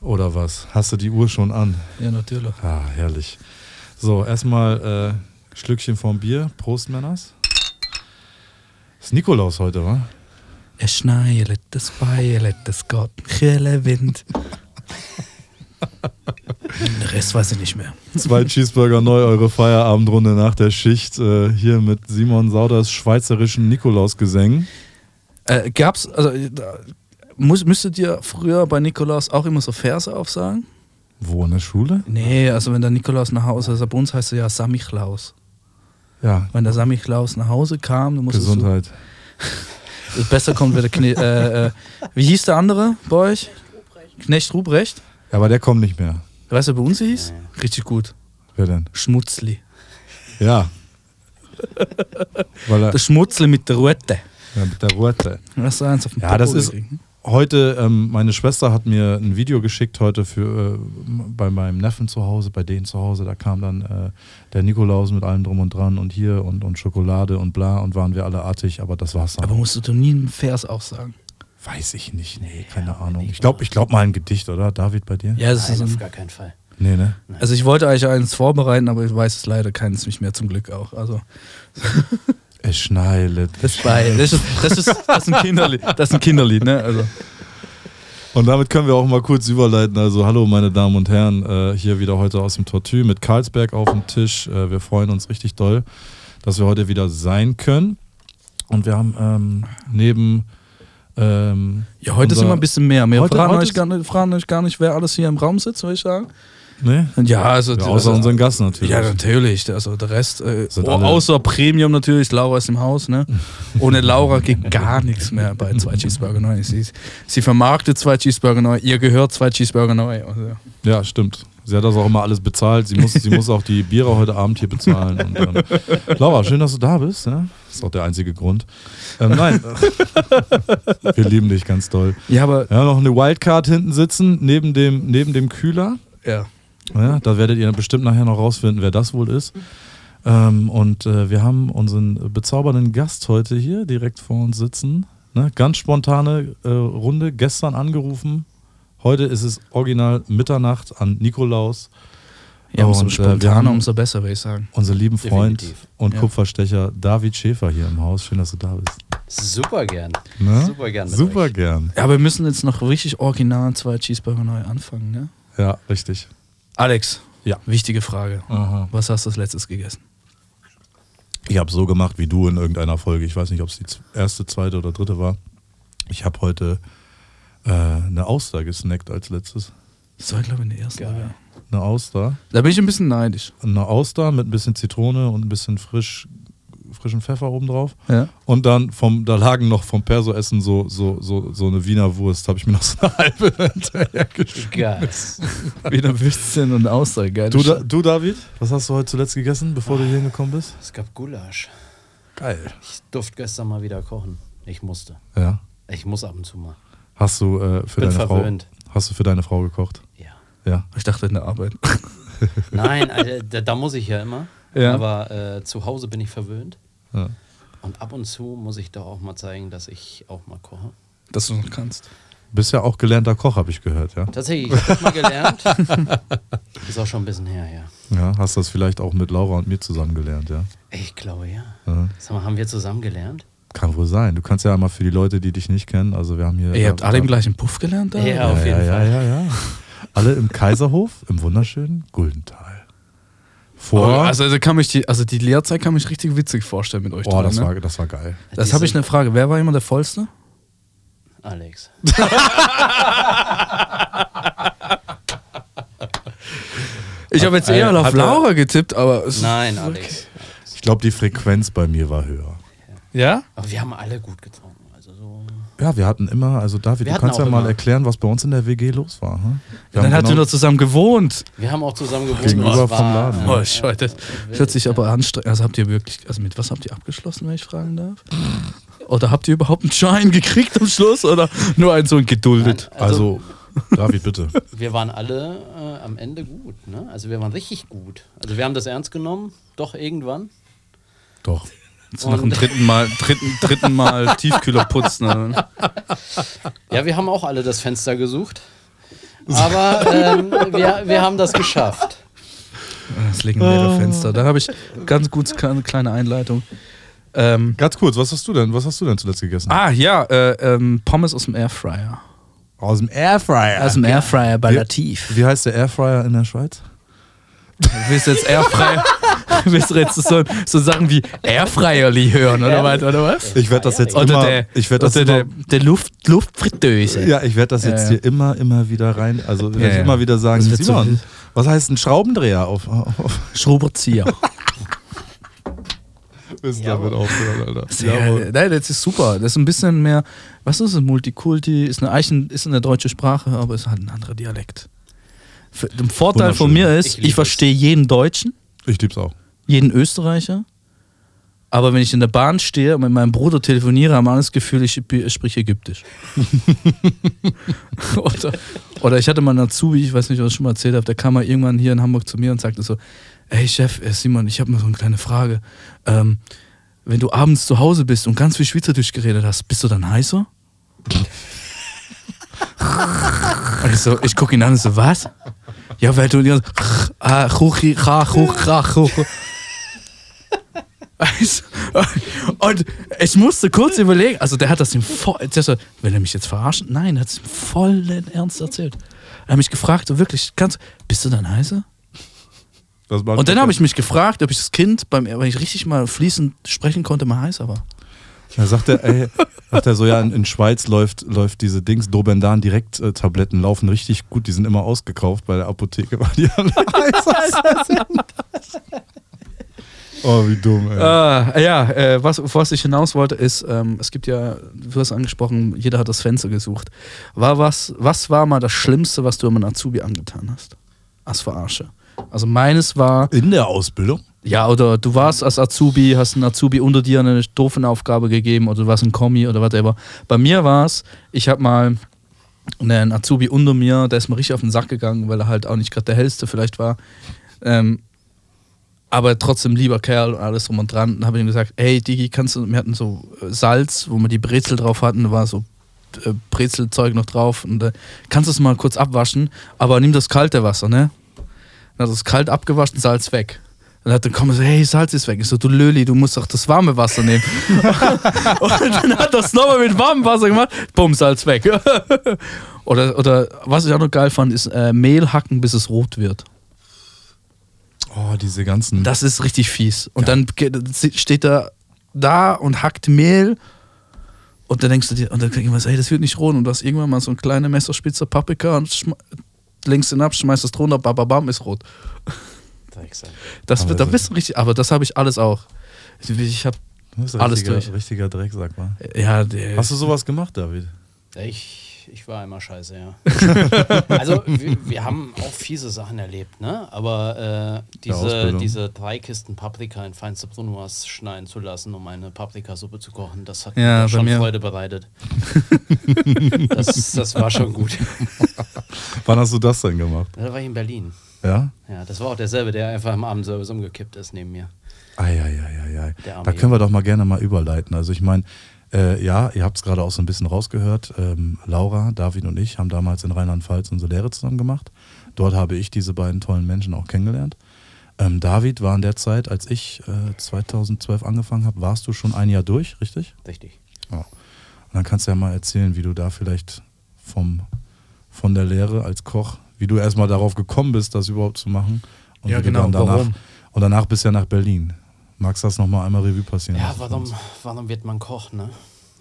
Oder was? Hast du die Uhr schon an? Ja, natürlich. Ah, herrlich. So, erstmal äh, Schlückchen vom Bier. Prost, Männers. Ist Nikolaus heute, wa? Es schneit, es beilet, es ein kühler Wind. Den Rest weiß ich nicht mehr. Zwei Cheeseburger neu, eure Feierabendrunde nach der Schicht. Äh, hier mit Simon Sauders schweizerischen Nikolausgesängen. Äh, gab's, also muss, müsstet ihr früher bei Nikolaus auch immer so Verse aufsagen? Wo, in der Schule? Nee, also wenn der Nikolaus nach Hause, also bei uns heißt er ja Samichlaus. Ja, Wenn der Samichlaus nach Hause kam, dann musstest Gesundheit. du. Besser kommt wieder Kne äh, äh, Wie hieß der andere bei euch? Knecht Ruprecht? Ja, aber der kommt nicht mehr. Weißt du, bei uns hieß? Richtig gut. Wer denn? Schmutzli. Ja. Er, Der Schmutzli mit der Rute. ja, mit der Ruete. Das ist eins auf dem Ja, das ist. Heute, ähm, meine Schwester hat mir ein Video geschickt heute für äh, bei meinem Neffen zu Hause, bei denen zu Hause. Da kam dann äh, der Nikolaus mit allem drum und dran und hier und, und Schokolade und bla und waren wir alle artig, aber das war's dann. Aber musst du nie einen Vers auch sagen? Weiß ich nicht, nee, keine Ahnung. Ich glaube, ich glaube mal ein Gedicht, oder? David, bei dir? Ja, das ist Nein, auf ein, gar keinen Fall. Nee, ne? Also ich wollte eigentlich eins vorbereiten, aber ich weiß es leider keins nicht mehr zum Glück auch. Also Es schneilet. das, bei, das, ist, das, ist, das ist ein Kinderlied. Das ist ein Kinderlied, ne? Also Und damit können wir auch mal kurz überleiten. Also, hallo, meine Damen und Herren, äh, hier wieder heute aus dem Tortue mit Karlsberg auf dem Tisch. Äh, wir freuen uns richtig doll, dass wir heute wieder sein können. Und wir haben ähm, neben. Ähm, ja, heute sind wir ein bisschen mehr. Wir Heute- fragen, heute euch ist- gar nicht, fragen euch gar nicht, wer alles hier im Raum sitzt, würde ich sagen. Ne? Ja, also Ja, außer unseren Gast natürlich. Ja, natürlich. Also der Rest, äh, oh, außer Premium natürlich, Laura ist im Haus, ne? Ohne Laura geht gar nichts mehr bei zwei Cheeseburger neu. Sie, sie vermarktet zwei Cheeseburger neu, ihr gehört zwei Cheeseburger neu. Also, Ja, stimmt. Sie hat das auch immer alles bezahlt. Sie muss, sie muss auch die Biere heute Abend hier bezahlen. Und, ähm, Laura, schön, dass du da bist. Ja? Das ist auch der einzige Grund. Ähm, nein, wir lieben dich ganz doll. ja, aber haben noch eine Wildcard hinten sitzen, neben dem, neben dem Kühler. ja. Ja, da werdet ihr bestimmt nachher noch rausfinden, wer das wohl ist. Ähm, und äh, wir haben unseren bezaubernden Gast heute hier direkt vor uns sitzen. Ne? Ganz spontane äh, Runde, gestern angerufen. Heute ist es original Mitternacht an Nikolaus. Ja, umso Und, äh, wir spontaner, haben- umso besser, würde ich sagen. Unser lieben Freund Definitiv. und Ja. Kupferstecher David Schäfer hier im Haus. Schön, dass du da bist. Super gern. Ne? Super gern. Super euch. gern. Ja, aber wir müssen jetzt noch richtig original zwei Cheeseburger neu anfangen, ne? Ja, richtig. Alex, Ja. wichtige Frage. Aha. Was hast du als letztes gegessen? Ich habe so gemacht wie du in irgendeiner Folge. Ich weiß nicht, ob es die erste, zweite oder dritte war. Ich habe heute äh, eine Auster gesnackt als letztes. Das war, glaube ich, in der ersten. Geil. Eine Auster. Da bin ich ein bisschen neidisch. Eine Auster mit ein bisschen Zitrone und ein bisschen frisch, frischen Pfeffer oben drauf. Ja. Und dann vom, da lagen noch vom Perso-Essen so, so, so, so eine Wiener Wurst. Habe ich mir noch so eine halbe hinterher geschmissen. Geil. Wieder Würstchen und Aussage, geil. Du, da, du, David, was hast du heute zuletzt gegessen, bevor du hier gekommen bist? Es gab Gulasch. Geil. Ich durfte gestern mal wieder kochen. Ich musste. Ja. Ich muss ab und zu mal. Hast du äh, für Bin deine verwöhnt. Frau hast du für deine Frau gekocht? Ja. Ja. Ich dachte in der Arbeit. Nein, Alter, da, da muss ich ja immer. Ja. Aber äh, zu Hause bin ich verwöhnt. ja. Und ab und zu muss ich doch auch mal zeigen, dass ich auch mal koche. Dass du noch kannst. Bist ja auch gelernter Koch, habe ich gehört, ja. Tatsächlich, ich habe das mal gelernt. Ist auch schon ein bisschen her, ja. Ja, hast das vielleicht auch mit Laura und mir zusammen gelernt, ja. Ich glaube, ja. ja. Sag mal, haben wir zusammen gelernt? Kann wohl sein. Du kannst ja mal für die Leute, die dich nicht kennen, also wir haben hier. Ihr habt alle im gleichen Puff gelernt da? Ja, ja, auf jeden ja, Fall. Ja, ja, ja. Alle im Kaiserhof, im wunderschönen Guldental. Vor. also, also, kann mich die, also die Lehrzeit kann mich richtig witzig vorstellen mit euch. oh, drei, das, ne? war, das war geil. das habe ich eine Frage. Wer war immer der Vollste? Alex. Ich habe jetzt eher auf Laura getippt, aber. Es Nein, Alex. Ich glaube, die Frequenz bei mir war höher. Ja? Aber wir haben alle gut getrunken. Also. Ja, wir hatten immer, also David, Wir du kannst ja mal immer- erklären, was bei uns in der WG los war. Hm? Wir Dann hatten wir genau- noch zusammen gewohnt. Wir haben auch zusammen gewohnt. Gegenüber vom Laden. Oh, Scheiße. Das hört sich aber anstrengend. Also habt ihr wirklich, also mit was habt ihr abgeschlossen, wenn ich fragen darf? Oder habt ihr überhaupt einen Schein gekriegt am Schluss oder nur einen so ein geduldet? Nein, also, David, bitte. Wir waren alle äh, am Ende gut. Ne? Also wir waren richtig gut. Also wir haben das ernst genommen, doch irgendwann. Doch. So nach dem dritten Mal, dritten, dritten Mal Tiefkühler putzen. Ne? Ja, wir haben auch alle das Fenster gesucht. Aber ähm, wir, wir haben das geschafft. Das legendäre Fenster. Da habe ich ganz gut eine kleine Einleitung. Ähm, Ganz kurz, was hast du denn? Was hast du denn zuletzt gegessen? ah, ja, äh, ähm, Pommes aus dem Airfryer. Aus dem Airfryer. Aus dem Airfryer bei Wie- Latif. Wie heißt der Airfryer in der Schweiz? Du jetzt Airfryer? Willst du jetzt so, so Sachen wie Airfryerli hören oder was? Oder was? Ich werde das jetzt Oder immer. der, ich werde das oder der, immer, der Luft, Luftfritteuse. Ja, ich werde das Ja, jetzt ja. hier immer, immer wieder rein. Also Ja, ich ja. immer wieder sagen, Das wird so Simon, was heißt ein Schraubendreher auf, auf Schraubenzieher. müssen Jawohl. damit aufhören, Alter. Sehr, nein, das ist super. Das ist ein bisschen mehr, was ist es, Multikulti, ist eine, Eichen, ist eine deutsche Sprache, aber ist halt ein anderer Dialekt. Der Vorteil von mir Ich ist, liebe ich verstehe jeden Deutschen, Ich lieb's auch. Jeden Österreicher, aber wenn ich in der Bahn stehe und mit meinem Bruder telefoniere, habe ich das Gefühl, ich sp- spreche Ägyptisch. oder, oder ich hatte mal einen Azubi, ich weiß nicht, was ich schon mal erzählt habe, der kam mal irgendwann hier in Hamburg zu mir und sagte so, hey Chef, äh, Simon, ich habe mal so eine kleine Frage. Ähm, wenn du abends zu Hause bist und ganz viel Schweizerdeutsch geredet hast, bist du dann heißer? und ich so, ich gucke ihn an und so, was? Ja, weil du ah, chuchi, cha, chuch, cha, chuch. Also, Und ich musste kurz überlegen, also der hat das ihm voll, so, will er mich jetzt verarschen? Nein, er hat es ihm voll in Ernst erzählt. Er hat mich gefragt, wirklich, kannst, bist du dann heißer? Und dann habe ich mich gefragt, ob ich das Kind, beim, weil ich richtig mal fließend sprechen konnte, mal heißer war. Da sagt er, ey, sagt er so, ja, in, in Schweiz läuft, läuft diese Dings, Dobendan Direkt-Tabletten laufen richtig gut, die sind immer ausgekauft bei der Apotheke, weil die alle heißer sind. Oh, wie dumm, ey. Äh, ja, äh, was, was ich hinaus wollte, ist, ähm, es gibt ja, du hast angesprochen, jeder hat das Fenster gesucht. War was, was war mal das Schlimmste, was du einem Azubi angetan hast? Als Verarsche. Also meines war, In der Ausbildung? ja, oder du warst als Azubi, hast einen Azubi unter dir eine doofen Aufgabe gegeben oder du warst ein Kommi oder whatever. Bei mir war es, ich habe mal einen Azubi unter mir, der ist mir richtig auf den Sack gegangen, weil er halt auch nicht gerade der hellste vielleicht war. Ähm, aber trotzdem lieber Kerl und alles drum und dran. Dann habe ich ihm gesagt, hey Digi, kannst du, wir hatten so äh, Salz, wo wir die Brezel drauf hatten, da war so äh, Brezelzeug noch drauf und äh, kannst du es mal kurz abwaschen, aber nimm das kalte Wasser, ne? Dann hat es kalt abgewaschen, Salz weg. Dann hat er kommen so, hey, Salz ist weg. Ich so, du Löli, du musst doch das warme Wasser nehmen. und dann hat er es nochmal mit warmem Wasser gemacht, bumm, Salz weg. oder, oder was ich auch noch geil fand, ist äh, Mehl hacken, bis es rot wird. Oh, diese ganzen. Das ist richtig fies. Und Ja. dann steht er da und hackt Mehl. Und dann denkst du dir, und dann denkst du, ey, das wird nicht rot. Und du hast irgendwann mal so eine kleine Messerspitze Paprika und lenkst ihn ab, schmeißt es drunter, bababam, ist rot. Das, Aber da das- bist du richtig, aber das habe ich alles auch. Ich habe, das alles richtiger, durch. richtiger Drecksack, wa? ja, der, Hast du sowas gemacht, David? Ich, ich war immer scheiße, ja. also, wir, wir haben auch fiese Sachen erlebt, ne? Aber äh, diese, diese drei Kisten Paprika in feinste Brunoise schneiden zu lassen, um eine Paprikasuppe zu kochen, das hat Ja, mir schon mir- Freude bereitet. das, das war schon gut. Wann hast du das denn gemacht? Da war ich in Berlin. Ja? Ja, das war auch derselbe, der einfach im Abendservice umgekippt ist neben mir. Eieieiei. Da können wir doch mal gerne mal überleiten. Also ich meine, äh, ja, ihr habt es gerade auch so ein bisschen rausgehört. Ähm, Laura, David und ich haben damals in Rheinland-Pfalz unsere Lehre zusammen gemacht. Dort habe ich diese beiden tollen Menschen auch kennengelernt. Ähm, David war in der Zeit, als ich äh, 2012 angefangen habe, warst du schon ein Jahr durch, richtig? Richtig. Ja. Und dann kannst du ja mal erzählen, wie du da vielleicht vom, von der Lehre als Koch, wie du erstmal darauf gekommen bist, das überhaupt zu machen. Und Ja, genau, dann danach, warum? Und danach bist du ja nach Berlin. Magst du das nochmal einmal Revue passieren? Ja, warum, warum wird man Koch, ne?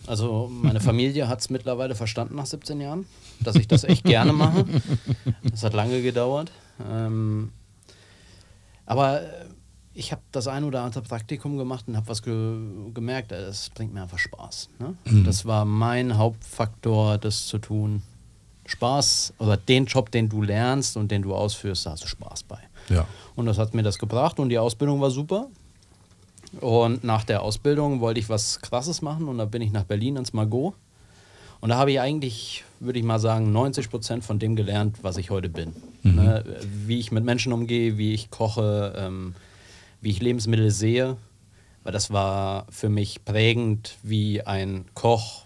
Also meine Familie hat es mittlerweile verstanden nach 17 Jahren, dass ich das echt gerne mache. Das hat lange gedauert. Ähm, aber äh, ich habe das ein oder andere Praktikum gemacht und habe was ge gemerkt, äh, das bringt mir einfach Spaß. Ne? Das war mein Hauptfaktor, das zu tun. Spaß oder den Job, den du lernst und den du ausführst, da hast du Spaß bei. Ja. Und das hat mir das gebracht und die Ausbildung war super. Und nach der Ausbildung wollte ich was Krasses machen und da bin ich nach Berlin ins Margot. Und da habe ich eigentlich, würde ich mal sagen, 90 Prozent von dem gelernt, was ich heute bin. Ne? Wie ich mit Menschen umgehe, wie ich koche, ähm, wie ich Lebensmittel sehe. Weil das war für mich prägend, wie ein Koch,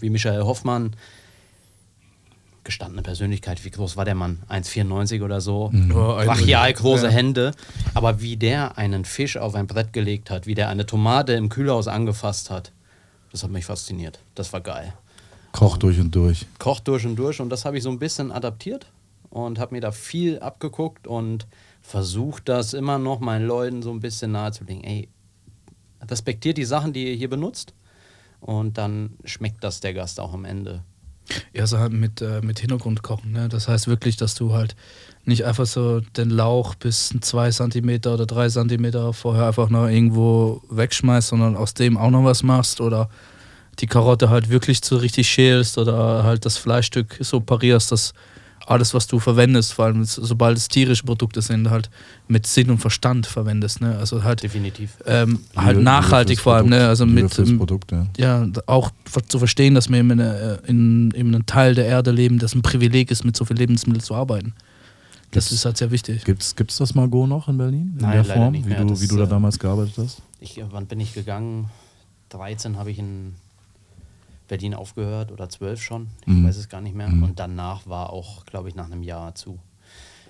wie Michael Hoffmann, gestandene Persönlichkeit. Wie groß war der Mann? 1,94 oder so. Ein- Brachial große Ja. Hände. Aber wie der einen Fisch auf ein Brett gelegt hat, wie der eine Tomate im Kühlhaus angefasst hat, das hat mich fasziniert. Das war geil. Koch durch und durch. Kocht durch und durch und das habe ich so ein bisschen adaptiert und habe mir da viel abgeguckt und versucht das immer noch meinen Leuten so ein bisschen nahezulegen. Ey, respektiert die Sachen, die ihr hier benutzt und dann schmeckt das der Gast auch am Ende. Ja, so halt mit, äh, mit Hintergrund kochen. Ne? Das heißt wirklich, dass du halt nicht einfach so den Lauch bis zwei Zentimeter oder drei Zentimeter vorher einfach noch irgendwo wegschmeißt, sondern aus dem auch noch was machst oder die Karotte halt wirklich so richtig schälst oder halt das Fleischstück so parierst, dass alles, was du verwendest, vor allem sobald es tierische Produkte sind, halt mit Sinn und Verstand verwendest. Ne? Also halt, Definitiv. ähm, halt Liebe- nachhaltig vor allem. Ne? Produkt. Also Liebe mit, Produkt, ja. ja, auch zu verstehen, dass wir in, einer- in, in einem Teil der Erde leben, das ein Privileg ist, mit so viel Lebensmitteln zu arbeiten. Das Gibt's- ist halt sehr wichtig. Gibt's, gibt's das Margot noch in Berlin? In Nein, der leider Form, wie, du, Das, wie du da äh, damals gearbeitet hast? Ich, wann bin ich gegangen? 13 habe ich in Berlin aufgehört oder 12 schon. Ich Mhm. weiß es gar nicht mehr. Mhm. Und danach war auch, glaube ich, nach einem Jahr zu.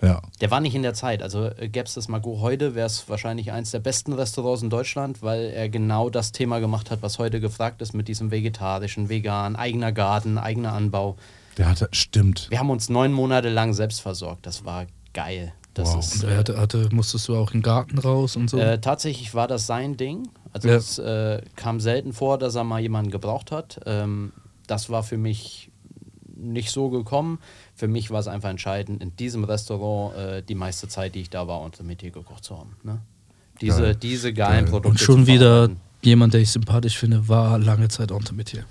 Ja. Der war nicht in der Zeit. Also äh, gäbe es das Margot heute, wäre es wahrscheinlich eins der besten Restaurants in Deutschland, weil er genau das Thema gemacht hat, was heute gefragt ist mit diesem vegetarischen, vegan, eigener Garten, eigener Anbau. Der hatte, stimmt. Wir haben uns neun Monate lang selbst versorgt. Das war geil. Das Wow. ist, Und er hatte, hatte, musstest du auch in den Garten raus und so? äh, tatsächlich war das sein Ding. Also Ja. es äh, kam selten vor, dass er mal jemanden gebraucht hat. Ähm, das war für mich nicht so gekommen. Für mich war es einfach entscheidend, in diesem Restaurant äh, die meiste Zeit, die ich da war, unter Metier gekocht zu haben. Ne? Diese, Geil. diese geilen Geil. Produkte. und schon zu wieder jemand, der ich sympathisch finde, war lange Zeit Entremetier.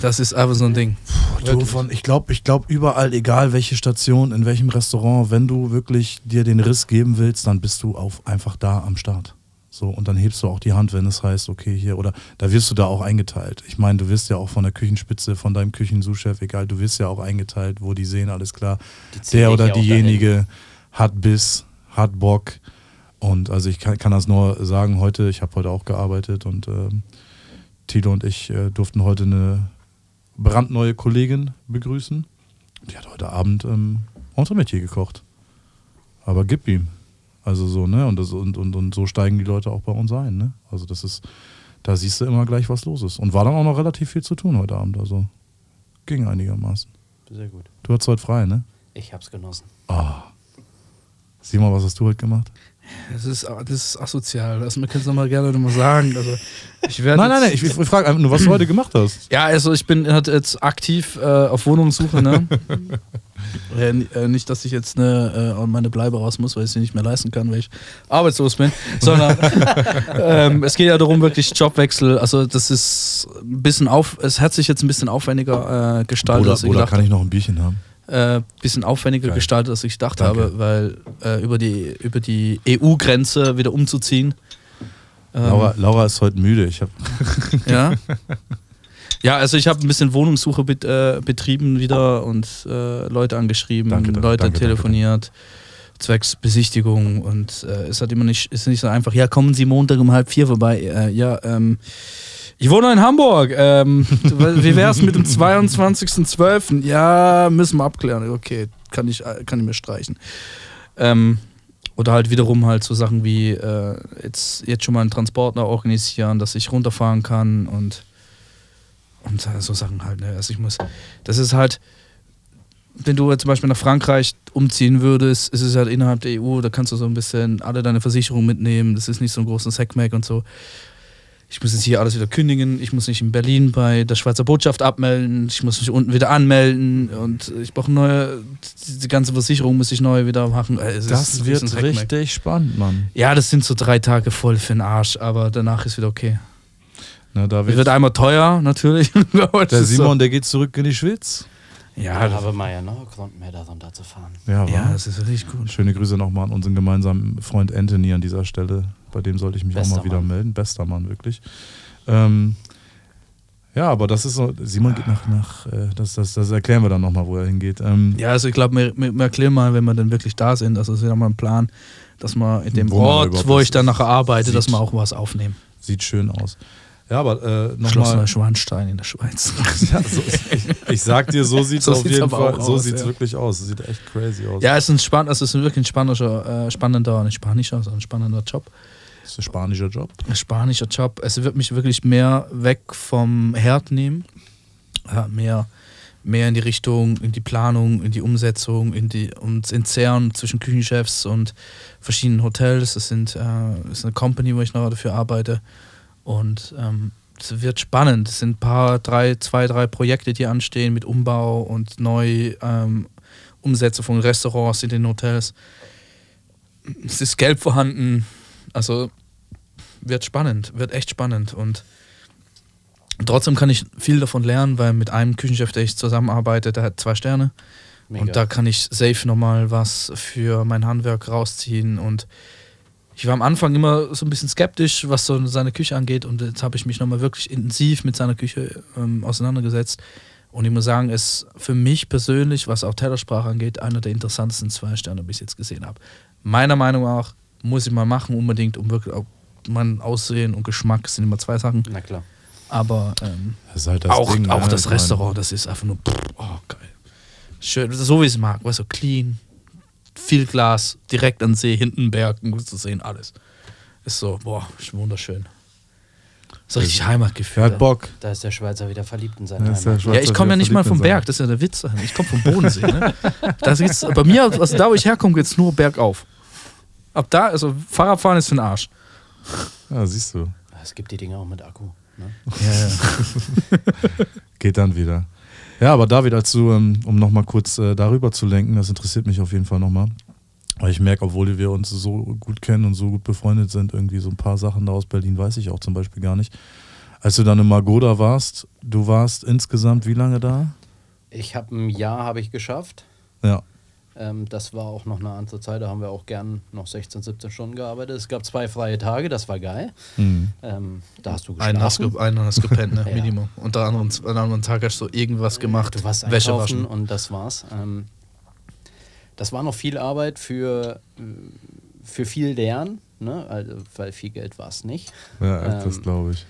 Das ist einfach so ein Ding. Du, Wirklich. von, ich glaube, ich glaub, überall, egal welche Station, in welchem Restaurant, wenn du wirklich dir den Riss geben willst, dann bist du auf, einfach da am Start. So, und dann hebst du auch die Hand, wenn es heißt, okay, hier, oder da wirst du da auch eingeteilt. Ich meine, du wirst ja auch von der Küchenspitze, von deinem Küchensuchchef, egal, du wirst ja auch eingeteilt, wo die sehen, alles klar, der oder diejenige hat Biss, hat Bock. Und also ich kann, kann das nur sagen, heute, ich habe heute auch gearbeitet und ähm, Tilo und ich äh, durften heute eine brandneue Kollegin begrüßen. Die hat heute Abend ähm, Entremetier gekocht. Aber gib ihm. Also so, ne? Und, das, und, und, und so steigen die Leute auch bei uns ein, ne? Also das ist, da siehst du immer gleich, was los ist. Und war dann auch noch relativ viel zu tun heute Abend. Also ging einigermaßen. Sehr gut. Du hattest heute frei, ne? Ich hab's genossen. Ah. Sieh mal, was hast du heute gemacht? Das ist, das ist asozial. Das man kann es mal gerne nochmal sagen. Also, ich werde Nein, nein, nein, ich, ich frage einfach nur, was du heute gemacht hast. Ja, also ich bin halt jetzt aktiv äh, auf Wohnungssuche, ne? äh, äh, nicht, dass ich jetzt ne, äh, meine Bleibe raus muss, weil ich sie nicht mehr leisten kann, weil ich arbeitslos bin, sondern ähm, es geht ja darum, wirklich Jobwechsel. Also das ist ein bisschen auf, es hat sich jetzt ein bisschen aufwendiger äh, gestaltet, Oder, als ich oder kann ich noch ein Bierchen haben? äh, bisschen aufwendiger Geil. gestaltet, als ich gedacht Danke. habe, weil äh, über die, über die EU-Grenze wieder umzuziehen. ähm, Laura, Laura ist heute müde. Ich habe ja. Ja, also ich habe ein bisschen Wohnungssuche bet, äh, betrieben wieder und äh, Leute angeschrieben, Danke, danke, Leute danke, telefoniert, zwecks Besichtigung und äh, es hat immer nicht, ist nicht so einfach, ja, kommen Sie Montag um halb vier vorbei. Äh, ja, ähm, ich wohne in Hamburg. Ähm, wie wäre es mit dem 22.12.? Ja, müssen wir abklären. Okay, kann ich, äh, kann ich mir streichen. Ähm, oder halt wiederum halt so Sachen wie äh, jetzt, jetzt schon mal einen Transporter organisieren, dass ich runterfahren kann und, und so Sachen halt. Ne? Also ich muss, das ist halt, wenn du zum Beispiel nach Frankreich umziehen würdest, ist es halt innerhalb der EU, da kannst du so ein bisschen alle deine Versicherungen mitnehmen, das ist nicht so ein großes Hackmack und so. Ich muss jetzt hier alles wieder kündigen, ich muss mich in Berlin bei der Schweizer Botschaft abmelden, ich muss mich unten wieder anmelden und ich brauche neue, die ganze Versicherung muss ich neu wieder machen. Äh, es Das wird richtig spannend, Mann. Ja, das sind so drei Tage voll für den Arsch, aber danach ist wieder okay. Na, da Es wird einmal teuer, natürlich. der Simon, der geht zurück in die Schweiz. Ja, da das, haben wir ja noch Grund mehr, da runterzufahren. Ja, ja, das ist richtig gut. Schöne Grüße nochmal an unseren gemeinsamen Freund Anthony an dieser Stelle. Bei dem sollte ich mich Bester auch mal wieder Mann. melden. Bester Mann, wirklich. Ähm, ja, aber das ist so. Simon geht nach, nach äh, das, das, das erklären wir dann nochmal, wo er hingeht. Ähm, Ja, also ich glaube, wir, wir, erklären mal, wenn wir dann wirklich da sind, also es ist ja mal ein Plan, dass wir in dem Wo Ort, wo ich dann nachher arbeite, sieht. dass wir auch was aufnehmen. Sieht schön aus. Ja, aber äh, Schloss nochmal. Neuschwanstein in der Schweiz. Ja, so, ich, ich sag dir, so sieht es So auf jeden Fall. So sieht es ja. wirklich aus. Es sieht echt crazy aus. ja, es ist ein spann also es ist wirklich ein spanischer, äh, spannender, nicht spanischer, sondern ein spannender Job. Das ist ein spanischer Job. Ein spanischer Job. Es wird mich wirklich mehr weg vom Herd nehmen. Ja, mehr, mehr in die Richtung, in die Planung, in die Umsetzung, in die und ins Zerren zwischen Küchenchefs und verschiedenen Hotels. Das sind äh, das ist eine Company, wo ich noch dafür arbeite. Und ähm, es wird spannend. Es sind ein paar, drei, zwei, drei Projekte, die anstehen mit Umbau und neu ähm, von Restaurants in den Hotels. Es ist Geld vorhanden. Also wird spannend, wird echt spannend. Und trotzdem kann ich viel davon lernen, weil mit einem Küchenchef, der ich zusammenarbeite, der hat zwei Sterne. Mega. Und da kann ich safe nochmal was für mein Handwerk rausziehen. Und ich war am Anfang immer so ein bisschen skeptisch, was so seine Küche angeht. Und jetzt habe ich mich nochmal wirklich intensiv mit seiner Küche ähm, auseinandergesetzt. Und ich muss sagen, es ist für mich persönlich, was auch Tellersprache angeht, einer der interessantesten zwei Sterne, die ich jetzt gesehen habe. Meiner Meinung nach muss ich mal machen, unbedingt, um wirklich auch mein Aussehen und Geschmack sind immer zwei Sachen. Na klar. Aber ähm, Das halt das auch, Ding, auch ne? das Restaurant, das ist einfach nur, pff, oh geil. Schön, so wie ich es mag, weißt du, clean, viel Glas, direkt an See, hinten Berg, gut zu sehen, alles. Ist so, boah, ist wunderschön. So richtig Heimatgefühl. hat Bock. Da ist der Schweizer wieder verliebt in seine Heimat. Ja, ich komme ja nicht mal vom Berg, das ist ja der Witz. Ich komme vom Bodensee. Ne? Das geht's, bei mir, also da wo ich herkomme, geht es nur bergauf. Ab da, also Fahrradfahren ist für den Arsch. Ja, siehst du. Es gibt die Dinge auch mit Akku. Ne? Ja, ja. Geht dann wieder. Ja, aber David, als du, ähm, um nochmal kurz äh, darüber zu lenken, das interessiert mich auf jeden Fall nochmal. Weil ich merke, obwohl wir uns so gut kennen und so gut befreundet sind, irgendwie so ein paar Sachen da aus Berlin weiß ich auch zum Beispiel gar nicht. Als du dann in Magoda warst, du warst insgesamt wie lange da? Ich habe ein Jahr habe ich geschafft. Ja. Ähm, das war auch noch eine andere Zeit, da haben wir auch gern noch 16, 17 Stunden gearbeitet. Es gab zwei freie Tage, das war geil. Mhm. Ähm, da hast du Einen hast, geschlafen. ge- einen hast gepennt, ne? Ja. Minimum. Und anderen, an einem anderen Tag hast du irgendwas gemacht. Du warst Wäsche waschen. und das war's. Ähm, das war noch viel Arbeit für, äh, für viel Lernen, ne? also, weil viel Geld war es nicht. Ja, das Ähm, glaube ich.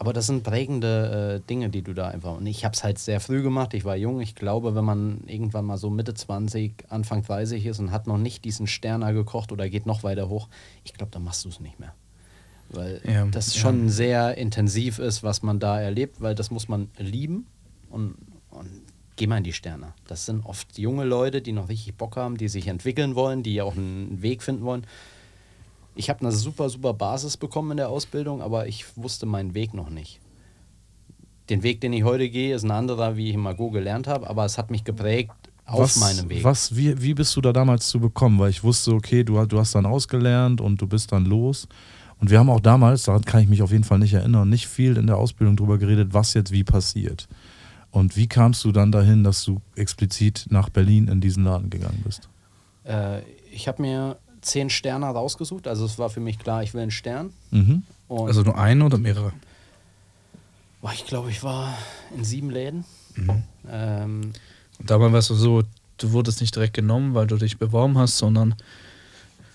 Aber das sind prägende äh, Dinge, die du da einfach. Und ich habe es halt sehr früh gemacht. Ich war jung. Ich glaube, wenn man irgendwann mal so Mitte 20, Anfang 30 ist und hat noch nicht diesen Sterner gekocht oder geht noch weiter hoch, ich glaube, dann machst du es nicht mehr. Weil Ja, das ja. schon sehr intensiv ist, was man da erlebt, weil das muss man lieben und, und geh mal in die Sterne. Das sind oft junge Leute, die noch richtig Bock haben, die sich entwickeln wollen, die auch einen Weg finden wollen. Ich habe eine super, super Basis bekommen in der Ausbildung, aber ich wusste meinen Weg noch nicht. Den Weg, den ich heute gehe, ist ein anderer, wie ich in Mago gelernt habe, aber es hat mich geprägt auf was, meinem Weg. Was, wie, wie bist du da damals zu bekommen? Weil ich wusste, okay, du, du hast dann ausgelernt und du bist dann los. Und wir haben auch damals, daran kann ich mich auf jeden Fall nicht erinnern, nicht viel in der Ausbildung drüber geredet, was jetzt wie passiert. Und wie kamst du dann dahin, dass du explizit nach Berlin in diesen Laden gegangen bist? Äh, ich habe mir zehn Sterne rausgesucht, also es war für mich klar, ich will einen Stern. Mhm. Also nur einen oder mehrere? ich glaube, ich war in sieben Läden. Mhm. Ähm, Und damals warst du so, du wurdest nicht direkt genommen, weil du dich beworben hast, sondern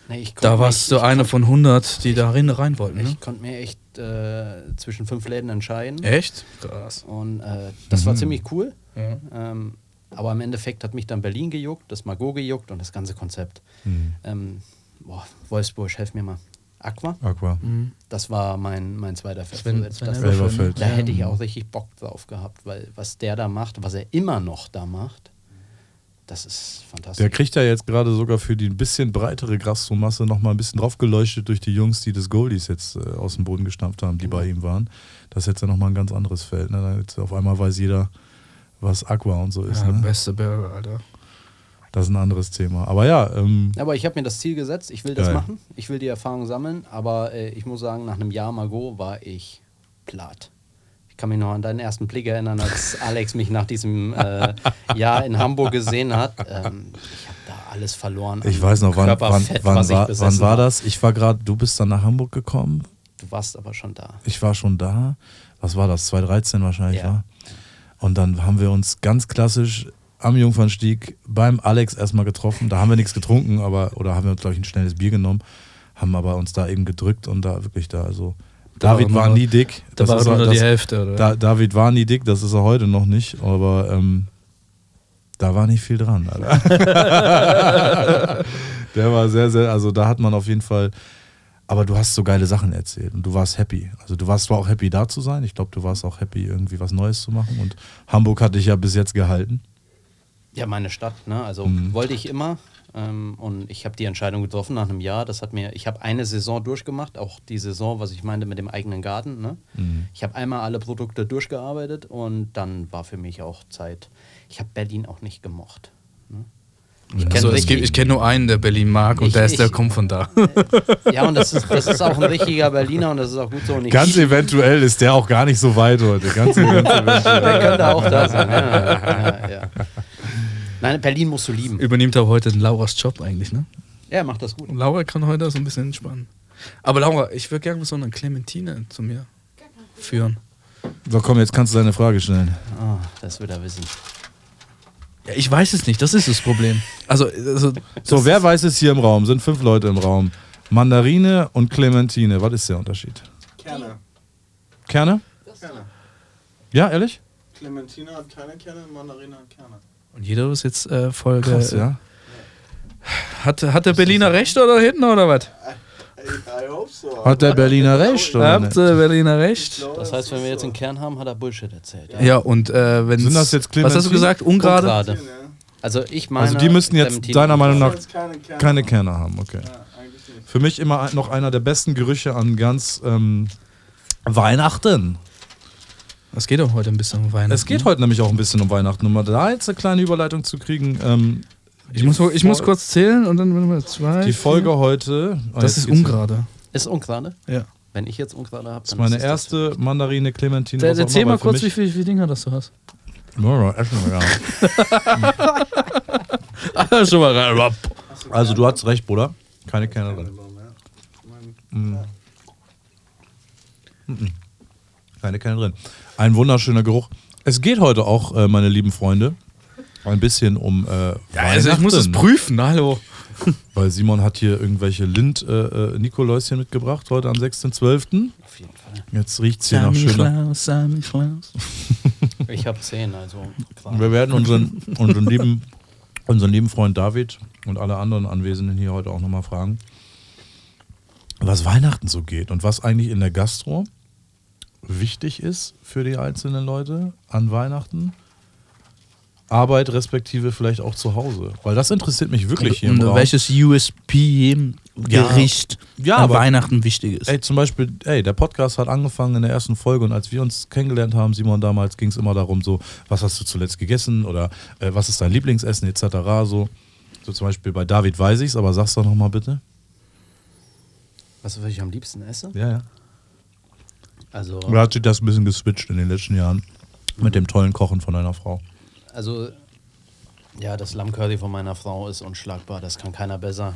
nee, da warst du ich einer von 100, die da rein, rein wollten. Ne? Ich konnte mir echt äh, zwischen fünf Läden entscheiden. Echt? Krass. Und äh, das war ziemlich cool. Ja. Ähm, aber im Endeffekt hat mich dann Berlin gejuckt, das Mago gejuckt und das ganze Konzept. Mhm. Ähm, boah, Wolfsburg, helf mir mal. Aqua, Aqua. Mhm. das war mein, mein zweiter. Sven, das, Sven das, Elberfeld. Elberfeld. da hätte ich auch richtig Bock drauf gehabt, weil was der da macht, was er immer noch da macht, das ist fantastisch. Der kriegt ja jetzt gerade sogar für die ein bisschen breitere Gastromasse nochmal ein bisschen draufgeleuchtet durch die Jungs, die des Goldies jetzt äh, aus dem Boden gestampft haben, die bei ihm waren. Das ist jetzt ja nochmal ein ganz anderes Feld. Ne? Auf einmal weiß jeder, was Aqua und so ist. Ja, ne? beste Burger, Alter. Das ist ein anderes Thema. Aber ja, ähm, Aber ich habe mir das Ziel gesetzt, ich will das Geil. machen, ich will die Erfahrung sammeln, aber äh, ich muss sagen, nach einem Jahr Mago war ich platt. Ich kann mich noch an deinen ersten Blick erinnern, als Alex mich nach diesem äh, Jahr in Hamburg gesehen hat. Ähm, ich habe da alles verloren. ich weiß noch, wann, wann, wann, was ich war, wann war das? Ich war gerade, du bist dann nach Hamburg gekommen. Du warst aber schon da. Ich war schon da. Was war das? 2013 wahrscheinlich, Ja. war? Und dann haben wir uns ganz klassisch am Jungfernstieg beim Alex erstmal getroffen. Da haben wir nichts getrunken, aber oder haben wir uns, glaube ich, ein schnelles Bier genommen, haben aber uns da eben gedrückt und da wirklich da, also David war nie dick. Da Das war er- die Hälfte, oder? Da, David war nie dick, das ist er heute noch nicht, aber ähm, da war nicht viel dran. Alter. Der war sehr, sehr, also da hat man auf jeden Fall, aber du hast so geile Sachen erzählt und du warst happy. Also du warst zwar auch happy da zu sein, ich glaube, du warst auch happy, irgendwie was Neues zu machen und Hamburg hat dich ja bis jetzt gehalten. Ja, meine Stadt, ne? Also Mhm. wollte ich immer. Ähm, und ich habe die Entscheidung getroffen nach einem Jahr. Das hat mir, ich habe eine Saison durchgemacht, auch die Saison, was ich meinte mit dem eigenen Garten. Ne? Mhm. Ich habe einmal alle Produkte durchgearbeitet und dann war für mich auch Zeit. Ich habe Berlin auch nicht gemocht. Ich kenn also, richtig- kenne nur einen, der Berlin mag und Ich- der, ist, der ich- kommt von da. Ja, und das ist, das ist auch ein richtiger Berliner und das ist auch gut so. Und ich, Ganz eventuell ist der auch gar nicht so weit heute. Ganz, der könnte auch da sein. Ja, ja, ja. Nein, Berlin musst du lieben. Übernimmt aber heute den Lauras Job eigentlich, ne? Ja, er macht das gut. Und Laura kann heute so ein bisschen entspannen. Aber Laura, ich würde gerne so eine Clementine zu mir führen. So, komm, jetzt kannst du deine Frage stellen. Ah, das wird er wissen. Ja, ich weiß es nicht, das ist das Problem. Also, also So, wer weiß es hier im Raum? Sind fünf Leute im Raum. Mandarine und Clementine, was ist der Unterschied? Kerne. Kerne? Kerne. Ja, ehrlich? Clementine hat keine Kerne, Mandarine hat Kerne. Und jeder ist jetzt äh, Folge. Krass, ja. Hat, hat der Berliner recht oder hinten oder was? I, I hope so. Hat der Berliner recht, oder? Habt ihr Berliner recht? Das heißt, wenn wir jetzt einen Kern haben, hat er Bullshit erzählt. Ja, und äh, wenn. Sind das jetzt Was hast du Clementine? gesagt? Ungrade? Ungrade. Also ich meine. Also die müssten jetzt Clementine- deiner Meinung nach keine Kerne. keine Kerne haben, okay. Ja. Für mich immer noch einer der besten Gerüche an ganz ähm, Weihnachten. Es geht doch heute ein bisschen um Weihnachten. Es geht heute nämlich auch ein bisschen um Weihnachten. Um mal da jetzt eine kleine Überleitung zu kriegen. Ähm, Ich muss, ich muss kurz zählen und dann wir zwei. die Folge heute. ah, Das ist ungerade. Ist Ungrade? Ja. Wenn ich jetzt Ungrade habe, Das ist meine erste Mandarine, Clementine. Auch erzähl mal kurz, wie viele wie viel Dinger das du hast. Ja, essen wir ja. Schon mal rein. Also du hast recht, Bruder. Keine Kerne drin. Keine Kerne drin. Ein wunderschöner Geruch. Es geht heute auch, äh, meine lieben Freunde, ein bisschen um äh, Ja, also ich muss es prüfen, hallo. Weil Simon hat hier irgendwelche Lind-Nikoläuschen mitgebracht, heute am 6.12. Auf jeden Fall. Jetzt riecht es hier nach schöner. Klaus, Sammy Klaus. Ich habe zehn, also Und Wir werden unseren, unseren, lieben, unseren lieben Freund David und alle anderen Anwesenden hier heute auch nochmal fragen, was Weihnachten so geht und was eigentlich in der Gastro wichtig ist für die einzelnen Leute an Weihnachten. Arbeit respektive vielleicht auch zu Hause. Weil das interessiert mich wirklich hier im Und Raum. welches USP-Gericht Ja, an aber- Weihnachten wichtig ist. Ey, zum Beispiel, ey, der Podcast hat angefangen in der ersten Folge und als wir uns kennengelernt haben, Simon, damals ging es immer darum, so, was hast du zuletzt gegessen oder äh, was ist dein Lieblingsessen etc. So, so zum Beispiel bei David weiß ich's, aber sag's doch nochmal bitte. Was was ich am liebsten esse? Ja, ja. Also, Oder hat sich das ein bisschen geswitcht in den letzten Jahren mit dem tollen Kochen von deiner Frau? Also ja, das Lammcurry von meiner Frau ist unschlagbar. Das kann keiner besser.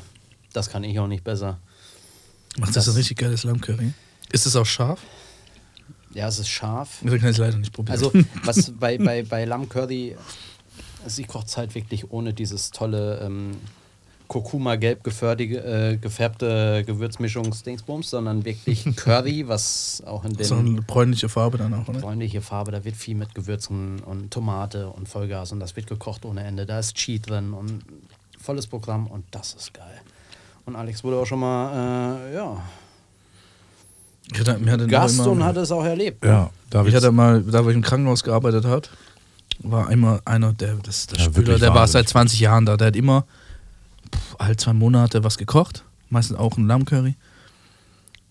Das kann ich auch nicht besser. Macht das, das- ein richtig geiles Lammcurry? Ist es auch scharf? Ja, es ist scharf. Wir können es leider nicht probieren. Also, was bei, bei, bei Lammcurry, also ich koche es halt wirklich ohne dieses tolle ähm, Kurkuma-gelb äh, gefärbte Gewürzmischungs-Dingsbums, sondern wirklich Curry, was auch in so den eine bräunliche Farbe dann auch, oder? freundliche Farbe, da wird viel mit Gewürzen und Tomate und Vollgas und das wird gekocht ohne Ende. Da ist Cheat drin und volles Programm und das ist geil. Und Alex wurde auch schon mal, äh, ja, Ich hatte, mir hatte Gast immer, und hat es auch erlebt. Ja, David. Ich hatte mal, da wo ich im Krankenhaus gearbeitet habe, war einmal einer, der, das, der Ja, Spüler, der war seit 20 Jahren da. Der hat immer alle zwei Monate was gekocht. Meistens auch ein Lammcurry.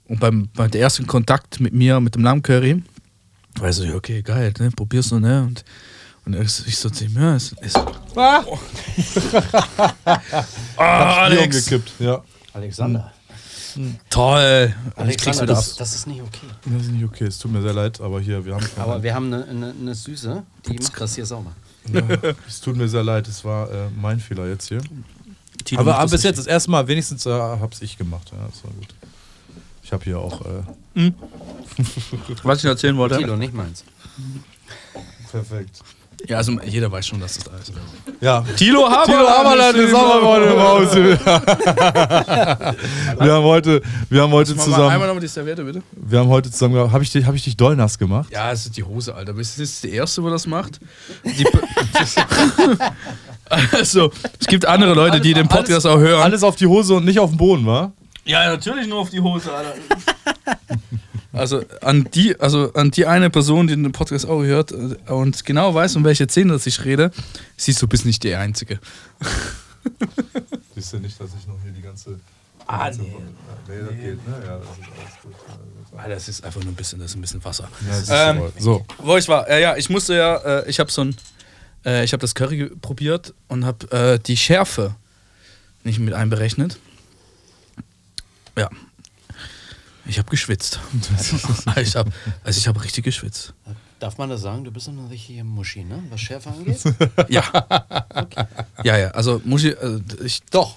Und beim, bei der ersten Kontakt mit mir, mit dem Lammcurry, weiß ich, okay, geil, ne, probierst du, ne? Und, und ich ich so zu ihm, ja, es ist. Ah! ah, Bier Alex! umgekippt. Ja. Alexander. Toll! Ich krieg's Alexander, das, das ist nicht okay. Das ist nicht okay, es tut mir sehr leid, aber hier, wir haben. Aber wir haben eine, eine, eine Süße, die macht das hier sauber. ja, es tut mir sehr leid, es war äh, mein Fehler jetzt hier. Tilo Aber das bis jetzt das erste Mal, wenigstens äh, hab's ich gemacht. Ja, das war gut. Ich habe hier auch. Äh, Was ich erzählen wollte. Kilo, nicht meins. perfekt. Ja, also jeder weiß schon, dass das da ist. Ja. Tilo Haberland, Tilo ist auch mal heute im Haus. Wir haben heute, wir haben heute mal einmal zusammen, nochmal die Serviette, bitte. wir haben heute zusammen, habe ich, dich- hab ich dich doll nass gemacht? Ja, es ist die Hose, Alter. Das ist der Erste, wo das macht. Die also, es gibt andere Leute, die den Podcast auch hören. Alles auf die Hose und nicht auf den Boden, wa? Ja, natürlich nur auf die Hose, Alter. Also an die, also an die eine Person, die den Podcast auch hört äh, und genau weiß, um welche Szene das ich rede, siehst du, bist nicht die Einzige. Siehst du nicht, dass ich noch hier die ganze. Ah, ganze- nee. Nee, das geht, ne? Ja, das ist alles gut. Ah, das ist einfach nur ein bisschen, das ist ein bisschen Wasser. Ja, das ist Ähm, so. Wo ich war, ja, ja, ich musste ja, äh, ich habe so ein, äh, ich habe das Curry probiert und habe äh, die Schärfe nicht mit einberechnet. Ja. Ich habe geschwitzt. ich habe, also ich habe richtig geschwitzt. Darf man das sagen? Du bist eine richtige Muschi, ne? Was Schärfe angeht? Ja. Ja, ja, also Muschi, äh, ich, Doch.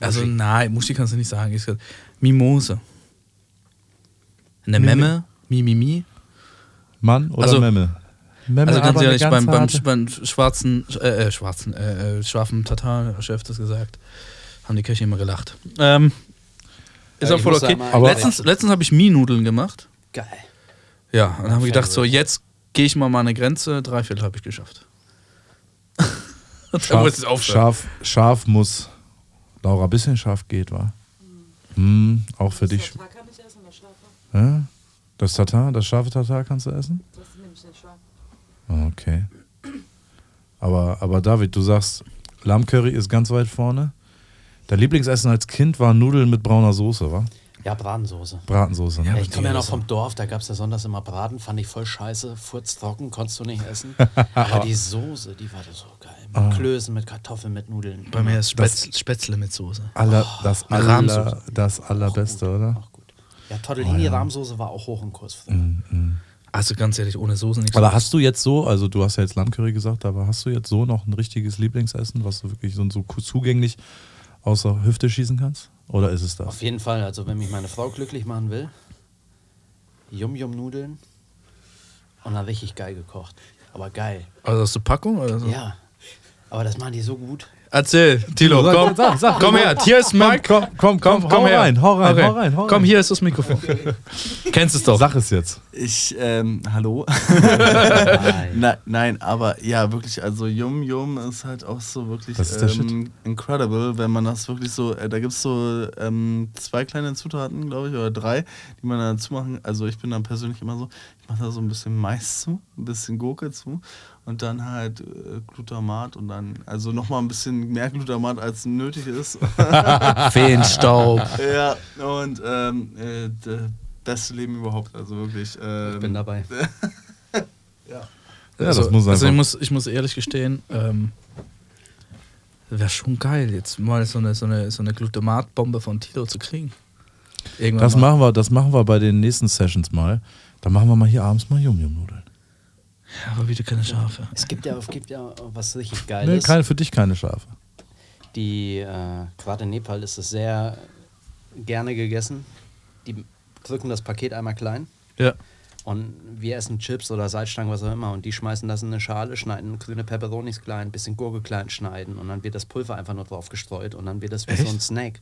also Muschi. nein, Muschi kannst du nicht sagen. Ich sag, Mimose. Eine Mimi- Memme, Mimimi. Mann oder Also- Memme? Memme, Also ganz ehrlich, beim, beim, beim schwarzen, äh, äh, schwarzen, äh, äh, scharfen Tatar-Chef das gesagt, haben die Köche immer gelacht. Ähm, ist Ja, auch ich voll okay. mal Aber- letztens letztens habe ich Mie-Nudeln gemacht. Geil. Ja, und dann haben wir gedacht, so jetzt gehe ich mal meine Grenze. Drei Viertel habe ich geschafft. Scharf, scharf, scharf muss. Laura, bisschen scharf geht, wa? Hm, auch für dich. Tatar kann ich essen, das Schafe. Ja? Das Tatar, das scharfe Tatar kannst du essen? Das ist nämlich nicht scharf. Ah, Okay. Aber, aber David, du sagst, Lammcurry ist ganz weit vorne. Dein Lieblingsessen als Kind war Nudeln mit brauner Soße, wa? Ja, Bratensoße. Bratensoße. Ne? Ja, ich komme ja noch vom Dorf, da gab es ja sonntags immer Braten, fand ich voll scheiße, furztrocken, konntest du nicht essen. Aber die Soße, die war so geil. Ah. Mit Klößen, mit Kartoffeln, mit Nudeln. Bei mir ist Spätzle, Spätzle mit Soße. Aller, das, Mit aller, Rahmsoße. das allerbeste, oder? Auch gut. Ja, Tortellini-Rahmsoße war auch hoch im Kurs früher. Also ganz ehrlich, ohne Soße nichts. Aber hast du jetzt so, also du hast ja jetzt Lammcurry gesagt, aber hast du jetzt so noch ein richtiges Lieblingsessen, was du wirklich so, so zugänglich außer Hüfte schießen kannst? Oder ist es das? Auf jeden Fall, also wenn mich meine Frau glücklich machen will, Yum-Yum-Nudeln und dann richtig geil gekocht. Aber geil. also hast du Packung oder so? Ja. Aber das machen die so gut. Erzähl, Tilo, komm, sag, sag. komm her, hier ist Mike. Komm, komm, komm, Komm, hau komm her. rein, hau rein, Okay. hau rein, hau Komm, rein. hier ist das Mikrofon. Kennst es doch. Sag es jetzt. Ich, ähm, hallo? Nein. Na, nein, aber ja, wirklich, also Yum Yum ist halt auch so wirklich ähm, incredible, wenn man das wirklich so, äh, da gibt es so ähm, zwei kleine Zutaten, glaube ich, oder drei, die man dazu machen. Also ich bin dann persönlich immer so, ich mache da so ein bisschen Mais zu, ein bisschen Gurke zu und dann halt äh, Glutamat und dann, also nochmal ein bisschen mehr Glutamat als nötig ist. Feenstaub. ja, und ähm, äh, beste Leben überhaupt, also wirklich. Ähm, Ich bin dabei. Ja, also, das muss also ich einfach- muss, ich muss ehrlich gestehen, ähm, wäre schon geil, jetzt mal so eine, so eine, so eine Glutamatbombe von Tilo zu kriegen. Irgendwann Das mal. machen wir, das machen wir bei den nächsten Sessions mal. Dann machen wir mal hier abends mal Yum-Yum-Nudeln. Ja, aber bitte keine Schafe. Es gibt ja, es gibt ja was richtig Nee, Geiles. keine, für dich keine Schafe. Die, äh, gerade in Nepal ist es sehr gerne gegessen. Die drücken das Paket einmal klein Ja. und wir essen Chips oder Salzstangen, was auch immer. Und die schmeißen das in eine Schale, schneiden grüne Peperonis klein, bisschen Gurke klein schneiden und dann wird das Pulver einfach nur drauf gestreut und dann wird das wie so ein Snack.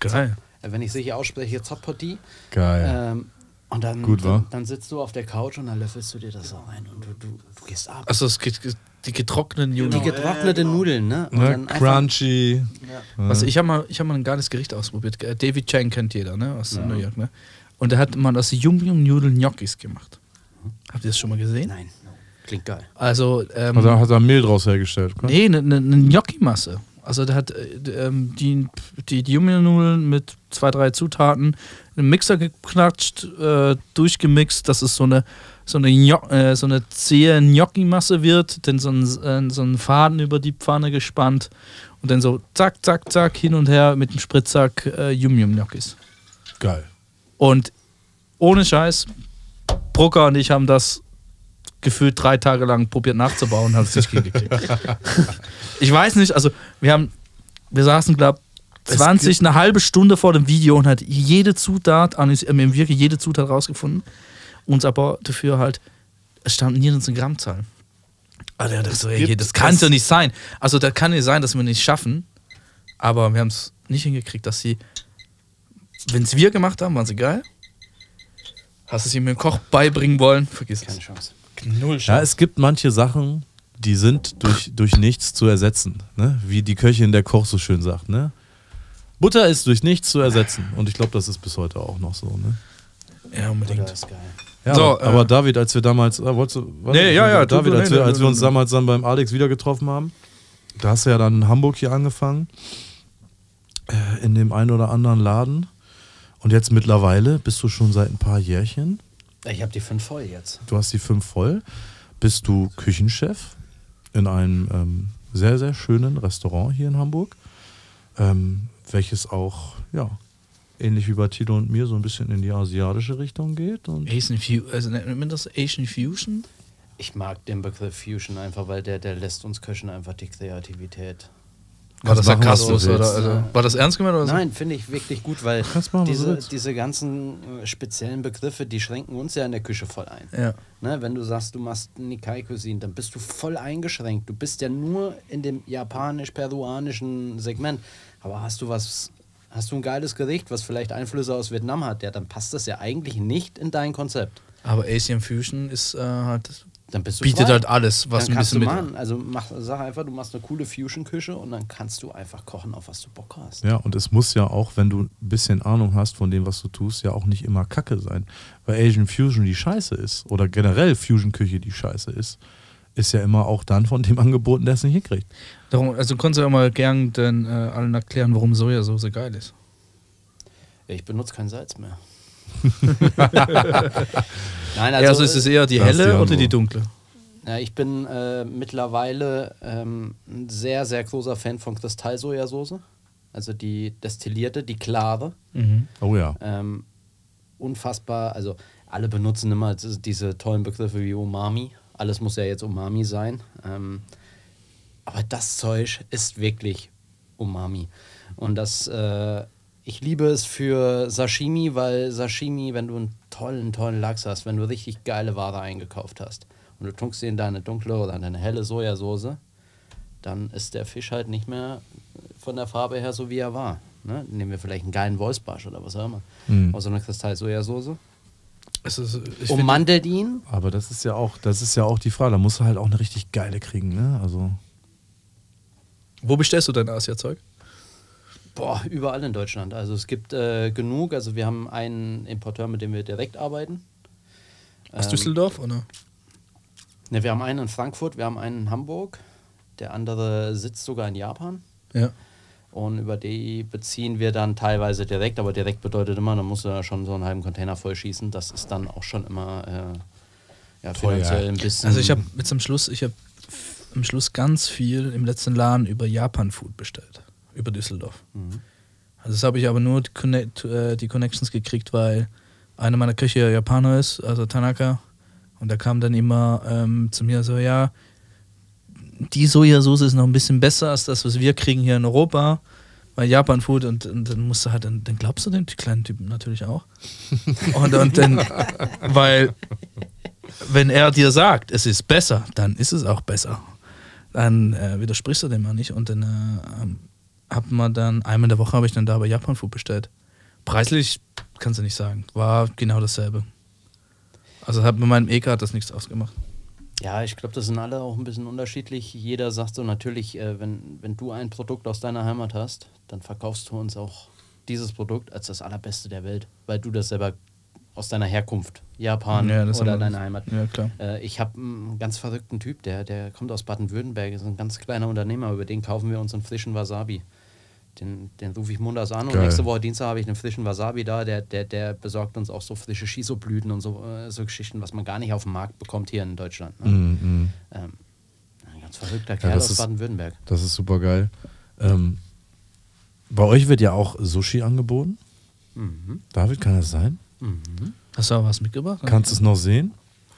Geil. Äh, Wenn ich es richtig ausspreche, Zapati. Geil. Ähm, und dann, Gut, dann, dann sitzt du auf der Couch und dann löffelst du dir das so rein und du, du, du gehst ab. Also es geht, die getrockneten die Nudeln. getrocknete Nudeln, ne? Und ne? dann einfach- Crunchy. Was, ich habe mal, ich hab mal ein geiles Gericht ausprobiert. Äh, David Chang kennt jeder, ne? Aus New York, ne? Und der hat mal aus Yum Yum Nudeln Gnocchis gemacht. Habt ihr das schon mal gesehen? Nein, klingt geil. Also, ähm, Hat er, hat er Mehl draus hergestellt. oder? nee, eine ne, ne Gnocchi-Masse. Also der hat äh, ähm, die, die, die Yum-Yum-Nudeln mit zwei, drei Zutaten in einen Mixer geklatscht, äh, durchgemixt, dass es so eine so eine, Gno äh, so eine zähe Gnocchi-Masse wird, dann so ein, äh, so einen Faden über die Pfanne gespannt und dann so zack, zack, zack, hin und her mit dem Spritzsack äh, Yum-Yum-Gnocchis. Geil. Und ohne Scheiß, Brucker und ich haben das gefühlt drei Tage lang probiert nachzubauen und haben es nicht hingekriegt. ich weiß nicht, also wir haben, wir saßen, glaube 20, eine halbe Stunde vor dem Video und hat jede Zutat, wir haben wirklich jede Zutat rausgefunden, uns aber dafür halt, es stand nirgends eine Grammzahl. Alter, das, so, ey, das kann ja nicht sein. Also, da kann nicht sein, dass wir nicht schaffen. Aber wir haben es nicht hingekriegt, dass sie, wenn es wir gemacht haben, waren sie geil. Hast du sie mir im Koch beibringen wollen? Vergiss Keine es. Chance. Null Ja, es gibt manche Sachen, die sind durch, durch nichts zu ersetzen. Ne? Wie die Köchin der Koch so schön sagt. Ne? Butter ist durch nichts zu ersetzen. Und ich glaube, das ist bis heute auch noch so. Ne? Ja, unbedingt. Oder ist geil. Ja, So, aber äh, David, als wir damals, äh, wolltest du, warte, Nee, ja, ja, David, als, wir, als wir uns damals dann beim Alex wieder getroffen haben, da hast du ja dann in Hamburg hier angefangen, äh, in dem einen oder anderen Laden. Und jetzt mittlerweile bist du schon seit ein paar Jährchen, Ich habe die fünf voll jetzt. du hast die fünf voll, bist du Küchenchef in einem ähm, sehr, sehr schönen Restaurant hier in Hamburg, ähm, welches auch, ja, ähnlich wie bei Tilo und mir so ein bisschen in die asiatische Richtung geht. Und Asian Fusion, also nennt man das Asian Fusion? Ich mag den Begriff Fusion einfach, weil der, der lässt uns Köchen einfach die Kreativität. War das oder? willst. Also, war das ernst gemeint oder so? Nein, finde ich wirklich gut, weil machen, diese, diese ganzen äh, speziellen Begriffe, die schränken uns ja in der Küche voll ein. Ja. Ne, wenn du sagst, du machst Nikkei Cuisine, dann bist du voll eingeschränkt. Du bist ja nur in dem japanisch-peruanischen Segment. Aber hast du was, hast du ein geiles Gericht, was vielleicht Einflüsse aus Vietnam hat, ja, dann passt das ja eigentlich nicht in dein Konzept. Aber Asian Fusion ist äh, halt, Dann bist du bietet frei. halt alles, was dann ein bisschen du mit. machen. Also mach, sag einfach, du machst eine coole Fusion-Küche und dann kannst du einfach kochen, auf was du Bock hast. Ja, und es muss ja auch, wenn du ein bisschen Ahnung hast von dem, was du tust, ja auch nicht immer Kacke sein. Weil Asian Fusion die Scheiße ist oder generell Fusion-Küche die Scheiße ist, ist ja immer auch dann von dem angeboten, der es nicht hinkriegt. Darum, also kannst du ja mal gern den äh, allen erklären, warum Sojasauce geil ist. Ich benutze kein Salz mehr. Nein, Also, also ist es eher die helle die oder die dunkle? Ja, ich bin äh, mittlerweile ähm, ein sehr, sehr großer Fan von Kristallsojasauce. Also die destillierte, die klare. Oh ja. Ähm, unfassbar, also alle benutzen immer diese- diese tollen Begriffe wie Umami. Alles muss ja jetzt Umami sein. Ähm, aber das Zeug ist wirklich Umami. Und das, äh, ich liebe es für Sashimi, weil Sashimi, wenn du einen tollen, tollen Lachs hast, wenn du richtig geile Ware eingekauft hast und du tunkst sie in deine dunkle oder deine helle Sojasauce, dann ist der Fisch halt nicht mehr von der Farbe her so, wie er war. Ne? Nehmen wir vielleicht einen geilen Wolfsbarsch oder was auch immer. Mhm. Aus so einer Kristall-Sojasauce. Es ist, ich find- Ummantelt ihn. Aber das ist ja auch, das ist ja auch die Frage. Da musst du halt auch eine richtig geile kriegen, ne? Also. wo bestellst du dein Asia-Zeug? Boah, überall in Deutschland. Also es gibt äh, genug. Also wir haben einen Importeur, mit dem wir direkt arbeiten. Aus Ähm, Düsseldorf? Oder? Ne, wir haben einen in Frankfurt, wir haben einen in Hamburg. Der andere sitzt sogar in Japan. Ja. Und über die beziehen wir dann teilweise direkt, aber direkt bedeutet immer, dann musst du da schon so einen halben Container voll schießen. Das ist dann auch schon immer äh, ja, finanziell ein bisschen. Also ich habe jetzt am Schluss, ich habe am Schluss ganz viel im letzten Laden über Japan-Food bestellt. Über Düsseldorf. Also das habe ich aber nur die, Connect, äh, die Connections gekriegt, weil einer meiner Köche ja Japaner ist, also Tanaka. Und der kam dann immer ähm, zu mir so, ja, die Sojasauce ist noch ein bisschen besser als das, was wir kriegen hier in Europa. Bei Japan Food und, und dann musst du halt, dann, dann glaubst du den kleinen Typen natürlich auch. Und, und dann, weil wenn er dir sagt, es ist besser, dann ist es auch besser. Dann äh, widersprichst du dem mal nicht. Und dann äh, ähm, hat man dann, einmal in der Woche habe ich dann da bei Japan Food bestellt. Preislich kannst du nicht sagen. War genau dasselbe. Also hat mit meinem EK hat das nichts ausgemacht. Ja, ich glaube, das sind alle auch ein bisschen unterschiedlich. Jeder sagt so natürlich, äh, wenn, wenn du ein Produkt aus deiner Heimat hast, dann verkaufst du uns auch dieses Produkt als das allerbeste der Welt, weil du das selber aus deiner Herkunft, Japan Ja, oder deiner Heimat. Ja, klar. Äh, ich habe einen ganz verrückten Typ, der, der kommt aus Baden-Württemberg, ist ein ganz kleiner Unternehmer, über den kaufen wir unseren frischen Wasabi. Den, den rufe ich montags an und Geil. nächste Woche Dienstag habe ich einen frischen Wasabi da, der, der, der besorgt uns auch so frische Shiso-Blüten und so, äh, so Geschichten, was man gar nicht auf dem Markt bekommt hier in Deutschland. Ne? Mm, mm. Ähm, ein ganz verrückter Kerl das aus Baden-Württemberg. Das ist super geil. Ähm, bei euch wird ja auch Sushi angeboten. Mhm. David, kann das sein? Hast du auch was mitgebracht? Kannst du es noch sehen?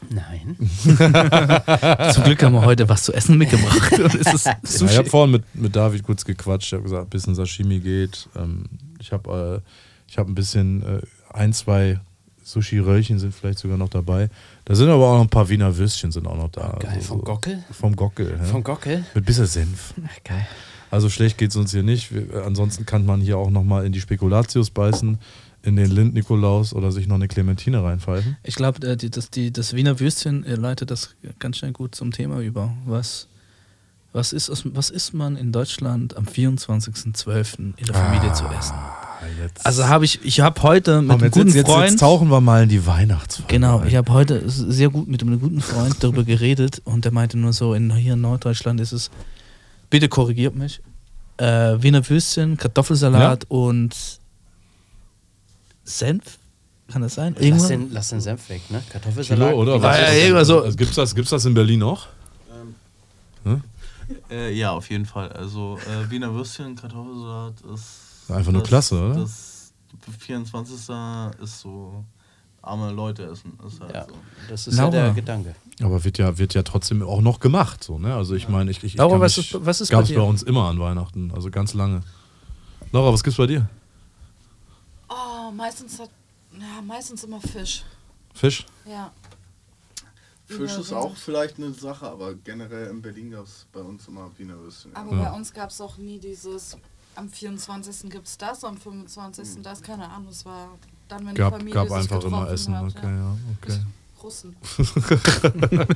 Nein. Zum Glück haben wir heute was zu essen mitgebracht. Und es ist Ja, ich habe vorhin mit, mit David kurz gequatscht. Ich habe gesagt, ein bisschen Sashimi geht. Ähm, ich habe äh, ich hab ein bisschen, äh, ein, zwei Sushi-Röllchen sind vielleicht sogar noch dabei. Da sind aber auch noch ein paar Wiener Würstchen sind auch noch da. Geil, Also vom so- Gockel? Vom Gockel. Ja. Vom Gockel? Mit bisschen Senf. Geil. Also schlecht geht es uns hier nicht. Wir, ansonsten kann man hier auch nochmal in die Spekulatius beißen, in den Lind-Nikolaus oder sich noch eine Clementine reinpfeifen. Ich glaube, äh, das, die, das Wiener Würstchen äh, leitet das ganz schnell gut zum Thema über. Was, was, ist, was isst man in Deutschland am 24.12. in der Familie zu essen? jetzt. Also habe ich, ich habe heute mit Komm, einem jetzt, guten jetzt, jetzt, Freund. jetzt tauchen wir mal in die Weihnachtsfolge. Genau, ich habe heute sehr gut mit einem guten Freund darüber geredet und der meinte nur so, in, hier in Norddeutschland ist es, bitte korrigiert mich, äh, Wiener Würstchen, Kartoffelsalat und Senf, kann das sein? Lass Irgendwas? den, lass den Senf weg, ne? Kilo, Kartoffelsalat. oder? War Was ja das? irgendwas so- Also, gibt's, das, gibt's das in Berlin noch? Äh, ja, auf jeden Fall. Also äh, Wiener Würstchen, Kartoffelsalat ist. Einfach nur klasse, oder? Das 24. ist so arme Leute essen. Ist halt Ja, so. das ist Laura. ja der Gedanke. Aber wird ja, wird ja trotzdem auch noch gemacht. So, ne? Also ich meine, ich, ich, ich Laura, was mich- ist- was ist bei gab's dir? bei uns immer an Weihnachten, also ganz lange. Laura, was gibt's bei dir? Oh, meistens hat. Ja, meistens immer Fisch. Fisch? Ja. Fisch ist auch vielleicht eine Sache, aber generell in Berlin gab es bei uns immer Wiener Würstchen. Aber Ja. bei uns gab es auch nie dieses. Am 24. gibt es das, am 25. das, keine Ahnung. Es war dann, wenn die Gab, Familie gab sich einfach immer getroffen Essen. Hat, Okay, ja, okay. Russen.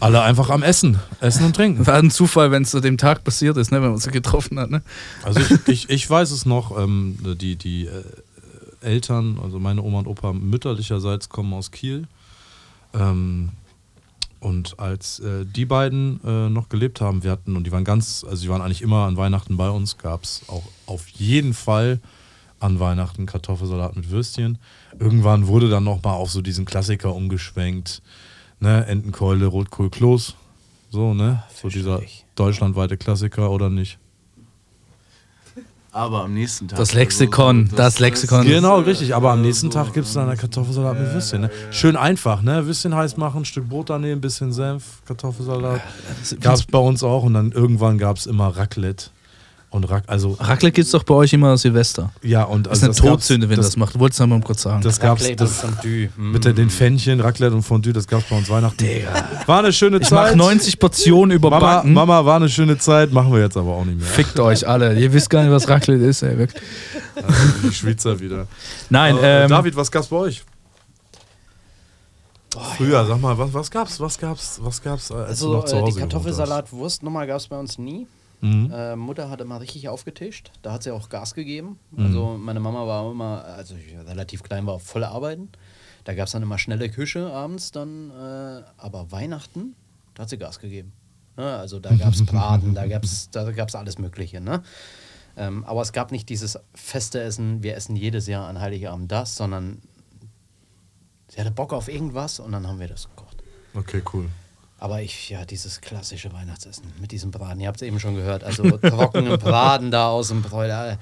Alle einfach am Essen. Essen und trinken. War ein Zufall, wenn es zu dem Tag passiert ist, ne, wenn man uns getroffen hat. Ne? Also ich, ich, ich weiß es noch, ähm, die, die äh, Eltern, also meine Oma und Opa mütterlicherseits kommen aus Kiel. Ähm, und als äh, die beiden äh, noch gelebt haben, wir hatten, und die waren ganz, also die waren eigentlich immer an Weihnachten bei uns, gab es auch auf jeden Fall an Weihnachten Kartoffelsalat mit Würstchen. Irgendwann wurde dann nochmal auf so diesen Klassiker umgeschwenkt. Ne? Entenkeule, Rotkohl, Kloß. So, ne? So dieser deutschlandweite Klassiker oder nicht? Aber am nächsten Tag. Das Lexikon, also, das Lexikon. Genau, richtig. Aber am nächsten so, Tag gibt es dann eine Kartoffelsalat mit Würstchen. Ne? Schön einfach, ne? Würstchen heiß machen, ein Stück Brot daneben, bisschen Senf, Kartoffelsalat. Gab es bei uns auch und dann irgendwann gab es immer Raclette. Und Rac also, Raclette gibt es doch bei euch immer Silvester. ja, und Das also ist eine gab's- Todsünde, wenn das, macht. Du wolltest mal kurz sagen. Das gab's, Raclette das, Fondue. Mm. mit den, den Fännchen, Raclette und Fondue, das gab es bei uns Weihnachten. War eine schöne ich mache Zeit. 90 Portionen Mama, überbacken. Mama, war eine schöne Zeit, machen wir jetzt aber auch nicht mehr. Fickt euch alle. Ihr wisst gar nicht, was Raclette ist, ey, wirklich. Die Schweizer wieder. Nein, Äh, ähm, David, was gab's bei euch? Früher, sag mal, was, was gab's, was gab's, was gab's, äh, als du Also noch zu äh, Hause die gewohnt hast? Kartoffelsalatwurstnummer gab es bei uns nie. Mhm. Äh, Mutter hat immer richtig aufgetischt. Da hat sie auch Gas gegeben. Mhm. Also meine Mama war immer, also ich war relativ klein war, voll arbeiten. Da gab es dann immer schnelle Küche abends dann. Äh, aber Weihnachten, da hat sie Gas gegeben. Ne? Also da gab es Braten, da gab es da gab's alles Mögliche. Ne? Ähm, aber es gab nicht dieses feste Essen, wir essen jedes Jahr an Heiligabend das, sondern sie hatte Bock auf irgendwas und dann haben wir das gekocht. Okay, cool. Aber ich, ja, dieses klassische Weihnachtsessen mit diesem Braten, ihr habt es eben schon gehört, also trockenen Braten da aus dem Bräuler.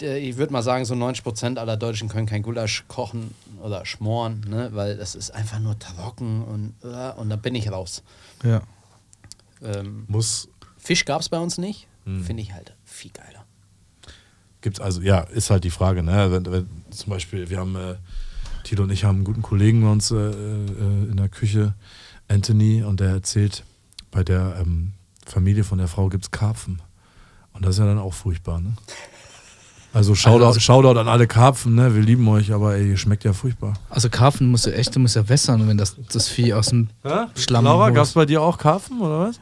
Ich würde mal sagen, so 90% aller Deutschen können kein Gulasch kochen oder schmoren, ne? weil das ist einfach nur trocken und, äh, und da bin ich raus. ja. Ähm, Muss, Fisch gab es bei uns nicht, finde ich halt viel geiler. gibt's also, ja, ist halt die Frage, ne? Wenn, wenn, zum Beispiel, wir haben, äh, Tilo und ich haben einen guten Kollegen bei uns äh, äh, in der Küche, Anthony, und der erzählt, bei der ähm, Familie von der Frau gibt's Karpfen. Und das ist ja dann auch furchtbar, ne? Also Shoutout, Shoutout an alle Karpfen, ne? Wir lieben euch, aber ey, ihr schmeckt ja furchtbar. Also Karpfen muss ja echt, du musst ja wässern, wenn das, das Vieh aus dem Schlamm Laura, holst. gab's bei dir auch Karpfen oder was?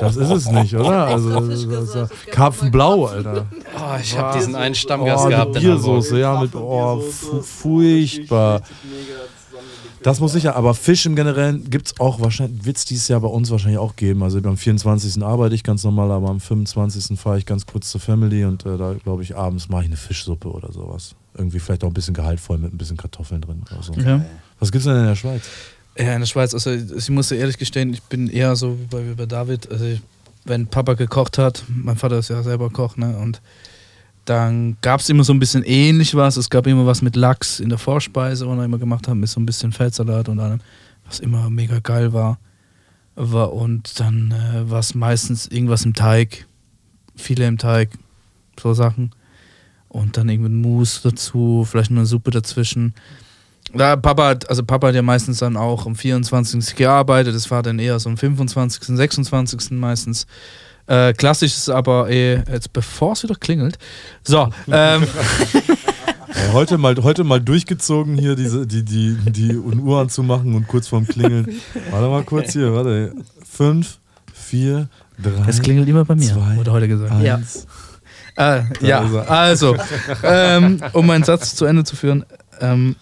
Das ist es nicht, oder? Also, das, das Karpfenblau, Alter. Oh, ich habe diesen einen Stammgast Oh, gehabt. Biersoße, ja, mit, oh, fu furchtbar. Das muss sicher, aber Fisch im Generellen gibt es auch wahrscheinlich, wird es dieses Jahr bei uns wahrscheinlich auch geben. Also am 24. arbeite ich ganz normal, aber am 25. fahre ich ganz kurz zur Family und äh, da glaube ich abends mache ich eine Fischsuppe oder sowas. Irgendwie vielleicht auch ein bisschen gehaltvoll mit ein bisschen Kartoffeln drin oder so. Ja. Was gibt's denn in der Schweiz? Ja, in der Schweiz, also ich muss dir ehrlich gestehen, ich bin eher so wie bei, wie bei David. Also ich, wenn Papa gekocht hat, mein Vater ist ja selber Koch, ne? Und dann gab es immer so ein bisschen ähnlich was. Es gab immer was mit Lachs in der Vorspeise, was wir immer gemacht haben, mit so ein bisschen Feldsalat und allem, was immer mega geil war. war und dann äh, war es meistens irgendwas im Teig, viele im Teig, so Sachen. Und dann irgendwie ein Mousse dazu, vielleicht eine Suppe dazwischen. Da Papa hat, also Papa hat ja meistens dann auch am 24. gearbeitet, das war dann eher so am 25., 26. meistens. Äh, klassisch ist aber eh, jetzt bevor es wieder klingelt. So, ähm, Ey, heute, mal, heute mal durchgezogen hier diese, die, die, die Uhr anzumachen und kurz vorm Klingeln. Warte mal kurz hier, warte. Fünf, vier, drei. es klingelt immer bei mir, Zwei, wurde heute gesagt. Eins. Äh, ja, ist er. also, ähm, um meinen Satz zu Ende zu führen, ähm,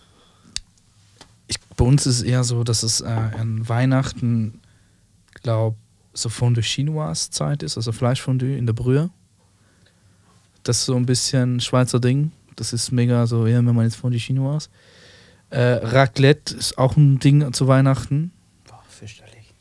ich, bei uns ist es eher so, dass es äh, an Weihnachten, glaube so Fondue Chinoise Zeit ist, also Fleischfondue in der Brühe. Das ist so ein bisschen Schweizer Ding. Das ist mega so, ja, wenn man jetzt Fondue Chinoise. Äh, Raclette ist auch ein Ding zu Weihnachten. Boah, fürchterlich.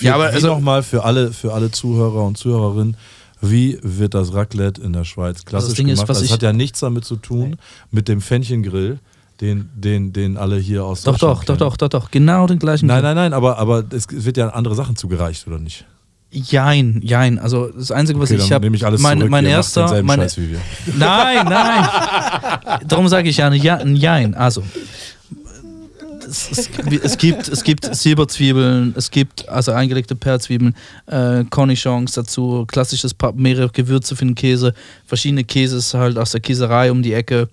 Ja, aber also- nochmal für alle, für alle Zuhörer und Zuhörerinnen, wie wird das Raclette in der Schweiz klassisch Ding ist, gemacht? was das ich- hat ja nichts damit zu tun mit dem Fähnchengrill, den, den, den alle hier aus Doch, Deutschland doch, doch, doch, doch, doch, genau den gleichen. Nein, nein, nein, aber, aber es wird ja andere Sachen zugereicht, oder nicht? Jein, jein. Also das Einzige, was Okay, ich habe, mein, zurück. mein ihr erster, meine, Scheiß wie wir. nein, nein. Darum sage ich ja, ein ein Jein. Also es, es, es gibt es gibt Silberzwiebeln, es gibt also eingelegte Perlzwiebeln, äh, Cornichons dazu, klassisches Pa- mehrere Gewürze für den Käse, verschiedene Käses halt aus der Käserei um die Ecke.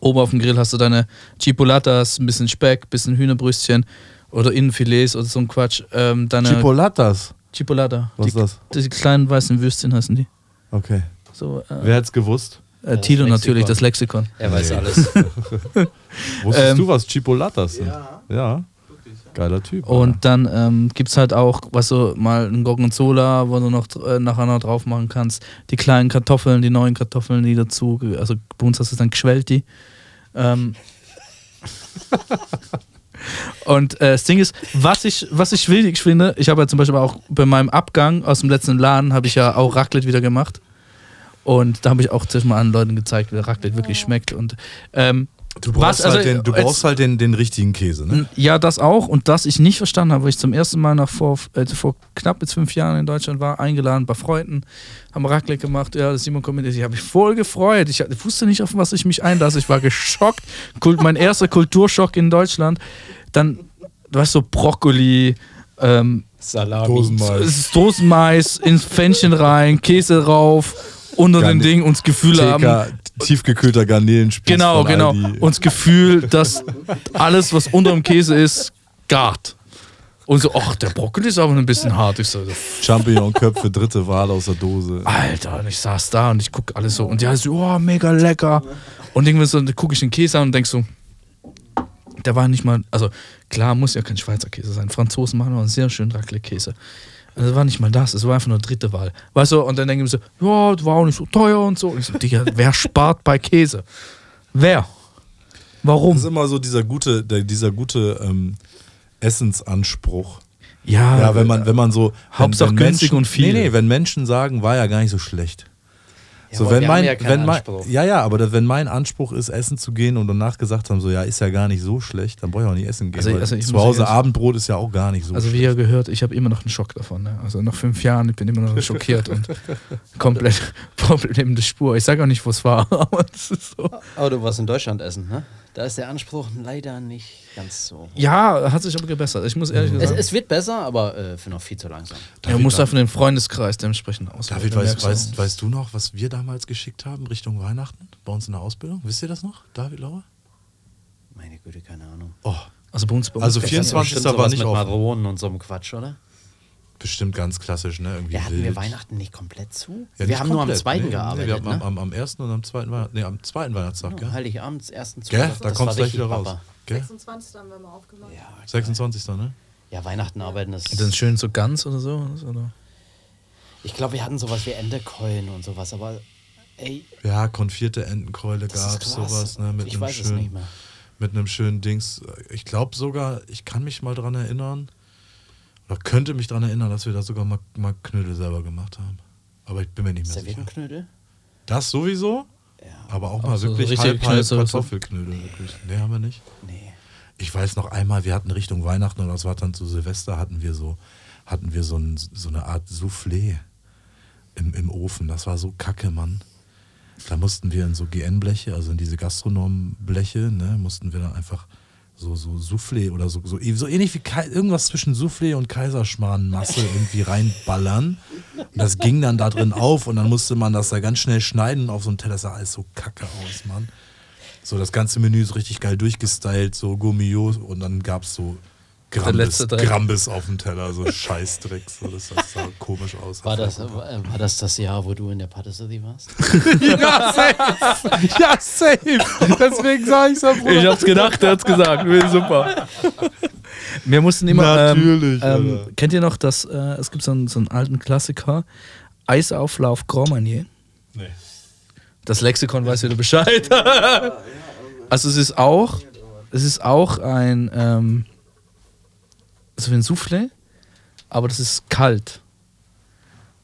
Oben auf dem Grill hast du deine Chipolatas, ein bisschen Speck, bisschen Hühnerbrüstchen oder Innenfilets oder so ein Quatsch. Ähm, Chipolatas. Chipolata. Was die, ist das? Die kleinen weißen Würstchen heißen die. Okay. So, äh, Wer hätte es gewusst? äh, Tilo natürlich, das Lexikon. Er weiß Nee. alles. Wusstest Ähm, du, was Chipolatas sind? Ja. Geiler Typ. Und dann ähm, gibt es halt auch, was du mal ein Gorgonzola, wo du noch äh, nachher noch drauf machen kannst. Die kleinen Kartoffeln, die neuen Kartoffeln, die dazu, also bei uns hast du dann geschwellt die. Ähm, und äh, das Ding ist, was ich, was ich wichtig finde, ich habe ja zum Beispiel auch bei meinem Abgang aus dem letzten Laden, habe ich ja auch Raclette wieder gemacht. Und da habe ich auch zuerst mal an Leuten gezeigt, wie Raclette wirklich schmeckt. Und ähm, du brauchst, was, also, halt, den, du jetzt- brauchst halt den, den richtigen Käse, ne? ja, das auch. Und das ich nicht verstanden habe, weil ich zum ersten Mal nach vor, äh, vor knapp jetzt fünf Jahren in Deutschland war, eingeladen bei Freunden, haben Raclette gemacht. Ja, das Simon kommt mit, ich habe mich voll gefreut. Ich, ich wusste nicht, auf was ich mich einlasse. Ich war geschockt. Kult, mein erster Kulturschock in Deutschland. Dann, du weißt so, Brokkoli, ähm, Salami. Dosenmais. Dosenmais ins Pfännchen rein, Käse rauf, unter den Garne- Ding und das Gefühl haben. Tiefgekühlter Garnelenspieß Genau, genau. Und das Gefühl, dass alles, was unter dem Käse ist, gart. Und so, ach, der Brokkoli ist aber ein bisschen hart. Ich so, Champignon-Köpfe, dritte Wahl aus der Dose. Alter, und ich saß da und ich gucke alles so. Und heißt so, oh, mega lecker. Und irgendwie so, gucke ich den Käse an und denk so, der war nicht mal, also klar, muss ja kein Schweizer Käse sein. Franzosen machen auch einen sehr schönen Raclette-Käse. Das war nicht mal das, es war einfach nur dritte Wahl. Weißt du, und dann denke ich mir so, ja, das war auch nicht so teuer und so. Und ich so, Digga, wer spart bei Käse? Wer? Warum? Das ist immer so dieser gute, der, dieser gute ähm, Essensanspruch. Ja, Ja, wenn man, wenn man so. Wenn, Hauptsache wenn günstig Menschen, und viel. Nee, nee, wenn Menschen sagen, war ja gar nicht so schlecht. Ja, so, wenn mein, ja wenn mein, Anspruch. ja, ja, aber wenn mein Anspruch ist, essen zu gehen und danach gesagt haben, so, ja, ist ja gar nicht so schlecht, dann brauche ich auch nicht essen gehen. Also- weil also ich zu Hause Abendbrot ist ja auch gar nicht so Also wie schlecht. ihr gehört, ich habe immer noch einen Schock davon. Ne? Also nach fünf Jahren, ich bin immer noch schockiert und komplett Problem der Spur. Ich sage auch nicht, wo es war, aber es ist so. Aber du warst in Deutschland essen, ne? Da ist der Anspruch leider nicht ganz so. hoch. Ja, hat sich aber gebessert. Ich muss ehrlich Es, gesagt. es wird besser, aber äh, für noch viel zu langsam. ja, man muss da von den Freundeskreis dementsprechend aus. David, weißt, weißt, weißt du noch, was wir damals geschickt haben Richtung Weihnachten bei uns in der Ausbildung? Wisst ihr das noch, David, Laura? Meine Güte, keine Ahnung. Oh, Also bei uns, bei uns Also gab's- 24. Bestimmt war nicht mit auf- Maronen und so einem Quatsch, oder? Bestimmt ganz klassisch, ne? Irgendwie Ja, hatten wir wild. Weihnachten nicht komplett zu? Ja, wir nicht haben nur am komplett, zweiten nee, gearbeitet, Nee, wir haben ne? am, am, am ersten und am zweiten, Weihnachts nee, am zweiten Weihnachtstag, gell? Heiligabend, ersten Gell? Zweiten. Da kommst du gleich wieder raus. Papa. Gell? 26. haben wir mal aufgemacht. Ja, 26. ne? ja, Weihnachten arbeiten ist. Ist das schön so ganz oder so? Oder? Ich glaube, wir hatten sowas wie Endekeulen und sowas, aber ey, Ja, konfierte Entenkeule gab es sowas, ne? Mit ich einem weiß es schönen, nicht mehr. mit einem schönen Dings. Ich glaube sogar, ich kann mich mal dran erinnern, oder könnte mich dran erinnern, dass wir da sogar mal, mal Knödel selber gemacht haben. Aber ich bin mir nicht mehr sicher. Serviettenknödel? Das sowieso, Ja. aber auch Auch mal so- so wirklich richtige halb, halb Knödel, so- Kartoffelknödel. Wirklich. Nee, haben wir nicht. Nee. Ich weiß noch einmal, wir hatten Richtung Weihnachten oder das war dann zu Silvester, hatten wir so, hatten wir so, ein, so eine Art Soufflé im, im Ofen. Das war so kacke, Mann. Da mussten wir in so GN-Bleche, also in diese Gastronom-Bleche, ne, mussten wir dann einfach so, so Soufflé oder so, so, so ähnlich wie Kai, irgendwas zwischen Soufflé und Kaiserschmarrnmasse irgendwie reinballern. Und das ging dann da drin auf und dann musste man das da ganz schnell schneiden auf so einen Teller. Das sah alles so kacke aus, Mann. So das ganze Menü ist richtig geil durchgestylt, so Gourmillot und dann gab es so Grambis, letzte Dreck. Grambis auf dem Teller, so Scheißdreck. So, das, das sah komisch aus. War das, war, war das das Jahr, wo du in der Patisserie warst? Ja, safe. Ja, safe. Deswegen sag ich's ja, Bruder. Ich hab's gedacht, er hat's gesagt. Super. Wir mussten immer. Natürlich, Ähm, ähm, Alter. kennt ihr noch, dass äh, es gibt so einen, so einen alten Klassiker, Eisauflauf Grand Marnier? Nee. Das Lexikon weiß wieder Bescheid. also es ist auch, es ist auch ein, ähm, so wie ein Soufflé, aber das ist kalt.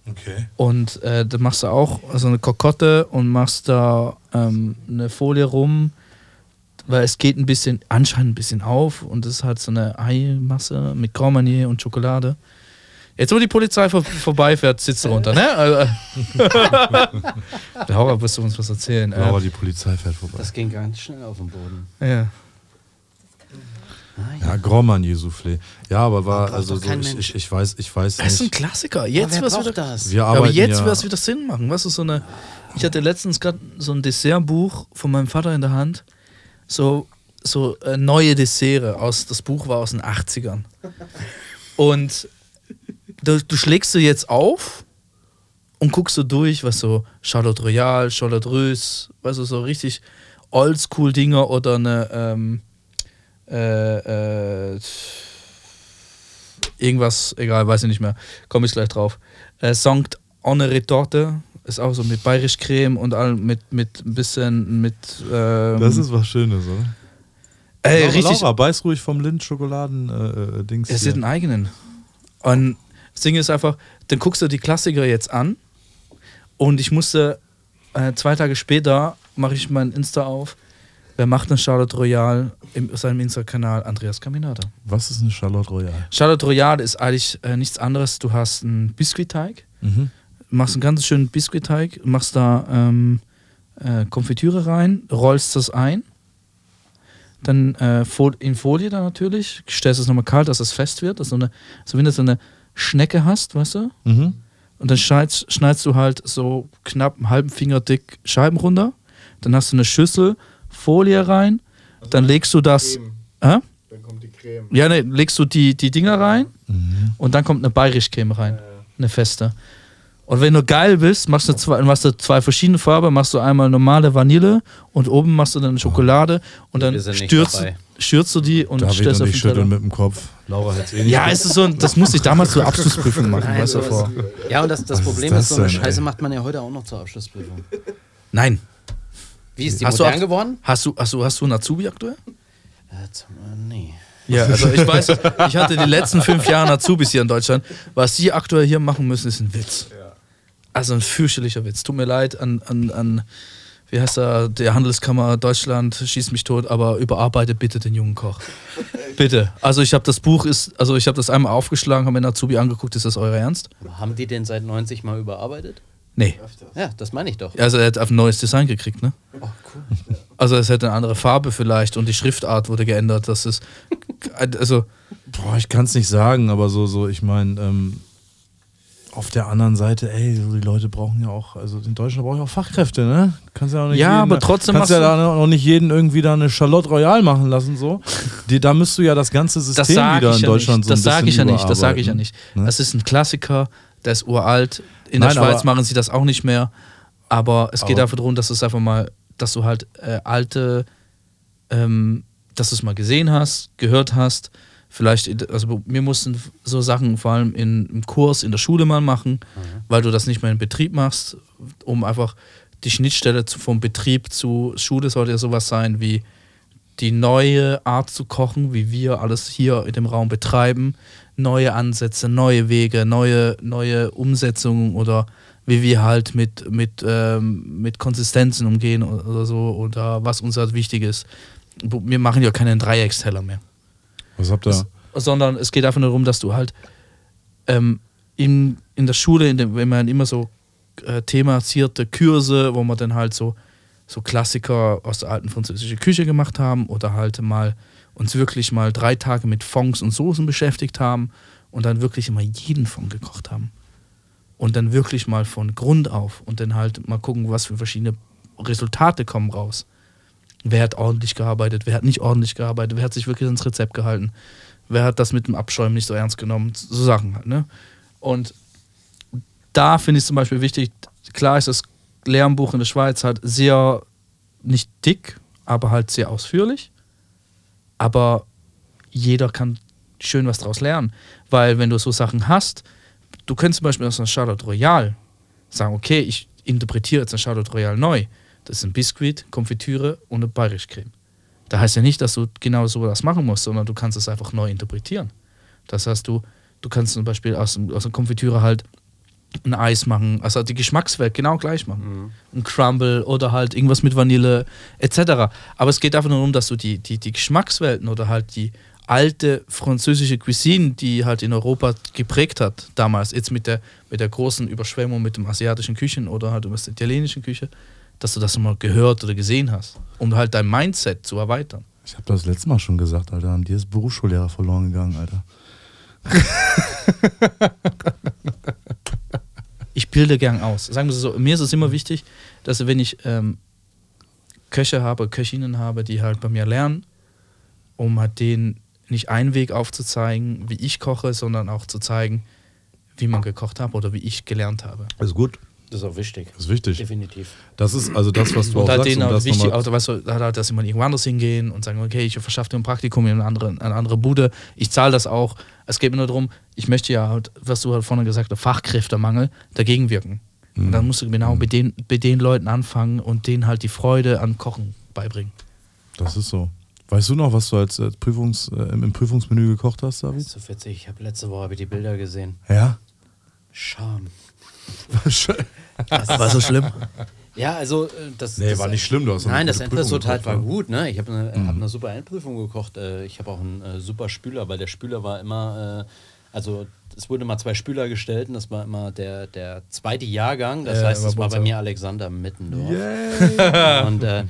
Okay. Und äh, da machst du auch so eine Kokotte und machst da ähm, eine Folie rum, weil es geht ein bisschen, anscheinend ein bisschen auf und es ist halt so eine Eimasse mit Grand Marnier und Schokolade. Jetzt, wo die Polizei vor, vorbeifährt, sitzt du runter, ne? Also, Der Horror wirst du uns was erzählen. Aber Äh, die Polizei fährt vorbei. Das ging ganz schnell auf den Boden. ja. Ja, Grand Marnier Soufflé. Ja, aber war, braucht also so, ich, ich, ich weiß, ich weiß Das ist ein. Klassiker. Aber Jetzt braucht wieder, das? Wir Ja, aber jetzt ja, wird es wieder Sinn machen. Weißt du, so eine. Ich hatte letztens gerade so ein Dessertbuch von meinem Vater in der Hand. So, so äh, neue Dessert aus. Das Buch war aus den 80ern. Und du, du schlägst du jetzt auf und guckst so durch, was so Charlotte Royale, Charlotte Rös, weißt du, so richtig Oldschool-Dinger oder eine. Ähm, äh, äh, irgendwas, egal, weiß ich nicht mehr, komme ich gleich drauf. Äh, Sankt Anne Retorte ist auch so mit bayerisch Creme und allem mit, mit ein bisschen mit. Ähm, Das ist was Schönes, oder? ey, Laura, richtig. Laura, beiß ruhig vom Lind Schokoladen-Dings. Es hat einen eigenen. Und das Ding ist einfach, dann guckst du die Klassiker jetzt an und ich musste äh, zwei Tage später mache ich mein Insta auf. Wer macht eine Charlotte Royale in seinem Insta-Kanal? Andreas Caminata. Was ist eine Charlotte Royale? Charlotte Royale ist eigentlich äh, nichts anderes. Du hast einen Biskuitteig, Mhm. machst einen ganz schönen Biskuitteig, machst da ähm, äh, Konfitüre rein, rollst das ein, dann äh, in Folie dann natürlich, stellst es nochmal kalt, dass es fest wird, dass du eine, so wenn du so eine Schnecke hast, weißt du, Mhm. und dann schneidest, schneidest du halt so knapp einen halben Finger dick Scheiben runter, dann hast du eine Schüssel, Folie rein, dann legst du das. Hä? Dann kommt die Creme. ja, ne, legst du die, die Dinger rein Mhm. und dann kommt eine Bayerisch-Creme rein. Eine feste. Und wenn du geil bist, machst du zwei, machst du zwei verschiedene Farben, machst du einmal normale Vanille und oben machst du dann Schokolade und dann stürzt, stürzt du die und David stellst und auf ich schütteln mit dem Kopf. Laura hat es eh nicht. Ja, es ist so, das musste ich damals zur Abschlussprüfung machen, Nein, weißt du, vor. Ja, und das, das ist Problem das ist, so eine denn, Scheiße ey? macht man ja heute auch noch zur Abschlussprüfung. Nein. Wie ist die Hast du modern auch- geworden? Hast du, hast du, hast du einen Azubi aktuell? Äh, äh, nee. Ja, also ich weiß, ich hatte die letzten fünf Jahre Azubis hier in Deutschland. Was sie aktuell hier machen müssen, ist ein Witz. Also ein fürchterlicher Witz. Tut mir leid an, an, an wie heißt er, der Handelskammer Deutschland, schießt mich tot, aber überarbeitet bitte den jungen Koch. bitte. Also ich habe das Buch ist, also ich habe das einmal aufgeschlagen, habe mir den Azubi angeguckt, ist das euer Ernst? Aber haben die den seit 90 mal überarbeitet? Nee. Ja, das meine ich doch. Also er hat auf ein neues Design gekriegt, ne? Oh, cool. Also es hätte eine andere Farbe vielleicht und die Schriftart wurde geändert. Das ist also Boah, ich kann es nicht sagen, aber so, so, ich meine, ähm, auf der anderen Seite, ey, so die Leute brauchen ja auch, also in Deutschland brauchen ja auch Fachkräfte, ne? Kannst ja auch nicht Ja, jeden, aber trotzdem kannst ja da noch nicht jeden irgendwie da eine Charlotte Royale machen lassen, so. Die, da müsst du ja das ganze Das System sage wieder ich in ja Deutschland nicht. so ein Das sage ich ja nicht. Das sage ich ja nicht. ne? Das ist ein Klassiker, der ist uralt. In der Nein, Schweiz aber- machen sie das auch nicht mehr. Aber es geht Aber- einfach darum, dass du es einfach mal, dass du halt äh, alte, ähm, dass du es mal gesehen hast, gehört hast. Vielleicht, also wir mussten so Sachen vor allem in, im Kurs in der Schule mal machen, weil du das nicht mehr in Betrieb machst, um einfach die Schnittstelle zu, vom Betrieb zu Schule sollte ja sowas sein wie die neue Art zu kochen, wie wir alles hier in dem Raum betreiben, neue Ansätze, neue Wege, neue, neue Umsetzungen oder wie wir halt mit, mit, ähm, mit Konsistenzen umgehen oder so oder was uns halt wichtig ist. Wir machen ja keinen Dreiecksteller mehr Was habt ihr? sondern es geht einfach nur darum, dass du halt ähm, in, in der Schule, in dem, wenn man immer so äh, thematisierte Kurse, wo man dann halt so, so Klassiker aus der alten französischen Küche gemacht haben oder halt mal uns wirklich mal drei Tage mit Fonds und Soßen beschäftigt haben und dann wirklich immer jeden Fond gekocht haben. Und dann wirklich mal von Grund auf und dann halt mal gucken, was für verschiedene Resultate kommen raus. Wer hat ordentlich gearbeitet, wer hat nicht ordentlich gearbeitet, wer hat sich wirklich ans Rezept gehalten, wer hat das mit dem Abschäumen nicht so ernst genommen, so Sachen halt, ne? Und da finde ich zum Beispiel wichtig, klar ist das Lehrbuch in der Schweiz halt sehr, nicht dick, aber halt sehr ausführlich. Aber jeder kann schön was daraus lernen. Weil wenn du so Sachen hast, du könntest zum Beispiel aus einer Charlotte Royale sagen, okay, ich interpretiere jetzt eine Charlotte Royale neu. Das ist ein Biskuit, Konfitüre und eine Bayerischcreme. Da heißt ja nicht, dass du genau so das machen musst, sondern du kannst es einfach neu interpretieren. Das heißt, du, du kannst zum Beispiel aus, aus einer Konfitüre halt ein Eis machen, also die Geschmackswelt genau gleich machen. Ein Crumble oder halt irgendwas mit Vanille etc. Aber es geht einfach nur darum, dass du die, die, die Geschmackswelten oder halt die alte französische Cuisine, die halt in Europa geprägt hat damals, jetzt mit der, mit der großen Überschwemmung mit dem asiatischen Küchen oder halt mit der italienischen Küche, dass du das nochmal gehört oder gesehen hast, um halt dein Mindset zu erweitern. Ich habe das letzte Mal schon gesagt, Alter. An dir ist Berufsschullehrer verloren gegangen, Alter. ich bilde gern aus. Sagen wir so, mir ist es immer wichtig, dass wenn ich ähm, Köche habe, Köchinnen habe, die halt bei mir lernen, um halt denen nicht einen Weg aufzuzeigen, wie ich koche, sondern auch zu zeigen, wie man gekocht hat oder wie ich gelernt habe. Ist gut. Das ist auch wichtig. Das ist wichtig. Definitiv. Das ist also das, was du Und auch halt sagst. denen auch das wichtig, also, weißt du, halt, dass sie mal irgendwo anders hingehen und sagen, okay, ich verschaffe dir ein Praktikum in eine andere, eine andere Bude, ich zahle das auch. Es geht mir nur darum, ich möchte ja halt, was du halt vorhin gesagt hast, Fachkräftemangel dagegen wirken. Und Mhm. dann musst du genau bei, den, bei den Leuten anfangen und denen halt die Freude an Kochen beibringen. Das ist so. Weißt du noch, was du als, als Prüfungs, äh, im Prüfungsmenü gekocht hast, Das David? ist so witzig. Ich habe letzte Woche hab ich die Bilder gesehen. Ja. Scham. War so schlimm? Ja, also äh, das. Nee, das, war nicht schlimm, du hast Nein, das Endresultat war gekocht, gut, ne? Ich habe eine, Mhm. hab eine super Endprüfung gekocht. Äh, Ich habe auch einen äh, super Spüler, weil der Spüler war immer, äh, also es wurden immer zwei Spüler gestellt und das war immer der, der zweite Jahrgang. Das Ja, heißt, es war bei mir Alexander Mittendorf. Und äh,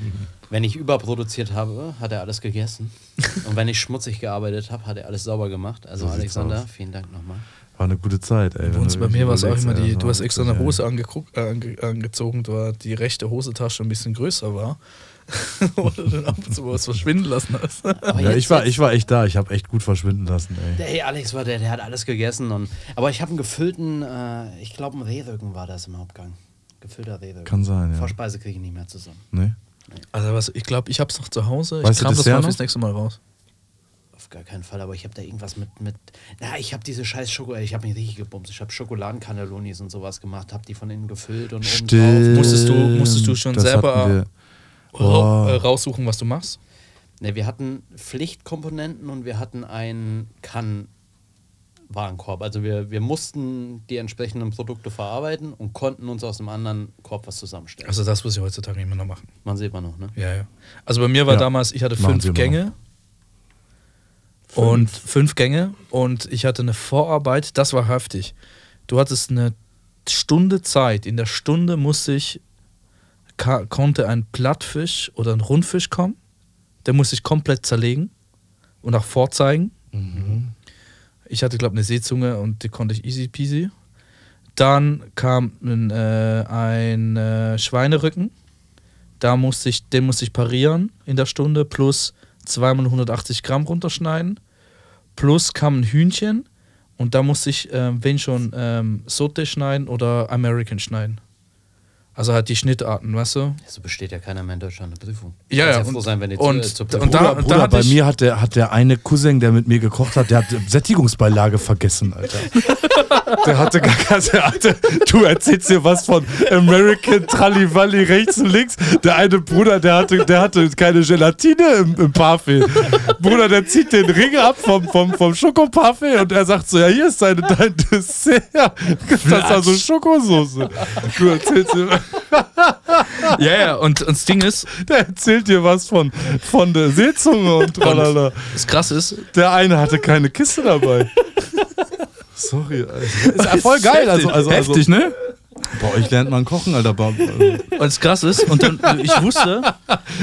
wenn ich überproduziert habe, hat er alles gegessen. Und wenn ich schmutzig gearbeitet habe, hat er alles sauber gemacht. Also So Alexander, vielen Dank nochmal. War eine gute Zeit, ey. Du bei mir war es auch immer ey, die, du hast extra eine Hose angeguckt, äh, ange, angezogen, weil die rechte Hosentasche ein bisschen größer war. Oder dann ab und zu was verschwinden lassen hast. Aber Ja, jetzt- ich war, ich war echt da. Ich habe echt gut verschwinden lassen, ey. Der, hey, Alex war der, der hat alles gegessen. Und, aber ich habe einen gefüllten, äh, ich glaube, ein Rehrücken war das im Hauptgang. Gefüllter Rehrücken. Kann sein, ja. Vorspeise kriege ich nicht mehr zusammen. Nee? Also was, ich glaube, ich hab's noch zu Hause. Weißt ich kram das mal noch? fürs nächste Mal raus. Gar keinen Fall, aber ich habe da irgendwas mit, mit. Na, ich habe diese scheiß Schokolade, ich habe mich richtig gebumst. Ich habe Schokoladencannellonis und sowas gemacht, habe die von innen gefüllt und oben drauf. Musstest du- musstest du schon Das selber- äh, raussuchen, was du machst. Ne, wir hatten Pflichtkomponenten und wir hatten einen Kann-Warenkorb. Also wir, wir mussten die entsprechenden Produkte verarbeiten und konnten uns aus einem anderen Korb was zusammenstellen. Also das muss ich heutzutage immer noch machen. Man sieht man noch, ne? Ja, ja. Also bei mir war Ja. damals, ich hatte fünf sie immer Und fünf Gänge und ich hatte eine Vorarbeit, das war heftig. Du hattest eine Stunde Zeit. In der Stunde musste ich, konnte ein Plattfisch oder ein Rundfisch kommen. Der musste ich komplett zerlegen und auch vorzeigen. Ich hatte, glaube ich, eine Seezunge und die konnte ich easy peasy. Dann kam ein, äh, ein äh, Schweinerücken. Da musste ich, den musste ich parieren in der Stunde, plus zweimal 180 Gramm runterschneiden. Plus kam ein Hühnchen und da musste ich, ähm, wenn schon, ähm, Sote schneiden oder American schneiden. Also halt die Schnittarten, weißt du? So besteht ja keiner mehr in Deutschland eine Prüfung. Ja, ja, und- sein, wenn die und- zu, äh, zur und Prüfung da- Bruder, Bruder bei mir hat der, hat der eine Cousin, der mit mir gekocht hat, der hat Sättigungsbeilage vergessen, Alter. Der hatte gar keine, hatte, du erzählst dir was von American Trallivalli rechts und links. Der eine Bruder, der hatte, der hatte keine Gelatine im, im Parfait. Bruder, der zieht den Ring ab vom, vom, vom Schokoparfait und er sagt so, ja, hier ist deine, dein Dessert. Das ist also Schokosoße. Du erzählst dir, Ja, ja, und, und das Ding ist, der erzählt dir was von, von der Seezunge und tralala. das krass ist, Der eine hatte keine Kiste dabei. Sorry, Alter. Ist voll geil. Also, also, also, heftig, ne? Boah, ich lernt mal kochen, Alter. Und das krass ist, und dann, ich wusste,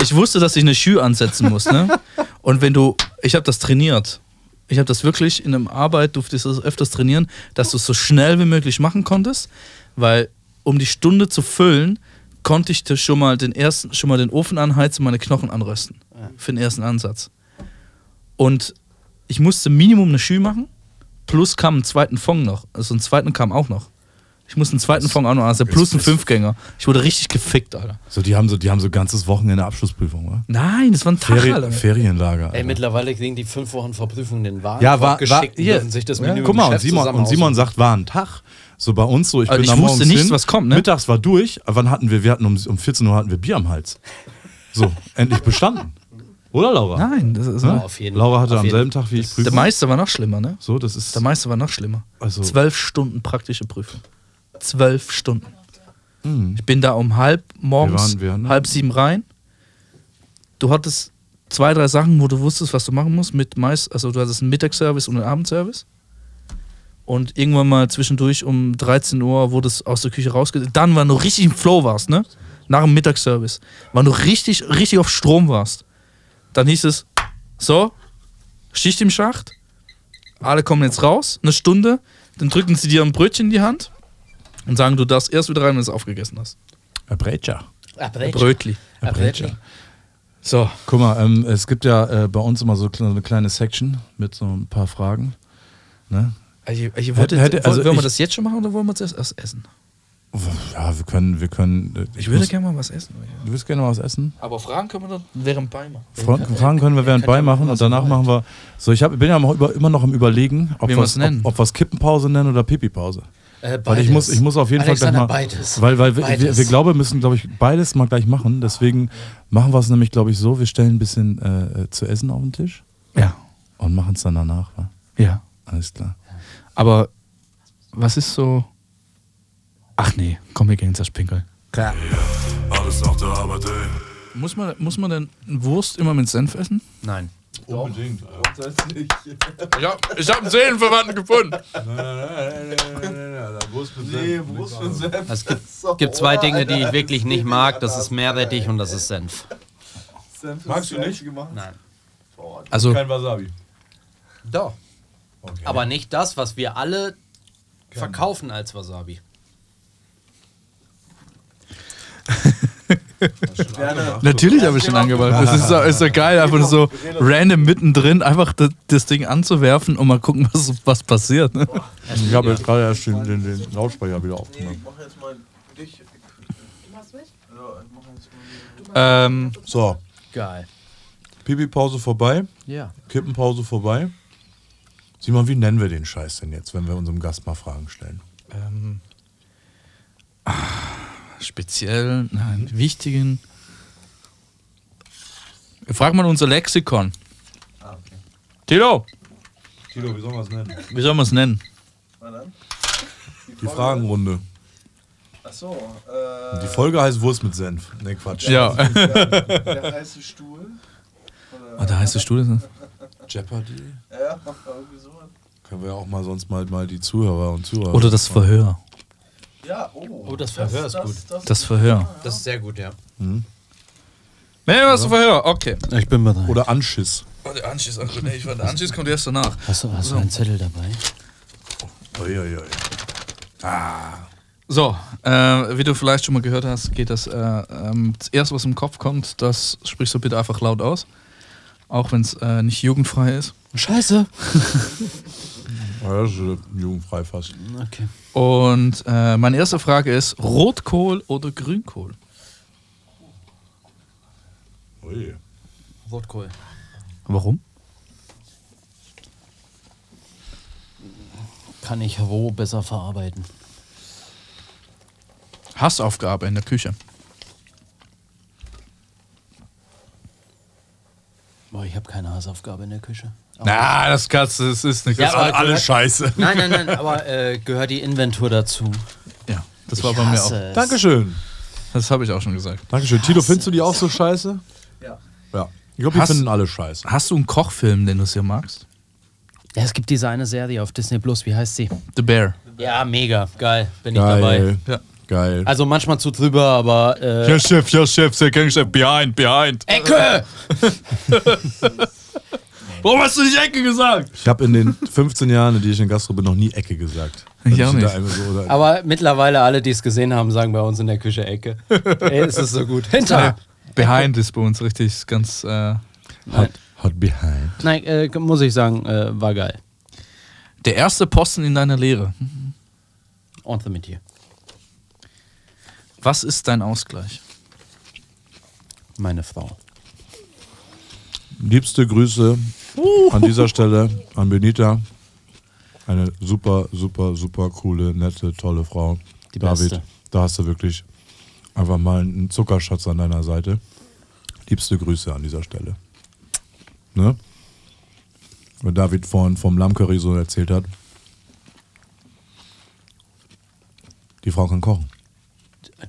ich wusste, dass ich eine Schü ansetzen muss, ne? Und wenn du ich habe das trainiert. Ich habe das wirklich in der Arbeit, durfte ich das öfters trainieren, dass du es so schnell wie möglich machen konntest, weil um die Stunde zu füllen, konnte ich das schon mal den ersten, schon mal den Ofen anheizen und meine Knochen anrösten. Für den ersten Ansatz. Und ich musste Minimum eine Schü machen, plus kam einen zweiten Fong noch. Also einen zweiten kam auch noch. Ich musste einen zweiten Fong auch noch, also plus einen Fünfgänger. Ich wurde richtig gefickt, Alter. So, die haben so, die haben so ganzes Wochenende Abschlussprüfung, oder? Nein, das war ein Tag, Ferien, Alter. Ferienlager. Ey, Alter. mittlerweile kriegen die fünf Wochen Verprüfung den Wagen Ja, war- geschickt war- und hier. dürfen sich das Ja, Menü im Guck mal, und Simon, und Simon sagt, war ein Tag. So bei uns so, ich Also bin ich da wusste morgens nicht, hin, was kommt, ne? Mittags war durch, wann hatten wir? Wir hatten um, um 14 Uhr hatten wir Bier am Hals. So, endlich bestanden. Oder Laura? Nein, das ist, Ja, auf jeden Laura hatte auf am selben Tag wie ich der Prüfung. Meister war noch schlimmer, ne? So, das ist Der Meister war noch schlimmer. Also- Zwölf Stunden praktische Prüfung. Zwölf Stunden. Mhm. Ich bin da um halb morgens, Wir waren- wir- halb sieben rein. Du hattest zwei, drei Sachen, wo du wusstest, was du machen musst. Mit meist, also du hattest einen Mittagsservice und einen Abendservice. Und irgendwann mal zwischendurch um 13 Uhr wurde es aus der Küche rausge... Dann, wenn du richtig im Flow warst, ne? Nach dem Mittagsservice. Wenn du richtig, richtig auf Strom warst. Dann hieß es, so, Schicht im Schacht. Alle kommen jetzt raus, eine Stunde. Dann drücken sie dir ein Brötchen in die Hand und sagen, du darfst erst wieder rein, wenn du es aufgegessen hast. Herr Brecher. Abrech. Brötli. Abrech. So. Guck mal, ähm, es gibt ja äh, bei uns immer so eine kleine Section mit so ein paar Fragen. Ne? Also, ich, ich wollte, hätte- also wollen wir ich- das jetzt schon machen oder wollen wir das erst essen? Ja, wir können, wir können. äh, Ich würde muss- gerne mal was essen. Du willst gerne mal was essen? Aber Fragen können wir dann während bei machen. Fra Fragen können wir während könnt ihr bei machen machen, und was danach machen wir. So, ich hab, bin ja immer noch am Überlegen, ob wir es nennen. ob, ob wir's Kippenpause nennen oder Pipi-Pause. Äh, Weil ich muss, ich muss auf jeden Alexander, Fall gleich mal. beides. Weil, weil wir, wir, Beides. wir glauben, wir müssen, glaube ich, beides mal gleich machen. Deswegen machen wir es nämlich, glaube ich, so: Wir stellen ein bisschen äh, äh, zu essen auf den Tisch Ja. und machen es dann danach. Wa? Ja. Alles klar. Aber was ist so. Ach nee, komm, wir gehen jetzt das Pinkeln. Alles nach der Arbeit, ey. Muss man, muss man denn Wurst immer mit Senf essen? Nein. Unbedingt. Ja, ich habe einen Seelenverwandten gefunden. Nee, Wurst mit Senf. Es gibt, gibt zwei Dinge, die ich wirklich nicht mag. Das ist Meerrettich und das ist Senf. Senf ist Magst du nicht? Gemacht. Nein. Also, Kein Wasabi. Doch. Okay. Aber nicht das, was wir alle verkaufen als Wasabi. natürlich habe ich schon angewandt. Das ist so, ist so geil, einfach so random mittendrin einfach das, das Ding anzuwerfen und mal gucken, was, was passiert. Ne? Ich habe jetzt gerade erst den, den, den Lautsprecher wieder Nee, aufgemacht. ich mach jetzt mal dich. Du machst mich? Ja, ich mach jetzt mal Ähm, So, Geil. Pipi-Pause vorbei, Ja. Kippenpause vorbei. Simon, wie nennen wir den Scheiß denn jetzt, wenn wir unserem Gast mal Fragen stellen? ähm, ah, speziell, nein, wichtigen. Frag mal unser Lexikon. Tilo, Tilo, wie sollen wir es nennen? wie soll man es nennen? Dann. Die Fragenrunde. Achso, äh. Die Folge heißt Wurst mit Senf. Ne, Quatsch. Ja. Der heiße Stuhl. Oh, da heißt der Stuhl. ne? Jeopardy. Ja, irgendwie sowas. Können wir auch mal sonst mal, mal die Zuhörer und Zuhörer. Oder das Verhör. Ja, oh. Oh, das Verhör ist gut. Das, Das Verhör. Das ist sehr gut, ja. Nee, was Verhör, okay. Ich bin bereit. Oder Anschiss. Oh, der Anschiss, ach, nee, ich war, der Anschiss kommt erst danach. Hast du, hast du einen Zettel dabei? Uiuiui. So, äh, wie du vielleicht schon mal gehört hast, geht das, äh, ähm, das erste, was im Kopf kommt, das sprichst du bitte einfach laut aus. Auch wenn es äh, nicht jugendfrei ist. Scheiße. Ja, das ist äh, jugendfrei fast. Okay. Und äh, meine erste Frage ist: Rotkohl oder Grünkohl? Ui. Rotkohl. Warum? Kann ich roh besser verarbeiten. Hassaufgabe in der Küche. Boah, ich habe keine Hausaufgabe in der Küche. Na, das kannst du, das ist nicht. Ja, das, aber gehört- scheiße. Nein, nein, nein, aber äh, gehört die Inventur dazu. ja, das war Ich bei mir auch. es. Dankeschön. Das habe ich auch schon gesagt. Dankeschön. Tilo, findest du die auch so scheiße? Ja. Ja. Ich glaube, die Hast- finden alle scheiße. Hast du einen Kochfilm, den du sehr magst? Ja, es gibt diese eine Serie auf Disney Plus, wie heißt sie? The Bear. Ja, mega, geil, bin ich dabei. Geil. Ja. Geil. Also manchmal zu drüber, aber äh, Ja, Chef, ja, Chef, sehr Gangchef, behind, behind. Ecke! Warum hast du nicht Ecke gesagt? Ich habe in den 15 Jahren, in die ich in Gastro bin, noch nie Ecke gesagt. Ich auch nicht. So, oder Aber mittlerweile alle, die es gesehen haben, sagen bei uns in der Küche Ecke. Ey, ist es so gut. Hinter! Behind ist bei uns richtig ganz. Äh, hot, hot behind. Nein, äh, muss ich sagen, äh, war geil. der erste Posten in deiner Lehre. Ordne mit dir. Was ist dein Ausgleich? Meine Frau. Liebste Grüße an dieser Stelle an Benita. Eine super, super, super coole, nette, tolle Frau. Die David, beste. da hast du wirklich einfach mal einen Zuckerschatz an deiner Seite. Liebste Grüße an dieser Stelle. Ne? Wenn David vorhin vom Lammcurry so erzählt hat. Die Frau kann kochen.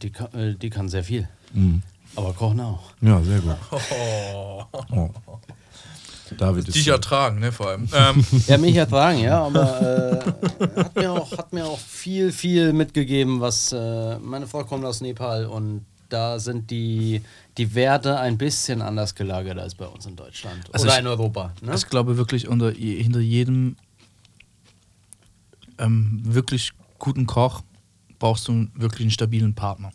Die, kann- äh, die kann sehr viel. Mhm. Aber kochen auch. Ja, sehr gut. Oh. David ist. ertragen, ne, vor allem. Ähm, Ja, mich ertragen, ja, aber äh, hat, mir auch, hat mir auch viel, viel mitgegeben, was äh, meine Frau kommt aus Nepal und da sind die, die Werte ein bisschen anders gelagert als bei uns in Deutschland Also oder ich- in Europa. Ne? Ich glaube wirklich, unter, hinter jedem ähm, wirklich guten Koch brauchst du wirklich einen stabilen Partner.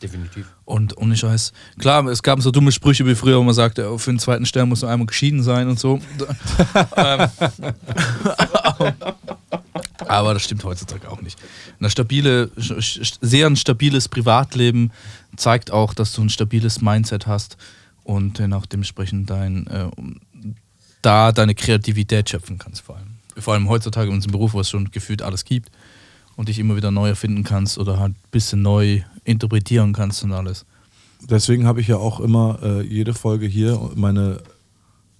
Definitiv. Und ohne Scheiß. Klar, es gab so dumme Sprüche wie früher, wo man sagte, oh, für den zweiten Stern muss man einmal geschieden sein und so. ähm, aber das stimmt heutzutage auch nicht. Ein stabile, sehr ein stabiles Privatleben zeigt auch, dass du ein stabiles Mindset hast und dann auch dementsprechend dein, äh, da deine Kreativität schöpfen kannst vor allem. Vor allem heutzutage in unserem Beruf, wo es schon gefühlt alles gibt und dich immer wieder neu erfinden kannst oder halt ein bisschen neu interpretieren kannst und alles. Deswegen habe ich ja auch immer äh, jede Folge hier meine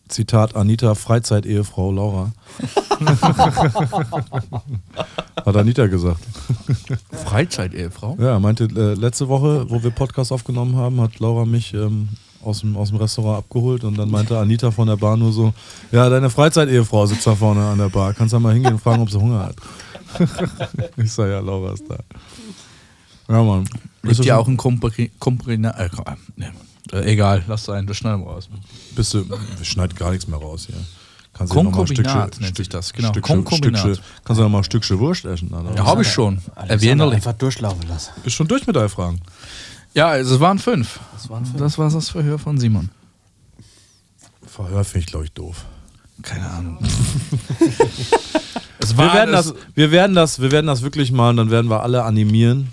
Zitat Anita Freizeit-Ehefrau Laura. Hat Anita gesagt. Freizeit-Ehefrau? Ja, meinte äh, letzte Woche, wo wir Podcast aufgenommen haben, hat Laura mich ähm, aus, dem, aus dem Restaurant abgeholt und dann meinte Anita von der Bar nur so: Ja, deine Freizeit-Ehefrau sitzt da vorne an der Bar. Kannst du mal hingehen und fragen, ob sie Hunger hat. Ich sag ja, Laura ist da. Ja, Mann. Du ja auch ein Komprina. Äh, äh, egal, lass sein, das schneiden wir raus. Bist du, wir schneiden gar nichts mehr raus hier. Kannst du noch mal ein Konkubinat Stückchen- nennt sich das, genau. Stückchen. Stückchen, kannst du noch mal ein Stückchen Wurst essen? Alter? Ja, habe ich schon. Erwähnerlich. einfach durchlaufen lassen. Bist schon durch mit deinen Fragen? Ja, also es waren fünf. Das waren fünf. Das war das Verhör von Simon. Verhör finde ich, glaube ich, doof. Keine Ahnung. es Wir war werden, es- das, wir, werden das, wir werden das wirklich mal und dann werden wir alle animieren,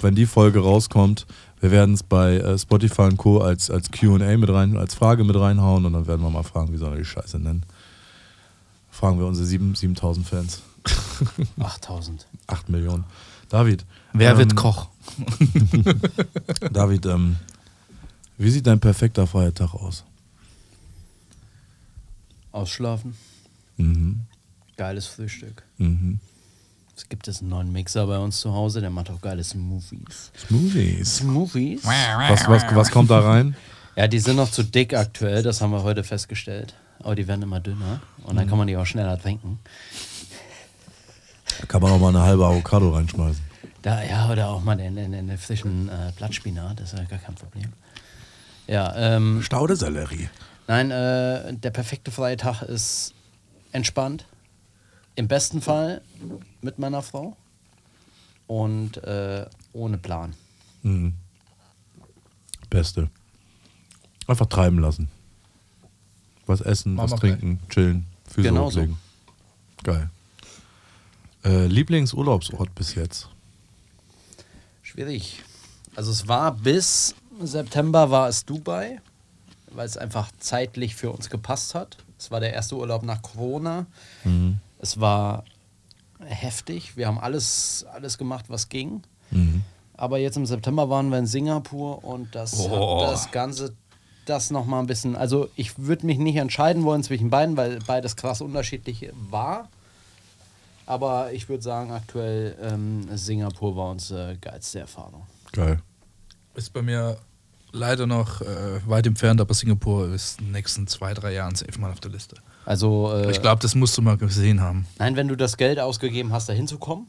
wenn die Folge rauskommt. Wir werden es bei äh, Spotify und Co. als, als QA mit rein, als Frage mit reinhauen und dann werden wir mal fragen, wie sollen wir die Scheiße nennen. Fragen wir unsere sieben- 7000 Fans. 8000. 8 Millionen. David. Wer ähm, wird Koch? David, ähm, wie sieht dein perfekter Feiertag aus? Ausschlafen. Mhm. Geiles Frühstück. Mhm. Es gibt es einen neuen Mixer bei uns zu Hause, der macht auch geile Smoothies. Smoothies. Smoothies? Was, was, was kommt da rein? Ja, die sind noch zu dick aktuell, das haben wir heute festgestellt. Aber die werden immer dünner und dann kann man die auch schneller trinken. Kann man auch mal eine halbe Avocado reinschmeißen. Da, ja, oder auch mal den, den, den frischen äh, Blattspinat, das ist ja gar kein Problem. Ja, ähm, Staudesellerie. nein, äh, der perfekte freie Tag ist entspannt. Im besten Fall mit meiner Frau und äh, ohne Plan. Mhm. Beste. Einfach treiben lassen. Was essen, Mama was trinken, chillen, Füße Genau so. hochlegen. Geil. Äh, Lieblingsurlaubsort bis jetzt? Schwierig. Also es war bis September war es Dubai, weil es einfach zeitlich für uns gepasst hat. Es war der erste Urlaub nach Corona. Mhm. Es war heftig. Wir haben alles, alles gemacht, was ging. Mhm. Aber jetzt im September waren wir in Singapur und das Oh. hat das Ganze, das nochmal ein bisschen. Also ich würde mich nicht entscheiden wollen zwischen beiden, weil beides krass unterschiedlich war. Aber ich würde sagen, aktuell ähm, Singapur war unsere geilste Erfahrung. Geil. Ist bei mir leider noch äh, weit entfernt, aber Singapur ist in den nächsten zwei, drei Jahren safe mal auf der Liste. Also äh, Ich glaube, das musst du mal gesehen haben. nein, wenn du das Geld ausgegeben hast, da hinzukommen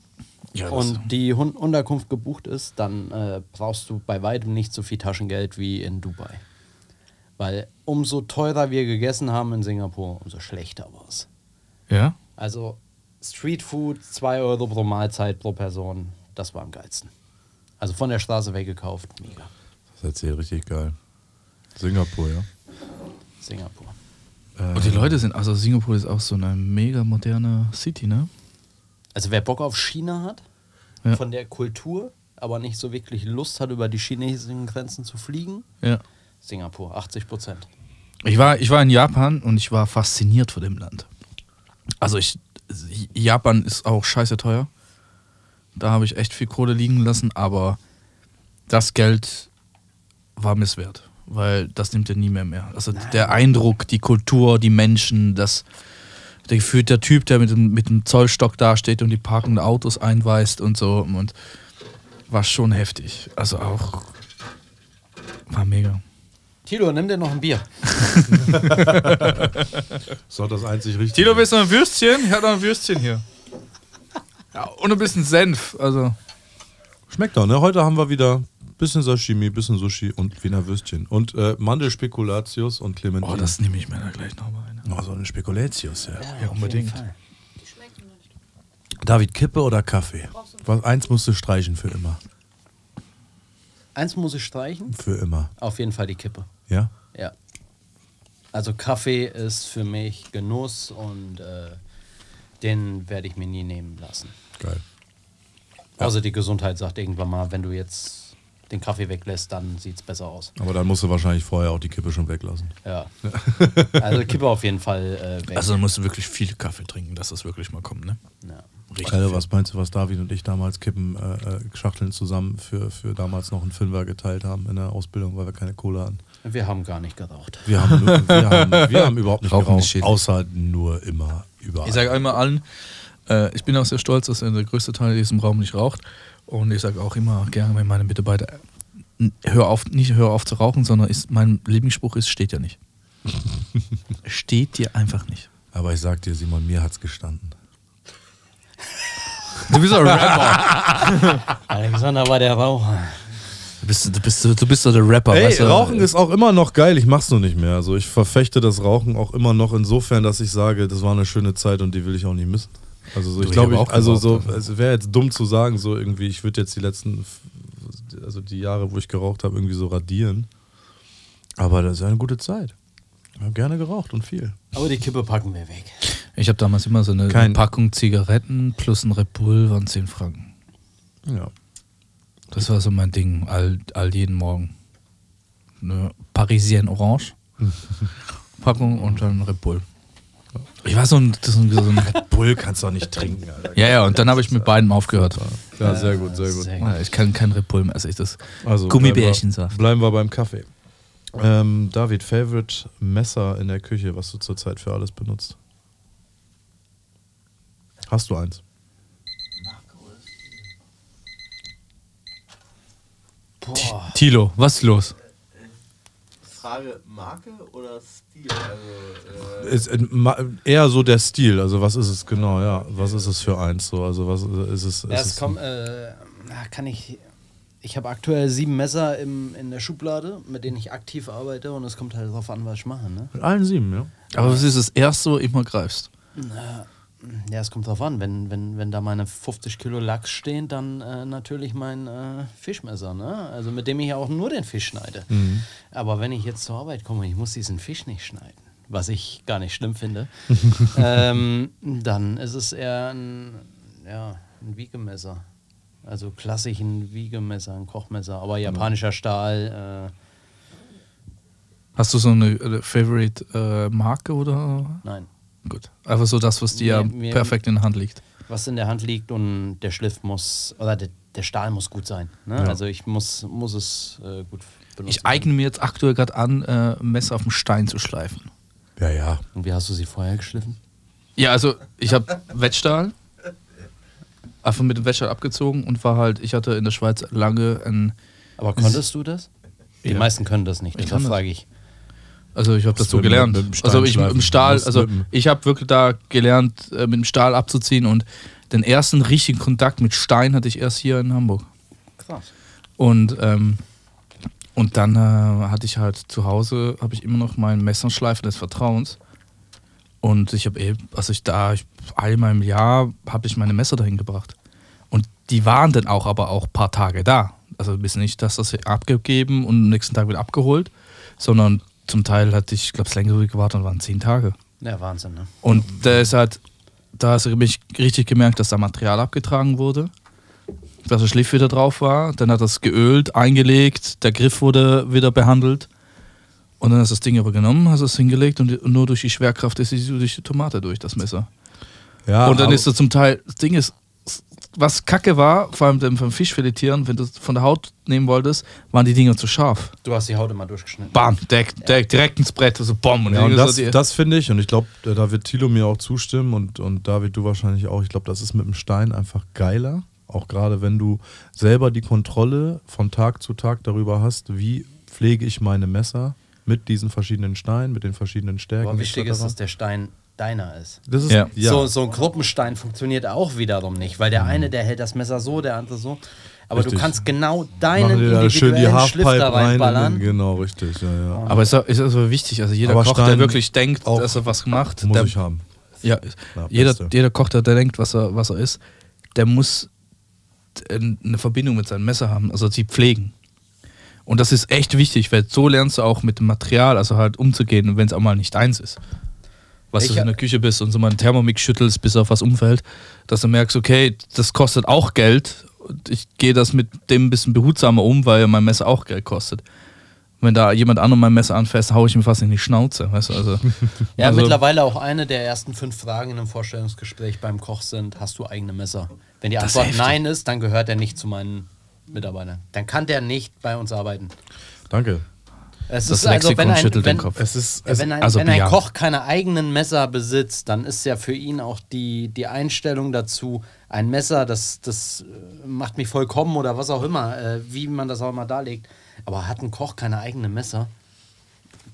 Ja, und die Hun Unterkunft gebucht ist, dann äh, brauchst du bei weitem nicht so viel Taschengeld wie in Dubai. Weil umso teurer wir gegessen haben in Singapur, umso schlechter war es. Ja? Also Streetfood, 2 Euro pro Mahlzeit pro Person, das war am geilsten. Also von der Straße weggekauft, mega. Das ist jetzt hier richtig geil. Singapur, ja. Singapur. Und die Leute sind, also Singapur ist auch so eine mega moderne City, ne? Also wer Bock auf China hat, Ja. von der Kultur, aber nicht so wirklich Lust hat, über die chinesischen Grenzen zu fliegen, Ja. Singapur, 80 Prozent. Ich war, ich war in Japan und ich war fasziniert von dem Land. Also ich, Japan ist auch scheiße teuer. Da habe ich echt viel Kohle liegen lassen, aber das Geld war misswert, weil das nimmt er nie mehr mehr. Also der Eindruck, die Kultur, die Menschen, das der gefühlt der Typ, der mit dem, mit dem Zollstock dasteht und die parkenden Autos einweist und so und war schon heftig. Also auch war mega. Tilo, nimm dir noch ein Bier. Auch das einzig Richtige. Tilo, willst du noch ein Würstchen? Ich habe noch ein Würstchen hier. Ja, und ein bisschen Senf. Also, Schmeckt doch, ne? Heute haben wir wieder bisschen Sashimi, bisschen Sushi und Wiener Würstchen. Und äh, Mandelspekulatius und Clementine. oh, das nehme ich mir da gleich nochmal ein. Oh, so eine Spekulatius, ja. Ja, unbedingt. Die schmecken nicht. David, Kippe oder Kaffee? Was, eins musst du streichen für immer. Eins muss ich streichen, Für immer. auf jeden Fall die Kippe. Ja? Ja. Also Kaffee ist für mich Genuss und äh, den werde ich mir nie nehmen lassen. Geil. Außer die Gesundheit sagt irgendwann mal, wenn du jetzt den Kaffee weglässt, dann sieht es besser aus. Aber dann musst du wahrscheinlich vorher auch die Kippe schon weglassen. Ja. Also Kippe auf jeden Fall äh, weg. Also, du musst wirklich viel Kaffee trinken, dass das wirklich mal kommt, ne? ja. Richtig. Viel. was meinst du, was David und ich damals Kippen, äh, äh, Schachteln zusammen für, für damals noch einen Fünfer geteilt haben in der Ausbildung, weil wir keine Kohle hatten? Wir haben gar nicht geraucht. Wir haben, wir haben, wir haben überhaupt nicht Rauchen geraucht, außer nur immer überall. Ich sage einmal allen, äh, ich bin auch sehr stolz, dass der größte Teil in diesem Raum nicht raucht. Und ich sage auch immer gerne, wenn meine Mitarbeiter, äh, hör auf, nicht hör auf zu rauchen, sondern ist, mein Lieblingsspruch ist, steht ja nicht. steht dir einfach nicht. Aber ich sag dir, Simon, mir hat's gestanden. Du bist ein Rapper. Alexander war der Raucher. Du bist, du bist, du bist so der Rapper. Ey, weißt du? Rauchen ist auch immer noch geil, ich mach's nur nicht mehr. Also ich verfechte das Rauchen auch immer noch insofern, dass ich sage, das war eine schöne Zeit und die will ich auch nicht missen. Also so, ich glaube, also so, es wäre jetzt dumm zu sagen, so irgendwie, ich würde jetzt die letzten, also die Jahre, wo ich geraucht habe, irgendwie so radieren. Aber das ist eine gute Zeit. Ich habe gerne geraucht und viel. Aber die Kippe packen wir weg. Ich habe damals immer so eine Kein- Packung Zigaretten plus ein Red Bull waren 10 Franken. Ja. Das war so mein Ding, all, all jeden Morgen. Eine Parisienne Orange Packung und dann Red Bull. Ich war so ein, so ein, so ein Bull kannst du auch nicht trinken, Alter. Ja, ja, und dann habe ich mit beiden aufgehört. Ja, sehr gut, sehr gut. Sehr Ja, Ich kann kein Red Bull mehr, also ich das Also Gummibärchensaft. Bleiben wir, bleiben wir beim Kaffee. Ähm, David, Favorite Messer in der Küche, was du zurzeit für alles benutzt? Hast du eins? Boah. Tilo, was ist los? Frage Marke oder Stil? Also, Ist äh, eher so der Stil, also was ist es genau, ja. Was ist es für eins so? Also was ist es? Ist Ja, es es kommt, äh, na, kann ich. Ich habe aktuell sieben Messer im, in der Schublade, mit denen ich aktiv arbeite und es kommt halt darauf an, was ich mache. Ne? mit allen sieben, ja. Aber was ist es erst so immer greifst? Ja, es kommt drauf an. Wenn, wenn, wenn da meine 50 Kilo Lachs stehen, dann äh, natürlich mein äh, Fischmesser, ne? Also mit dem ich auch nur den Fisch schneide. Aber wenn ich jetzt zur Arbeit komme ich muss diesen Fisch nicht schneiden, was ich gar nicht schlimm finde, ähm, dann ist es eher ein, ja, ein Wiegemesser. Also klassisch ein Wiegemesser, ein Kochmesser, aber japanischer Stahl, äh, Hast du so eine äh, Favorite äh, Marke oder? nein. Gut. Einfach so das, was dir Mir- mir- perfekt in der Hand liegt. was in der Hand liegt und der Schliff muss, oder der, der Stahl muss gut sein. Ne? Ja. Also ich muss, muss es äh, gut benutzen. Ich eigne mir jetzt aktuell gerade an, äh, Messer auf dem Stein zu schleifen. Ja, ja. Und wie hast du sie vorher geschliffen? Ja, also ich habe Wettstahl einfach mit dem Wettstahl abgezogen und war halt, ich hatte in der Schweiz lange ein, Aber konntest du das? Die Ja. meisten können das nicht, Ich das. frage ich. Also ich habe das so gelernt. Also ich im Stahl, also ich habe wirklich da gelernt, äh, mit dem Stahl abzuziehen und den ersten richtigen Kontakt mit Stein hatte ich erst hier in Hamburg. Krass. Und ähm, Und dann äh, hatte ich halt zu Hause, habe ich immer noch meinen Messerschleifer des Vertrauens. Und ich habe eben, also ich da, ich, einmal im Jahr habe ich meine Messer dahin gebracht. Und die waren dann auch aber auch ein paar Tage da. Also bis nicht, dass das abgegeben und am nächsten Tag wieder abgeholt, sondern zum Teil hatte ich, ich glaube, es länger gewartet und waren zehn Tage. Ja, Wahnsinn, ne? Und da ist halt, da hast du mich richtig gemerkt, dass da Material abgetragen wurde, dass der Schliff wieder drauf war, dann hat das geölt, eingelegt, der Griff wurde wieder behandelt. Und dann hast du das Ding aber genommen, hast es hingelegt und nur durch die Schwerkraft ist es durch die Tomate durch, das Messer. Ja, und dann ist so zum Teil, das Ding ist, was kacke war, vor allem beim Fisch filetieren, wenn du es von der Haut nehmen wolltest, waren die Dinger zu scharf. Du hast die Haut immer durchgeschnitten. Bam, direkt, direkt, direkt ins Brett, so bom. Und, Ja, und das, so das finde ich, und ich glaube, da wird Thilo mir auch zustimmen und, und David, du wahrscheinlich auch. Ich glaube, das ist mit dem Stein einfach geiler. Auch gerade wenn du selber die Kontrolle von Tag zu Tag darüber hast, wie pflege ich meine Messer mit diesen verschiedenen Steinen, mit den verschiedenen Stärken. Aber wichtig ist, dass der Stein deiner ist. das ist Ja. ja. So, so ein Gruppenstein funktioniert auch wiederum nicht, weil der eine, der hält das Messer so, der andere so. Aber Richtig. du kannst genau deinen da schön die individuellen Schliff da rein. in reinballern. den- Genau, richtig. Ja, ja. Aber es ist also wichtig, also jeder Aber Koch, der Stein wirklich denkt, auch dass er was macht, Muss der, ich haben. ja, Ja, jeder, jeder Koch, der, der denkt, was er, was er ist, der muss eine Verbindung mit seinem Messer haben, also sie pflegen. Und das ist echt wichtig, weil so lernst du auch mit dem Material, also halt umzugehen, wenn es auch mal nicht eins ist. Was Ich du in der Küche bist und so mal einen Thermomix schüttelst, bis auf was umfällt, dass du merkst, okay, das kostet auch Geld und ich gehe das mit dem ein bisschen behutsamer um, weil mein Messer auch Geld kostet. Wenn da jemand anderem mein Messer anfasst, haue ich ihm fast in die Schnauze. Weißt du? also, Ja, also, mittlerweile auch eine der ersten fünf Fragen in einem Vorstellungsgespräch beim Koch sind: Hast du eigene Messer? Wenn die ist Antwort nein ist, dann gehört er nicht zu meinen Mitarbeitern. Dann kann der nicht bei uns arbeiten. Danke. Es Das ist also, Lexikon wenn ein, schüttelt wenn, den Kopf. Es ist, es, wenn ein, also wenn ein. Koch keine eigenen Messer besitzt, dann ist ja für ihn auch die, die Einstellung dazu, ein Messer, das, das äh, macht mich vollkommen oder was auch immer, äh, wie man das auch immer darlegt. Aber hat ein Koch keine eigenen Messer,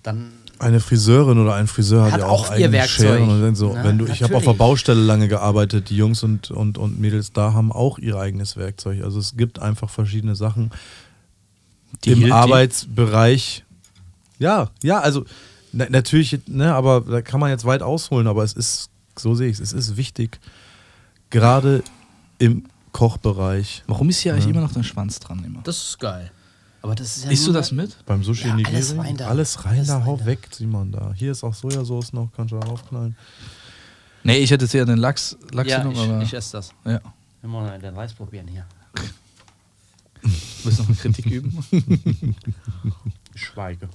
dann eine Friseurin oder ein Friseur hat, Hat ja auch auch ihr eigene Werkzeug. Scheren. Und dann so, Na, wenn du, ich habe auf der. Baustelle lange gearbeitet, die Jungs und, und, und Mädels da haben auch ihr eigenes Werkzeug. Also es gibt einfach verschiedene Sachen Die im? Arbeitsbereich. Ja, ja, also na, natürlich, ne, aber da kann man jetzt weit ausholen, aber es ist, so sehe ich es, es ist wichtig, gerade im Kochbereich. warum ist hier eigentlich immer noch dein Schwanz dran? Immer? das ist geil. Aber das ist ja Isst du das mit? Beim Sushi Ja, Nigiri, alles rein da. alles rein Alles da, rein hau da. weg, Simon da. Hier ist auch Sojasauce noch, kannst du da raufknallen. Nee, ich hätte jetzt eher den Lachs, Lachs Ja, genommen, aber ich, ich esse das. ja. Wir wollen mal den Reis probieren hier. Willst du noch eine Kritik üben? Ich schweige.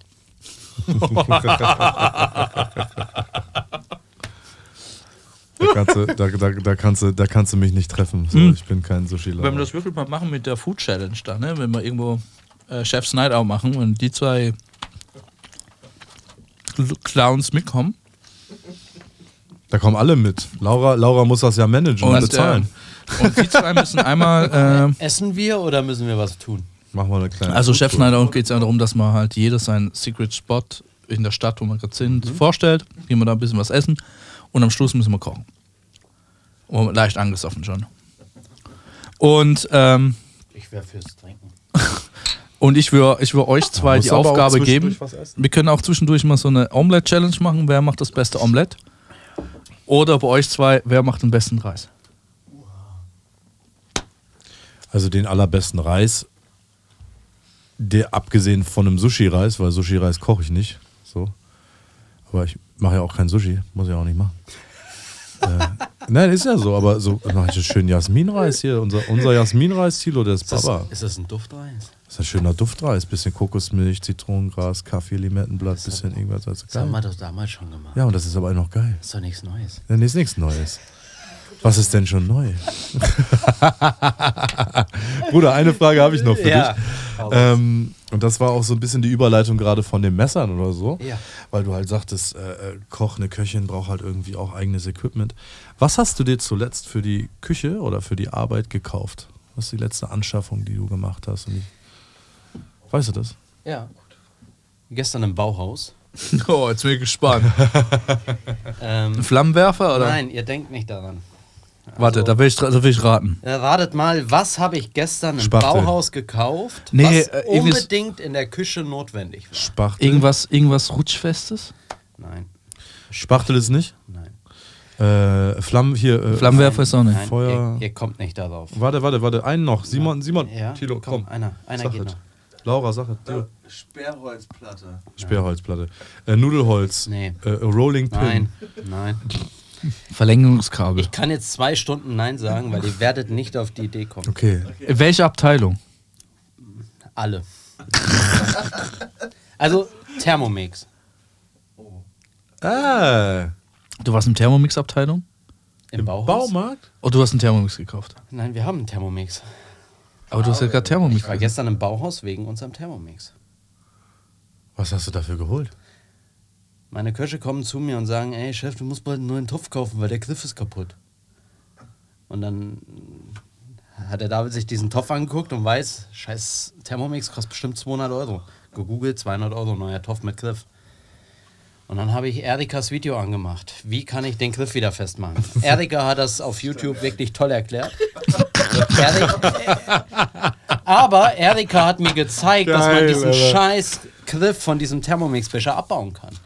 Da kannst du, da, da, da kannst du, da kannst du mich nicht treffen. So, Hm. Ich bin kein sushi Wenn wir das wirklich mal machen mit der Food Challenge da, ne? wenn wir irgendwo äh, Chef's Night Out machen und die zwei Cl- Clowns mitkommen Da kommen alle mit. Laura, Laura muss das ja managen und, und, bezahlen. äh, und die zwei müssen einmal, äh, Essen wir oder müssen wir was tun? Machen wir eine kleine. also. Chef's Night Out geht es ja darum, dass man halt jeder seinen Secret Spot in der Stadt, wo wir gerade sind, Mhm. vorstellt, gehen wir da ein bisschen was essen und am Schluss müssen wir kochen. Und leicht angesoffen schon. Und ähm, Ich wäre fürs Trinken. Und ich würde ich würd euch zwei die Aufgabe geben. Wir können auch zwischendurch mal so eine Omelette-Challenge machen. Wer macht das beste Omelette? Oder bei euch zwei, wer macht den besten Reis? Also den allerbesten Reis, der abgesehen von einem Sushi-Reis, weil Sushi-Reis koche ich nicht. So. Aber ich mache ja auch kein Sushi, muss ich auch nicht machen. äh, nein, ist ja so, aber so mache ich einen schönen Jasminreis hier. Unser, unser Jasminreis, Tilo, der ist Ist das, Baba. ist das ein Duftreis? Das ist ein schöner Duftreis. Bisschen Kokosmilch, Zitronengras, Kaffee, Limettenblatt, bisschen irgendwas. Also Das haben wir doch damals schon gemacht. Ja, und das ist aber noch geil. ist doch nichts Neues. Dann ist nichts Neues. Was ist denn schon neu? Bruder, eine Frage habe ich noch für Ja. dich. Ähm, und das war auch so ein bisschen die Überleitung gerade von den Messern oder so. Ja. Weil du halt sagtest, äh, äh, Koch, eine Köchin braucht halt irgendwie auch eigenes Equipment. Was hast du dir zuletzt für die Küche oder für die Arbeit gekauft? Was ist die letzte Anschaffung, die du gemacht hast? Weißt du das? Ja. Gestern im Bauhaus. Oh, jetzt bin ich gespannt. Ähm, Ein Flammenwerfer oder? Nein, ihr denkt nicht daran. Warte, da will, ich, da will ich raten. Äh, ratet mal, was habe ich gestern im Spachtel. Bauhaus gekauft, Nee, was äh, unbedingt in der Küche notwendig war? Spachtel. Irgendwas, irgendwas Rutschfestes? Nein, Spachtel ist nicht. nein, Äh, Flammen hier. Äh, Flammenwerfer ist auch nicht. nein, Feuer- Ihr, ihr kommt nicht darauf. Warte, warte, warte. Einen noch. Simon, Simon. Ja, Tilo, komm, komm. einer, einer Sag geht es. noch. Laura, sag es. Tilo. Sperrholzplatte. Sperrholzplatte. Äh, Nudelholz. Nee. Äh, Rolling Pin. Nein, nein. Verlängerungskabel. Ich kann jetzt zwei Stunden Nein sagen, weil ihr werdet nicht auf die Idee kommen. Okay. Welche Abteilung? Alle. also Thermomix. Ah. Du warst in Thermomix-Abteilung? Im, Bauhaus? Baumarkt? Oh, du hast einen Thermomix gekauft. Nein, wir haben einen Thermomix. Aber du hast ja gerade Thermomix Ich war gestern im Bauhaus wegen unserem Thermomix. Was hast du dafür geholt? Meine Köche kommen zu mir und sagen, ey Chef, du musst bald einen neuen Topf kaufen, weil der Griff ist kaputt. Und dann hat der David sich diesen Topf angeguckt und weiß, scheiß Thermomix kostet bestimmt 200 Euro. Gegoogelt, 200 Euro, neuer Topf mit Griff. Und dann habe ich Erikas Video angemacht. Wie kann ich den Griff wieder festmachen? Erika hat das auf YouTube wirklich toll erklärt. Erik- aber Erika hat mir gezeigt, dass man Geil, diesen Alter. scheiß Griff von diesem Thermomix-Becher abbauen kann.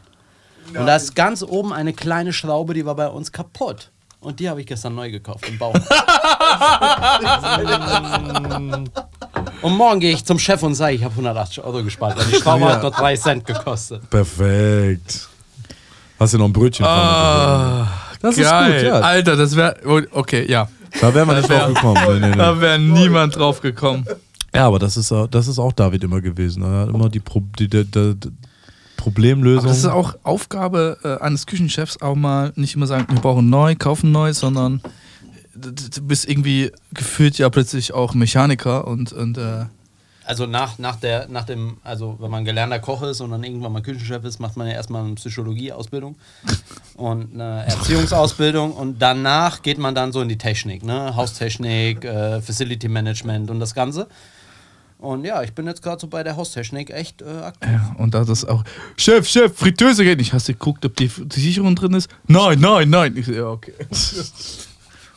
Und da ist ganz oben eine kleine Schraube, die war bei uns kaputt. Und die habe ich gestern neu gekauft im Bauhaus. und morgen gehe ich zum Chef und sage, ich habe 180 Euro gespart, weil die Schraube hat nur 3 Cent gekostet. Perfekt. Hast du noch ein Brötchen Ah, Das geil. ist gut, ja. Alter, das wäre. Okay, ja. Da wären wir nicht drauf gekommen. Nee, nee, nee. Da wäre niemand drauf gekommen. Ja, aber das ist, auch- das ist auch David immer gewesen. Er hat immer die, Pro die, die, die, die Problemlösung. Aber das ist auch Aufgabe äh, eines Küchenchefs, auch mal nicht immer sagen, wir brauchen neu, kaufen neu, sondern du bist irgendwie gefühlt ja plötzlich auch Mechaniker und, und äh, Also nach, nach, der, nach dem, also wenn man gelernter Koch ist und dann irgendwann mal Küchenchef ist, macht man ja erstmal eine Psychologieausbildung und eine Erziehungsausbildung und danach geht man dann so in die Technik, ne? Haustechnik, äh, Facility Management und das Ganze. Und ja, ich bin jetzt gerade so bei der Haustechnik echt äh, aktiv. ja, und da das auch, Chef, Chef, Fritteuse geht nicht. Hast du geguckt, ob die, die Sicherung drin ist? Nein, nein, nein. Ich so, ja, okay.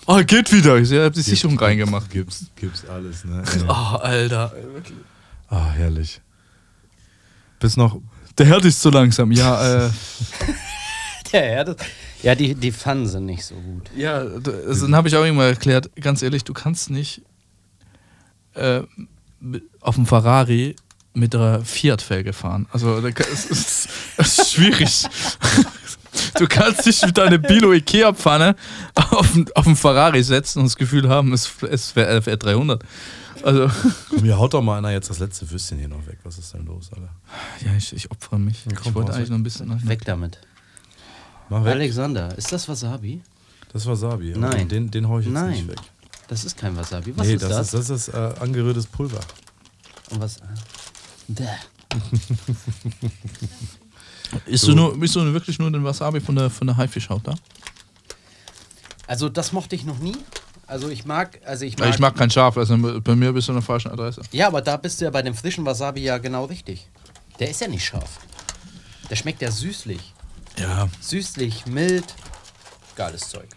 Ah, geht wieder. Ich hab die Sicherung reingemacht. Gibt's, gibt's alles, ne? Oh, Alter. Ah, herrlich. Bis noch. Der Herd ist zu langsam. Ja, äh, Ja, ja, das, ja die, die Pfannen sind nicht so gut. Ja, d- also dann habe ich auch irgendwann erklärt, ganz ehrlich, du kannst nicht äh, auf dem Ferrari mit der Fiat-Felge fahren. Also da kann- es ist, es ist schwierig. Du kannst dich mit deiner Bilo-Ikea-Pfanne auf, auf den Ferrari setzen und das Gefühl haben, es, es wäre wär 300. Also, Mir haut doch mal einer jetzt das letzte Würstchen hier noch weg. Was ist denn los, Alter? ja, ich, ich opfere mich. komm, ich wollte eigentlich noch ein bisschen. Weg damit. Mach weg. Alexander, ist das Wasabi? Das ist Wasabi. Nein. Den, den hau ich jetzt Nein. nicht weg. Das ist kein Wasabi. Was nee, ist das? das, ist, das ist äh, angerührtes Pulver. Und was? Bäh. Isst, du nur, isst du wirklich nur den Wasabi von der, von der Haifischhaut da? Also das mochte ich noch nie. Also ich mag, also ich mag, ich mag kein Scharf, also bei mir bist du an der falschen Adresse. Ja, aber da bist du ja bei dem frischen Wasabi ja genau richtig. Der ist ja nicht scharf. Der schmeckt ja süßlich. Ja. Süßlich, mild. Geiles Zeug.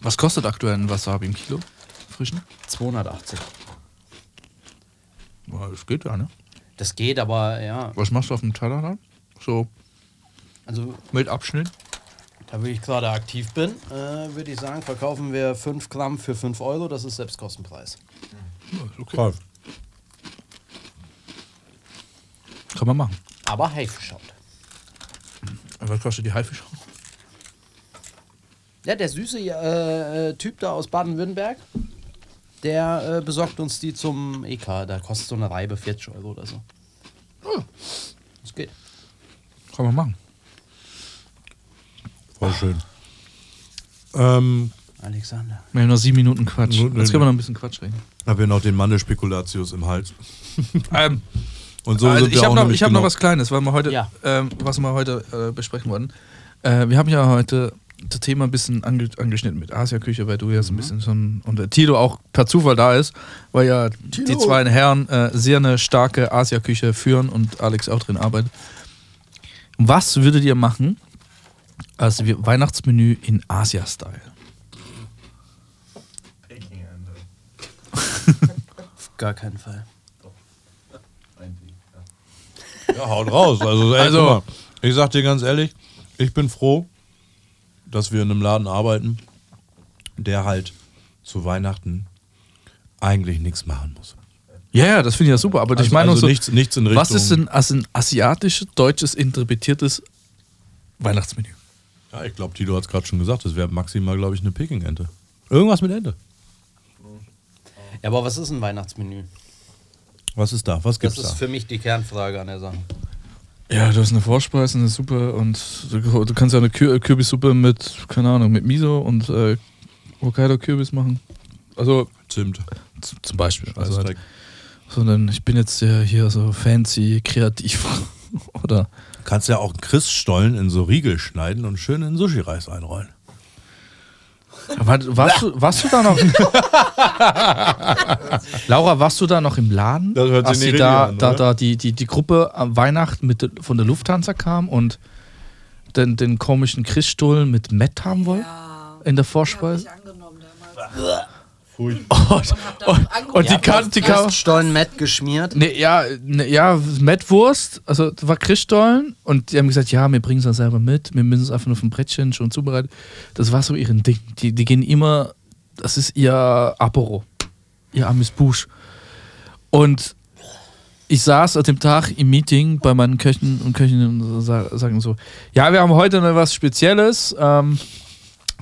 Was kostet aktuell ein Wasabi im Kilo? Frischen? 280. Ja, das geht ja, ne? Das geht, aber ja, Was machst du auf dem Teller dann? So also mit Abschnitt? da wo ich gerade aktiv bin, äh, würde ich sagen, verkaufen wir 5 Gramm für 5 Euro. Das ist Selbstkostenpreis. Okay. Kann man machen. Aber Haifischhaut. Was kostet die Haifischhaut? Ja, der süße äh, äh, Typ da aus Baden-Württemberg, der äh, besorgt uns die zum EK. Da kostet so eine Reibe 40 Euro oder so. Das geht. Kann man machen. Voll schön. Ähm, Alexander. Wir haben noch sieben Minuten Quatsch. Jetzt können wir noch ein bisschen Quatsch reden. hab hier noch den Mandelspekulatius im Hals. Ähm, Und so also sind ich wir habe noch, ich hab noch genau- was Kleines, weil wir heute, Ja. ähm, was wir heute äh, besprechen wollten. Äh, wir haben ja heute das Thema ein bisschen ange angeschnitten mit Asia-Küche, weil du ja so ein mhm. bisschen schon und der Tilo auch per Zufall da ist, weil ja Tilo. die zwei Herren äh, sehr eine starke Asia-Küche führen und Alex auch drin arbeitet. Was würdet ihr machen als Weihnachtsmenü in Asia-Style? Auf gar keinen Fall. Ja, haut raus. Also, ey, also mal, ich sag dir ganz ehrlich, ich bin froh, dass wir in einem Laden arbeiten, der halt zu Weihnachten eigentlich nichts machen muss. Ja, ja, das finde ich ja super. Aber ich Also- meine also so, nichts- nichts in was Richtung- ist denn als ein asiatisches, deutsches interpretiertes Weihnachtsmenü? Ja, ich glaube, Tito hat es gerade schon gesagt, das wäre maximal, glaube ich, eine Peking-Ente. Irgendwas mit Ente. Ja, aber was ist ein Weihnachtsmenü? Was ist da? Was Das gibt's ist da? für mich die Kernfrage an der Sache. Ja, du hast eine Vorspeise, eine Suppe und du, du kannst ja eine Kür Kürbissuppe mit, keine Ahnung, mit Miso und äh, Hokkaido-Kürbis machen. Also Zimt. zum Beispiel. Also halt, sondern ich bin jetzt ja hier so fancy, kreativ. Oder Kannst ja auch einen Christstollen in so Riegel schneiden und schön in Sushi-Reis einrollen. War, warst, du, warst du da noch? Laura, warst du da noch im Laden? Das hört sich als nicht da, an, da, da die, die, die Gruppe am Weihnachten mit, von der Lufthansa kam und den, den komischen Christstollen mit Met haben wollte? Ja. In der Vorspeise? ich angenommen damals. Und, dann die kam, die kam, Stollen Matt geschmiert. Ne, ja, ne, ja, Mettwurst, also das war Christstollen und die haben gesagt, ja, wir bringen es ja selber mit, wir müssen es einfach nur vom Brettchen schon zubereitet. Das war so ihren Ding. Die, die gehen immer, das ist ihr Apero, ihr Amis Busch. Und ich saß an dem Tag im Meeting bei meinen Köchen und Köchinnen und sa- sagen so, ja, wir haben heute noch was Spezielles ähm,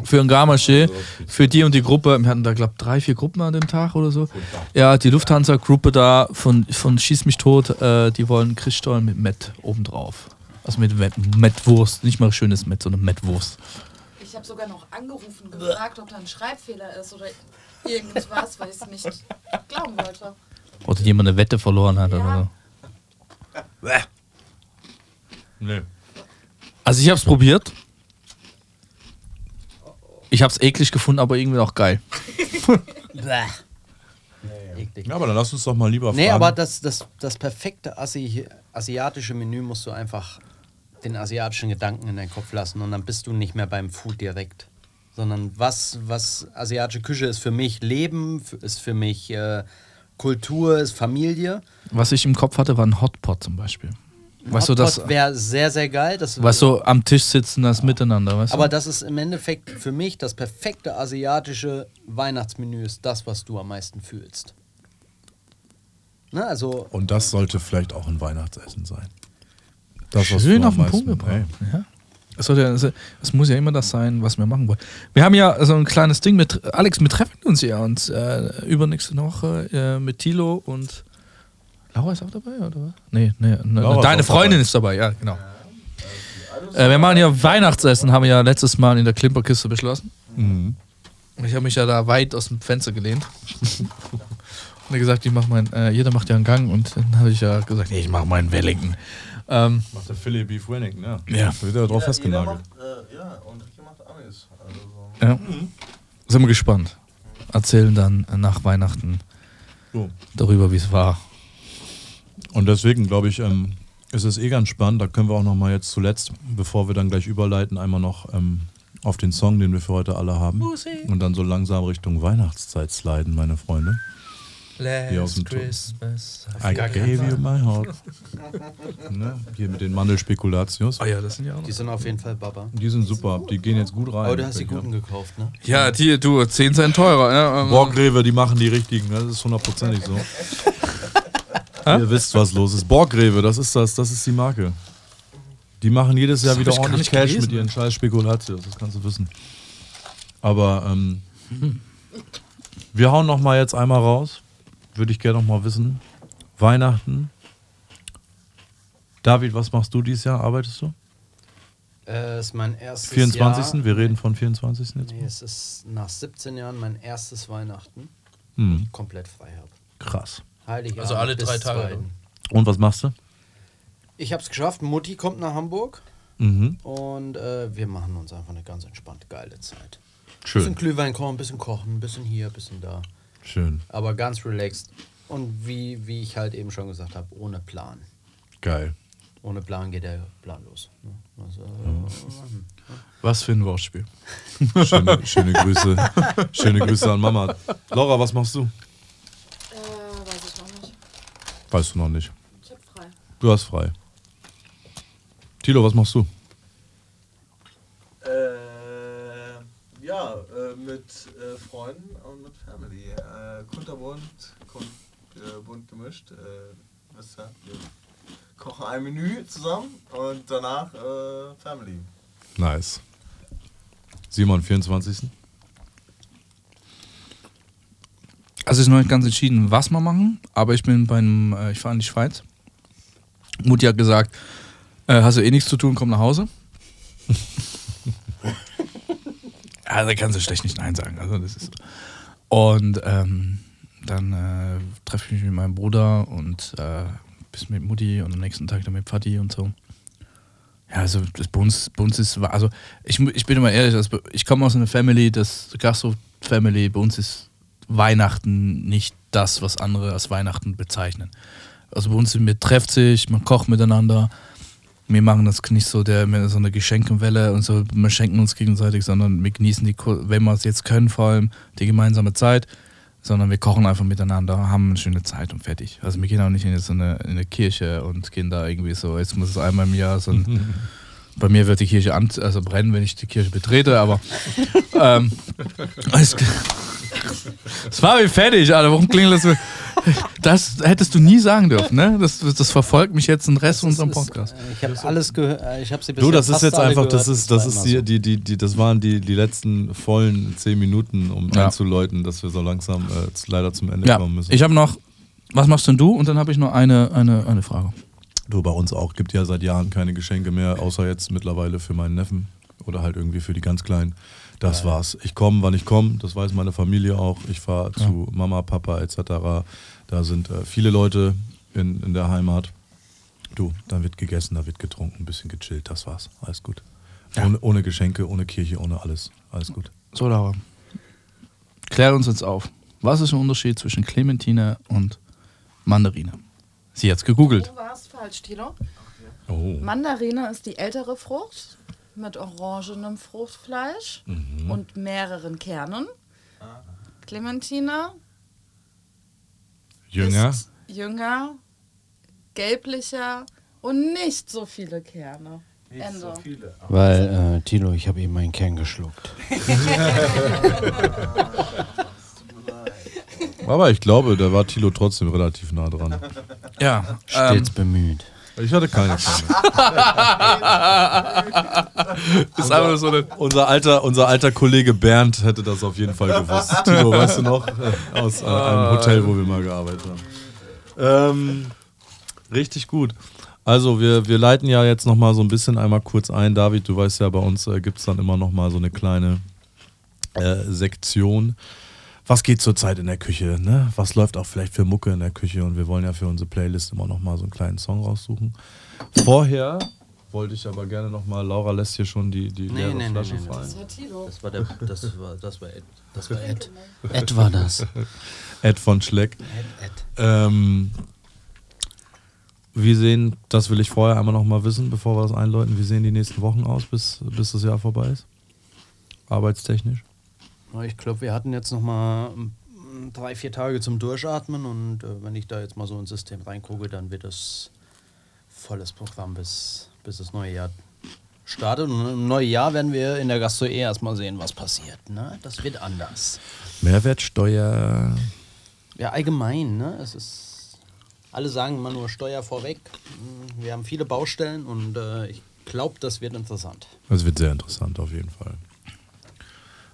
für ein Garmaché, für die und die Gruppe. Wir hatten da, glaube ich, drei, vier Gruppen an dem Tag oder so. Ja, die Lufthansa-Gruppe da von, von Schieß mich tot, äh, die wollen Christstollen mit Met obendrauf. Also mit Met, Mettwurst, nicht mal schönes Met, sondern Mettwurst. Ich habe sogar noch angerufen, gefragt, ob da ein Schreibfehler ist oder irgendwas, weil ich es nicht glauben wollte. Oder jemand eine Wette verloren hat Ja. oder so. Nee. Also ich habe es probiert. Ich habe es eklig gefunden, aber irgendwie auch geil. Eklig. Ja, aber dann lass uns doch mal lieber Nee, fragen. aber das, das, das perfekte Asi asiatische Menü musst du einfach den asiatischen Gedanken in deinen Kopf lassen und dann bist du nicht mehr beim Food direkt. Sondern was, was asiatische Küche ist für mich Leben, ist für mich äh, Kultur, ist Familie. Was ich im Kopf hatte, war ein Hotpot zum Beispiel. Weißt du, das, wäre sehr, sehr geil. Das was so am Tisch sitzen, das Miteinander, weißt Aber du? das ist im Endeffekt für mich das perfekte asiatische Weihnachtsmenü, ist das, was du am meisten fühlst. Ne, also Und das sollte vielleicht auch ein Weihnachtsessen sein. Das, was Schön du am auf den meisten- Punkt gebracht. Ja. Es, soll ja, es- es muss ja immer das sein, was wir machen wollen. Wir haben ja so ein kleines Ding mit Alex, wir treffen uns ja und äh, übernächste Woche äh, mit Tilo und Laura ist auch dabei, oder was? Nee, nee, ne, Laura ist deine Freundin dabei. ist dabei, ja, genau. Äh, wir machen ja Weihnachtsessen, haben wir ja letztes Mal in der Klimperkiste beschlossen. Mhm. Ich habe mich ja da weit aus dem Fenster gelehnt. und er gesagt, ich mach mein, äh, jeder macht ja einen Gang und dann habe ich ja gesagt, nee, ich mache meinen Wellington. Ähm, Macht der Philly Beef Wellington, ja. Ja. Da wird er drauf festgenagelt. äh, ja, und Ricky macht Amis. Also so. Ja. Sind wir gespannt. Erzählen dann nach Weihnachten So. darüber, wie es war. Und deswegen glaube ich, ähm, ist es eh ganz spannend. Da können wir auch noch mal jetzt zuletzt, bevor wir dann gleich überleiten, einmal noch ähm, auf den Song, den wir für heute alle haben. Und dann so langsam Richtung Weihnachtszeit sliden, meine Freunde. Hier aus dem Ton. Christmas. I gave you my heart. ne? Hier mit den Mandelspekulatius. Oh ja, das sind ja auch die sind auf jeden Fall Baba. Die sind super, die gehen jetzt gut rein. Aber du hast die guten gekauft, ne? Ja, die, du, 10 Cent teurer. Ähm, Borgrewe, die machen die richtigen, das ist hundertprozentig so. Ihr wisst, was los ist. Borgrewe, das ist das, das ist die Marke. Die machen jedes Jahr Das wieder ordentlich Cash gelesen. mit ihren scheiß Spekulatius, das kannst du wissen. Aber ähm, wir hauen noch mal jetzt einmal raus. Würde ich gerne noch mal wissen. Weihnachten. David, was machst du dieses Jahr? Arbeitest du? Äh, ist mein erstes 24. Jahr. Wir reden von 24. jetzt. Nee, es ist nach 17 Jahren mein erstes Weihnachten. Hm, Komplett frei habe. krass. Heilig Also alle drei Tage Und was machst du? Ich habe es geschafft. Mutti kommt nach Hamburg Mhm. und äh, wir machen uns einfach eine ganz entspannte, geile Zeit. Bisschen Schön. Glühwein kochen, bisschen kochen, bisschen hier, bisschen da. Schön. Aber ganz relaxed. Und wie, wie ich halt eben schon gesagt habe, ohne Plan. Geil. Ohne Plan geht der planlos. ne? Also, Was für ein Wortspiel. Schöne, schöne Grüße. Schöne Grüße an Mama. Laura, was machst du? Äh, Weißt du noch nicht. Ich hab frei. Du hast frei. Tilo, was machst du? Äh, ja, äh, mit äh, Freunden und mit Family. Äh, kunterbunt, kun, äh, bunt gemischt. Äh, wisst ihr, wir kochen ein Menü zusammen und danach äh, Family. Nice. Simon, 24. Also ist noch nicht ganz entschieden, was wir machen, aber ich bin beim, äh, ich fahre in die Schweiz. Mutti hat gesagt, äh, hast du eh nichts zu tun, komm nach Hause. ja, da kannst du schlecht nicht Nein sagen. Also das ist und ähm, dann äh, treffe ich mich mit meinem Bruder und äh, bis mit Mutti und am nächsten Tag dann mit Vati und so. Ja, also das bei uns, bei uns ist, also ich, ich bin immer ehrlich, also ich komme aus einer Family, das Gasthof-Family, bei uns ist Weihnachten nicht das, was andere als Weihnachten bezeichnen. Also bei uns sind wir trefft sich, man kocht miteinander. Wir machen das nicht so der so eine Geschenkenwelle und so, wir schenken uns gegenseitig, sondern wir genießen die, wenn wir es jetzt können, vor allem die gemeinsame Zeit, sondern wir kochen einfach miteinander, haben eine schöne Zeit und fertig. Also wir gehen auch nicht in so eine, in eine Kirche und gehen da irgendwie so, jetzt muss es einmal im Jahr so ein, bei mir wird die Kirche an, also brennen, wenn ich die Kirche betrete, aber ähm, es, es war wie fertig, Alter. Warum klingelt das so? Das hättest du nie sagen dürfen, ne? Das, das verfolgt mich jetzt den Rest unserem Podcast. Ist, äh, ich habe alles gehört. äh, Ich habe sie Du, das ist jetzt einfach, gehört. das ist, das ist die, die, die, die, das waren die, die letzten vollen zehn Minuten, um Ja. einzuläuten, dass wir so langsam äh, leider zum Ende Ja, kommen müssen. ich habe noch, was machst denn du? Und dann habe ich noch eine, eine, eine Frage. Du, bei uns auch, gibt ja seit Jahren keine Geschenke mehr, außer jetzt mittlerweile für meinen Neffen oder halt irgendwie für die ganz Kleinen. Das war's. Ich komme, wann ich komme, das weiß meine Familie auch. Ich fahre zu Mama, Papa etc. Da sind äh, viele Leute in, in der Heimat. Du, da wird gegessen, da wird getrunken, ein bisschen gechillt, das war's. Alles gut. Ja. Ohne, ohne Geschenke, ohne Kirche, ohne alles. Alles gut. So, Laura. Klär uns jetzt auf. Was ist der Unterschied zwischen Clementine und Mandarine? Sie hat's gegoogelt. Du warst falsch, Tilo. Oh. Mandarine ist die ältere Frucht mit orangenem Fruchtfleisch Mhm. und mehreren Kernen. Clementine Jünger. ist jünger, gelblicher und nicht so viele Kerne. Ende. viele. Weil, äh, Tilo, ich habe eben meinen Kern geschluckt. Aber ich glaube, da war Thilo trotzdem relativ nah dran. Ja, Stets bemüht. Ich hatte keine ist einfach so eine. Unser alter, unser alter Kollege Bernd hätte das auf jeden Fall gewusst. Tilo, weißt du noch? Äh, Aus äh, einem Hotel, wo wir mal gearbeitet haben. Ähm, richtig gut. Also wir, wir leiten ja jetzt nochmal so ein bisschen einmal kurz ein. David, du weißt ja, bei uns äh, gibt es dann immer nochmal so eine kleine äh, Sektion. Was geht zurzeit in der Küche? Ne? Was läuft auch vielleicht für Mucke in der Küche? Und wir wollen ja für unsere Playlist immer nochmal so einen kleinen Song raussuchen. Vorher wollte ich aber gerne nochmal, Laura lässt hier schon die, die Nee, leere nee, Flasche nee. fallen. Das war Tilo. Das war der, das war, das war Ed. Das war Ed. Ed war das. Ed von Schleck. Ed, Ed. Ähm, wie sehen, das will ich vorher einmal noch mal wissen, bevor wir das einläuten, wie sehen die nächsten Wochen aus, bis, bis das Jahr vorbei ist? Arbeitstechnisch? Ich glaube, wir hatten jetzt noch mal mm, drei, vier Tage zum Durchatmen und äh, wenn ich da jetzt mal so ins System reingucke, dann wird es volles Programm bis, bis das neue Jahr startet. Und im neuen Jahr werden wir in der Gastro eh erstmal sehen, was passiert. Ne? Das wird anders. Mehrwertsteuer. Ja, allgemein, ne? Es ist. Alle sagen immer nur Steuer vorweg. Mm, Wir haben viele Baustellen und äh, ich glaube, das wird interessant. Das wird sehr interessant auf jeden Fall.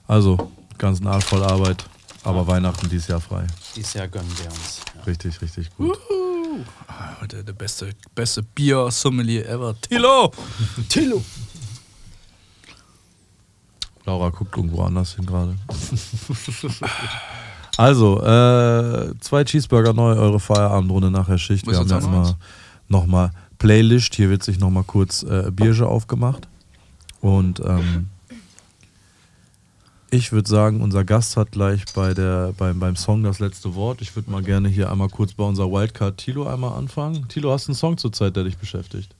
Also, ganzen Arsch voll Arbeit, aber Weihnachten dieses Jahr frei. Dieses Jahr gönnen wir uns. Ja. Richtig, richtig gut. Ah, Heute der beste, beste Bier-Sommelier ever. Tilo! Tilo! Laura guckt irgendwo anders hin gerade. also, äh, zwei Cheeseburger neu, eure Feierabendrunde nach der Schicht. Wir haben ja immer nochmal Playlist. Hier wird sich nochmal kurz äh, Bierge aufgemacht. Und ähm, ich würde sagen, unser Gast hat gleich bei der, beim, beim Song das letzte Wort. Ich würde mal gerne hier einmal kurz bei unserer Wildcard Tilo einmal anfangen. Tilo, hast du einen Song zurzeit, der dich beschäftigt?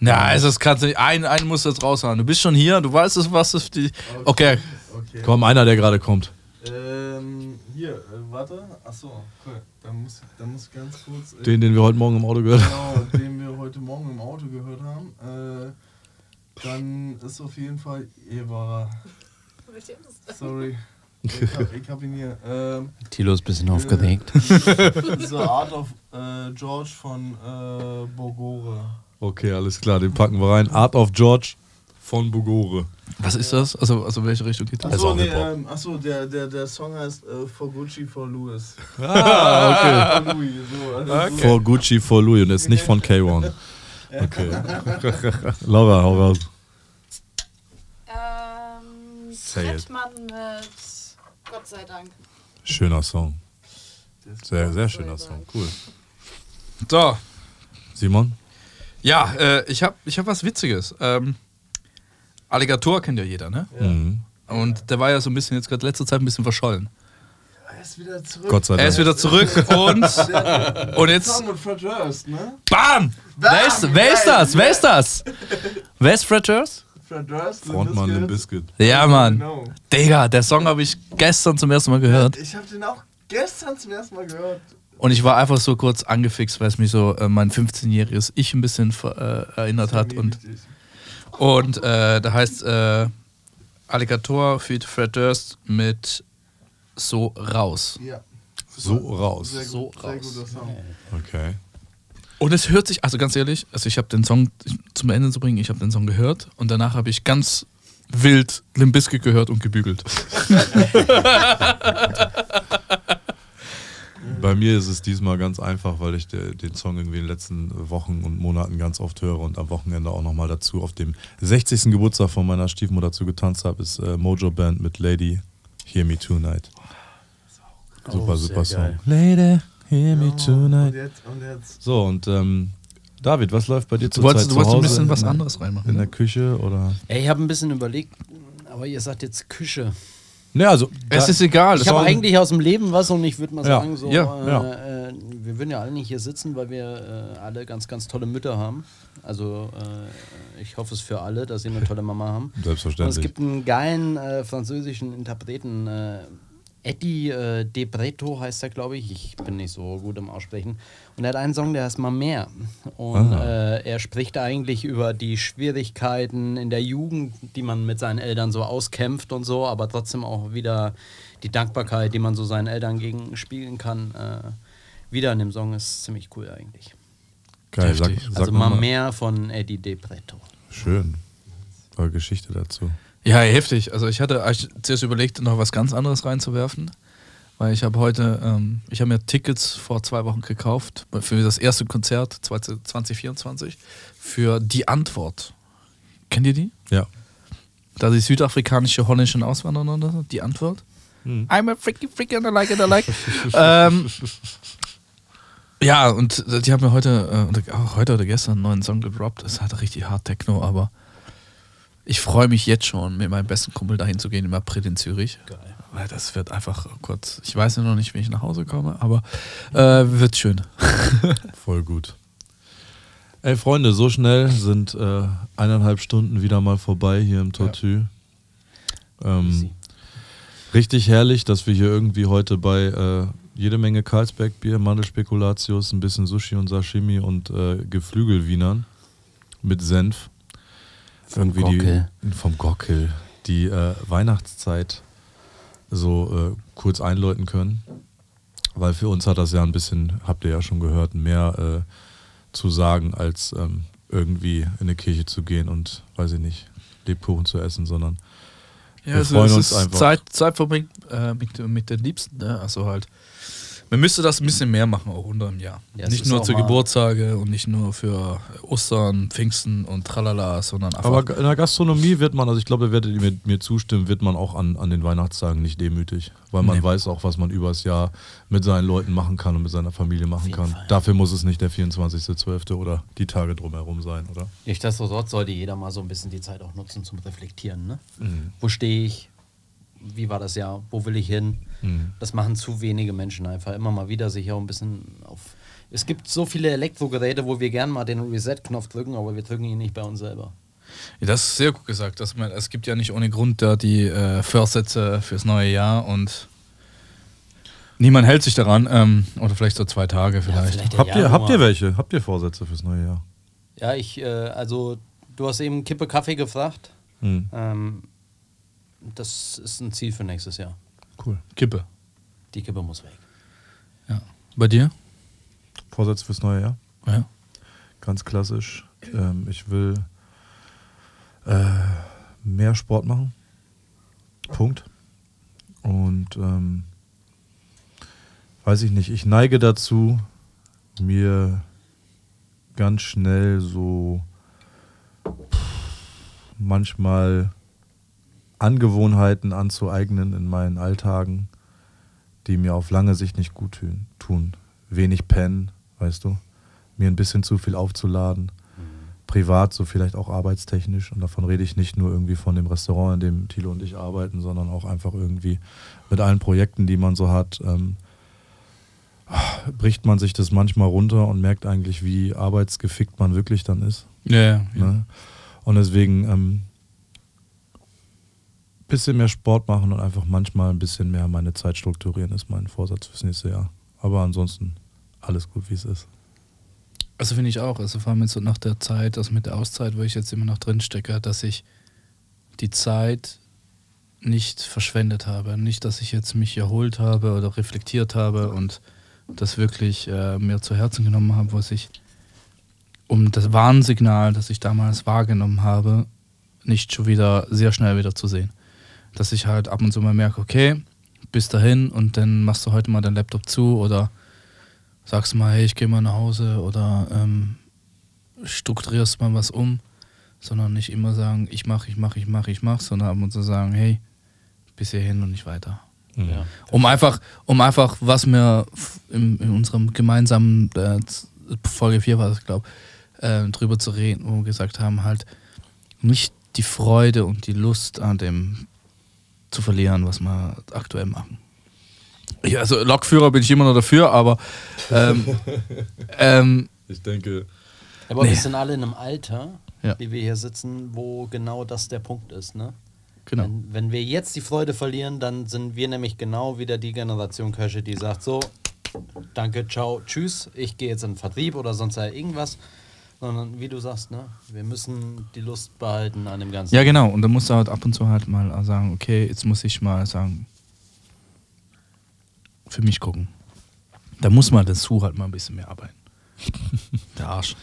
Na, also das kannst du nicht. Einen, du jetzt raushauen. Du bist schon hier, du weißt es, was ist die. Okay. Okay. Komm, einer, der gerade kommt. Ähm, hier, äh, warte. Achso, cool. Dann muss, dann muss ich ganz kurz. äh, Den, den wir heute Morgen im Auto gehört haben. Genau, den wir heute Morgen im Auto gehört haben. Äh, dann ist auf jeden Fall Eva. Sorry. Ich hab, ich hab ihn hier. Ähm, Tilo ist ein bisschen aufgeregt. The Art of äh, George von äh, Bogore. Okay, alles klar, den packen wir rein. Art of George von Bugore. Was ist das? Also, also welche Richtung geht das? Also Achso, auch nee, ähm, achso der, der, der Song heißt äh, For Gucci for Louis. Ah, okay. For Louis, so, also so. For Gucci, for Louis und ist nicht von K1. Okay. Laura, hau raus. Trettmann mit Gott sei Dank. Schöner Song. Sehr, sehr schöner Song. Cool. So, Simon? ja, äh, ich habe ich hab was Witziges. Ähm, Alligator kennt ja jeder, ne? Mhm. Und der war ja so ein bisschen jetzt gerade letzter Zeit ein bisschen verschollen. Er ist wieder zurück. Gott sei Er ist Dank. wieder zurück und, und jetzt Song mit Fred Durst, ne? BAM! Wer ist, wer ist das? Wer ist das? Wer ist Fred Durst? Fred Durst. Frontmann Limp Bizkit. Ja, Mann. Genau. Digga, der Song habe ich gestern zum ersten Mal gehört. Ich habe den auch gestern zum ersten Mal gehört. Und ich war einfach so kurz angefixt, weil es mich so äh, mein 15-jähriges Ich ein bisschen äh, erinnert hat. Und, und äh, da heißt äh, Alligator feat. Fred Durst mit So raus. Ja, So raus. sehr, gut, So sehr raus. guter Song. Okay. Und es hört sich, also ganz ehrlich, also ich habe den Song zum Ende zu bringen, ich habe den Song gehört und danach habe ich ganz wild Limp Bizkit gehört und gebügelt. Bei mir ist es diesmal ganz einfach, weil ich de, den Song irgendwie in den letzten Wochen und Monaten ganz oft höre und am Wochenende auch nochmal dazu auf dem 60. Geburtstag von meiner Stiefmutter dazu getanzt habe, ist äh, Mojo Band mit Lady Hear Me Tonight. Super, Oh, super Song. geil. Lady Hear Me Und Tonight. jetzt, und jetzt. So, und ähm, David, was läuft bei dir Du zurzeit wolltest, du zu wolltest ein bisschen was anderes reinmachen. in der Ne? Küche oder? Ey, ich habe ein bisschen überlegt, aber ihr sagt jetzt Küche. Ne, also Es ist egal. Ich habe eigentlich aus dem Leben was und ich würde mal Ja, sagen, so, ja, äh, ja. Äh, wir würden ja alle nicht hier sitzen, weil wir äh, alle ganz, ganz tolle Mütter haben. Also äh, ich hoffe es für alle, dass sie eine tolle Mama haben. Und es selbstverständlich. gibt einen geilen äh, französischen Interpreten, äh, Eddie äh, De Breto heißt er, glaube ich. Ich bin nicht so gut im Aussprechen. Und er hat einen Song, der heißt Mamère. Und Ah. äh, er spricht eigentlich über die Schwierigkeiten in der Jugend, die man mit seinen Eltern so auskämpft und so, aber trotzdem auch wieder die Dankbarkeit, die man so seinen Eltern gegenspiegeln kann. Äh, wieder in dem Song ist ziemlich cool eigentlich. Geil, sag, sag Also mal. Mamère von Eddie De Breto. Schön. War Geschichte dazu. Ja, heftig. Also ich hatte zuerst überlegt, noch was ganz anderes reinzuwerfen. Weil ich habe heute, ähm, ich habe mir Tickets vor zwei Wochen gekauft für das erste Konzert 2024 für Die Antwort. Kennt ihr die? Ja. Da die südafrikanische holländische Auswanderer, oder so, die Antwort. I'm a freaky freaky and I like it, I like. ähm, ja, und die haben mir heute, äh, heute oder gestern einen neuen Song gedroppt. Das ist halt richtig hart Techno, aber ich freue mich jetzt schon, mit meinem besten Kumpel dahin zu gehen im April in Zürich. Geil. Weil das wird einfach kurz, ich weiß ja noch nicht, wie ich nach Hause komme, aber äh, wird schön. Voll gut. Ey, Freunde, so schnell sind äh, eineinhalb Stunden wieder mal vorbei hier im Tortue. Ähm, Easy. richtig herrlich, dass wir hier irgendwie heute bei äh, jede Menge Karlsbergbier, Mandelspekulatius, ein bisschen Sushi und Sashimi und äh, Geflügelwienern mit Senf. Vom irgendwie Gockel. Die, vom Gockel. Die äh, Weihnachtszeit so äh, kurz einläuten können. Weil für uns hat das ja ein bisschen, habt ihr ja schon gehört, mehr äh, zu sagen, als ähm, irgendwie in eine Kirche zu gehen und, weiß ich nicht, Lebkuchen zu essen, sondern Ja, Wir also freuen es uns ist einfach. Zeit, Zeit verbringen äh, mit, mit den Liebsten. Ne? Also halt, man müsste das ein bisschen mehr machen, auch unter im Jahr. Ja, nicht nur auch zu mal- Geburtstage und nicht nur für Ostern, Pfingsten und tralala, sondern einfach. Aber in der Gastronomie wird man, also ich glaube, ihr werdet mir, mir zustimmen, wird man auch an, an den Weihnachtstagen nicht demütig. Weil man Nee. weiß auch, was man übers Jahr mit seinen Leuten machen kann und mit seiner Familie machen kann. Fall. Dafür muss es nicht der 24.12. oder die Tage drumherum sein, oder? Nichtsdestotrotz sollte jeder mal so ein bisschen die Zeit auch nutzen zum Reflektieren. Ne? Mhm. Wo stehe ich? Wie war das Jahr? Wo will ich hin? Mhm. Das machen zu wenige Menschen einfach. Immer mal wieder sich auch ein bisschen auf. Es gibt so viele Elektrogeräte, wo wir gerne mal den Reset-Knopf drücken, aber wir drücken ihn nicht bei uns selber. Ja, das ist sehr gut gesagt. Dass man, es gibt ja nicht ohne Grund da die äh, Vorsätze fürs neue Jahr und Niemand hält sich daran. Ähm, oder vielleicht so zwei Tage vielleicht. vielleicht der Habt ihr, habt ihr welche? Habt ihr Vorsätze fürs neue Jahr? Ja, ich, äh, also du hast eben Kippe Kaffee gefragt. Hm. Ähm, das ist ein Ziel für nächstes Jahr. Cool. Kippe. Die Kippe muss weg. Ja. Bei dir? Vorsätze fürs neue Jahr? Ja. Ganz klassisch. Ähm, ich will äh, mehr Sport machen. Punkt. Und ähm, weiß ich nicht, ich neige dazu, mir ganz schnell so manchmal Angewohnheiten anzueignen in meinen Alltagen, die mir auf lange Sicht nicht gut tun. Wenig pennen, weißt du, mir ein bisschen zu viel aufzuladen, privat, so vielleicht auch arbeitstechnisch. Und davon rede ich nicht nur irgendwie von dem Restaurant, in dem Thilo und ich arbeiten, sondern auch einfach irgendwie mit allen Projekten, die man so hat. Ähm, bricht man sich das manchmal runter und merkt eigentlich, wie arbeitsgefickt man wirklich dann ist. Ja, ja. Ne? Und deswegen ähm, bisschen mehr Sport machen und einfach manchmal ein bisschen mehr meine Zeit strukturieren, ist mein Vorsatz fürs nächste Jahr. Aber ansonsten alles gut, wie es ist. Also finde ich auch. Also vor allem jetzt so nach der Zeit, also mit der Auszeit, wo ich jetzt immer noch drin stecke, dass ich die Zeit nicht verschwendet habe. Nicht, dass ich jetzt mich erholt habe oder reflektiert habe und das wirklich äh, mir zu Herzen genommen habe, was ich um das Warnsignal, das ich damals wahrgenommen habe, nicht schon wieder sehr schnell wieder zu sehen. Dass ich halt ab und zu mal merke, okay, bis dahin und dann machst du heute mal deinen Laptop zu oder sagst mal, hey, ich gehe mal nach Hause oder ähm, strukturierst mal was um, sondern nicht immer sagen, ich mache, ich mache, ich mache, ich mache, sondern ab und zu sagen, hey, bis hierhin und nicht weiter. Ja. Um einfach, um einfach, was wir f- in, in unserem gemeinsamen äh, Folge 4 war das, glaube äh, drüber zu reden, wo wir gesagt haben, halt nicht die Freude und die Lust an dem zu verlieren, was wir aktuell machen. Ja, also Lokführer bin ich immer noch dafür, aber ähm, ähm, Ich denke, Aber Nee. wir sind alle in einem Alter, Ja. wie wir hier sitzen, wo genau das der Punkt ist. Ne? genau. Wenn, wenn wir jetzt die Freude verlieren, dann sind wir nämlich genau wieder die Generation Köche, die sagt so, danke, ciao, tschüss, ich gehe jetzt in den Vertrieb oder sonst irgendwas. Sondern wie du sagst, ne, wir müssen die Lust behalten an dem Ganzen. Ja, genau. Und dann musst du halt ab und zu halt mal sagen, okay, jetzt muss ich mal sagen, für mich gucken. Da muss man dazu halt mal ein bisschen mehr arbeiten. Der Arsch.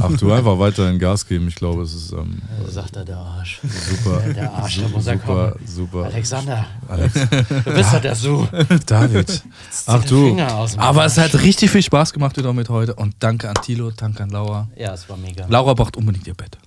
ach du einfach weiterhin Gas geben. Ich glaube, es ist ähm, Äh, sagt er, der Arsch. super, Der, der Arsch, der muss ja super, kommen. super. Alexander, Alex, du bist doch der Su. David, ach du, Aber es hat richtig viel Spaß gemacht wieder mit heute. Und danke an Tilo, danke an Laura. Ja, es war mega. Laura braucht unbedingt ihr Bett.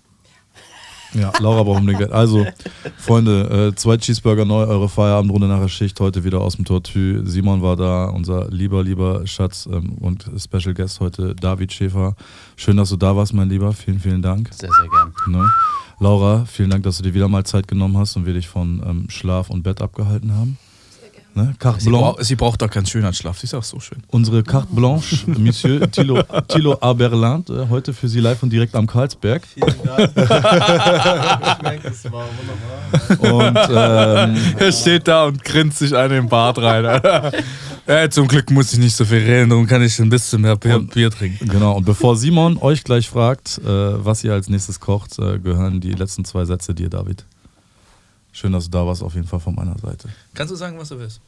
Ja, Laura Geld. Also, Freunde, äh, zwei Cheeseburger neu, eure Feierabendrunde nach der Schicht, heute wieder aus dem Tortue. Simon war da, unser lieber, lieber Schatz ähm, und Special Guest heute, David Schäfer. Schön, dass du da warst, mein Lieber. Vielen, vielen Dank. Sehr, sehr gern. Ne? Laura, vielen Dank, dass du dir wieder mal Zeit genommen hast und wir dich von ähm, Schlaf und Bett abgehalten haben. Ne? Carte Sie, Blanche. brauch, sie braucht doch keinen Schönheitsschlaf. Sie ist auch so schön. Unsere Carte Blanche, Monsieur Thilo, Thilo Aberland, äh, heute für Sie live und direkt am Karlsberg. Vielen Dank. ich merke, es war wunderbar. Und ähm, Er steht da und grinst sich einen im Bart rein. ja, zum Glück muss ich nicht so viel reden, darum kann ich ein bisschen mehr Bier, Bier trinken. genau, und bevor Simon euch gleich fragt, äh, was ihr als nächstes kocht, äh, gehören die letzten zwei Sätze dir, David. Schön, dass du da warst, auf jeden Fall von meiner Seite. Kannst du sagen, was du willst?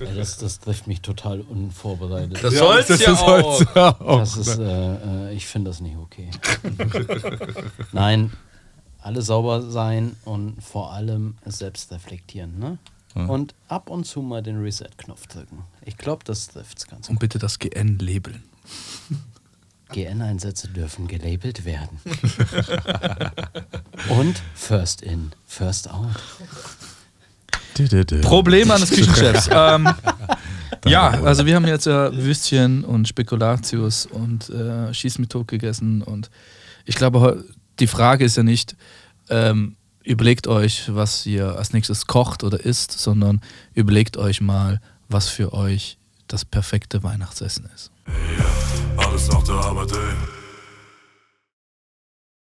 Ja, das, das trifft mich total unvorbereitet. Das soll's ja, auch. ja auch. Das ist, äh, äh, ich finde das nicht okay. Nein, alle sauber sein und vor allem selbst reflektieren. Ne? Ja. Und ab und zu mal den Reset-Knopf drücken. Ich glaube, das trifft's ganz Und gut. bitte das GN labeln. GN-Einsätze dürfen gelabelt werden. und First in, First out. Problem eines Küchenchefs. ähm, ja, also wir haben jetzt ja Würstchen und Spekulatius und äh, Schieß mit Tod gegessen und ich glaube, die Frage ist ja nicht, ähm, überlegt euch, was ihr als nächstes kocht oder isst, sondern überlegt euch mal, was für euch das perfekte Weihnachtsessen ist. Alles nach der Arbeit, ey.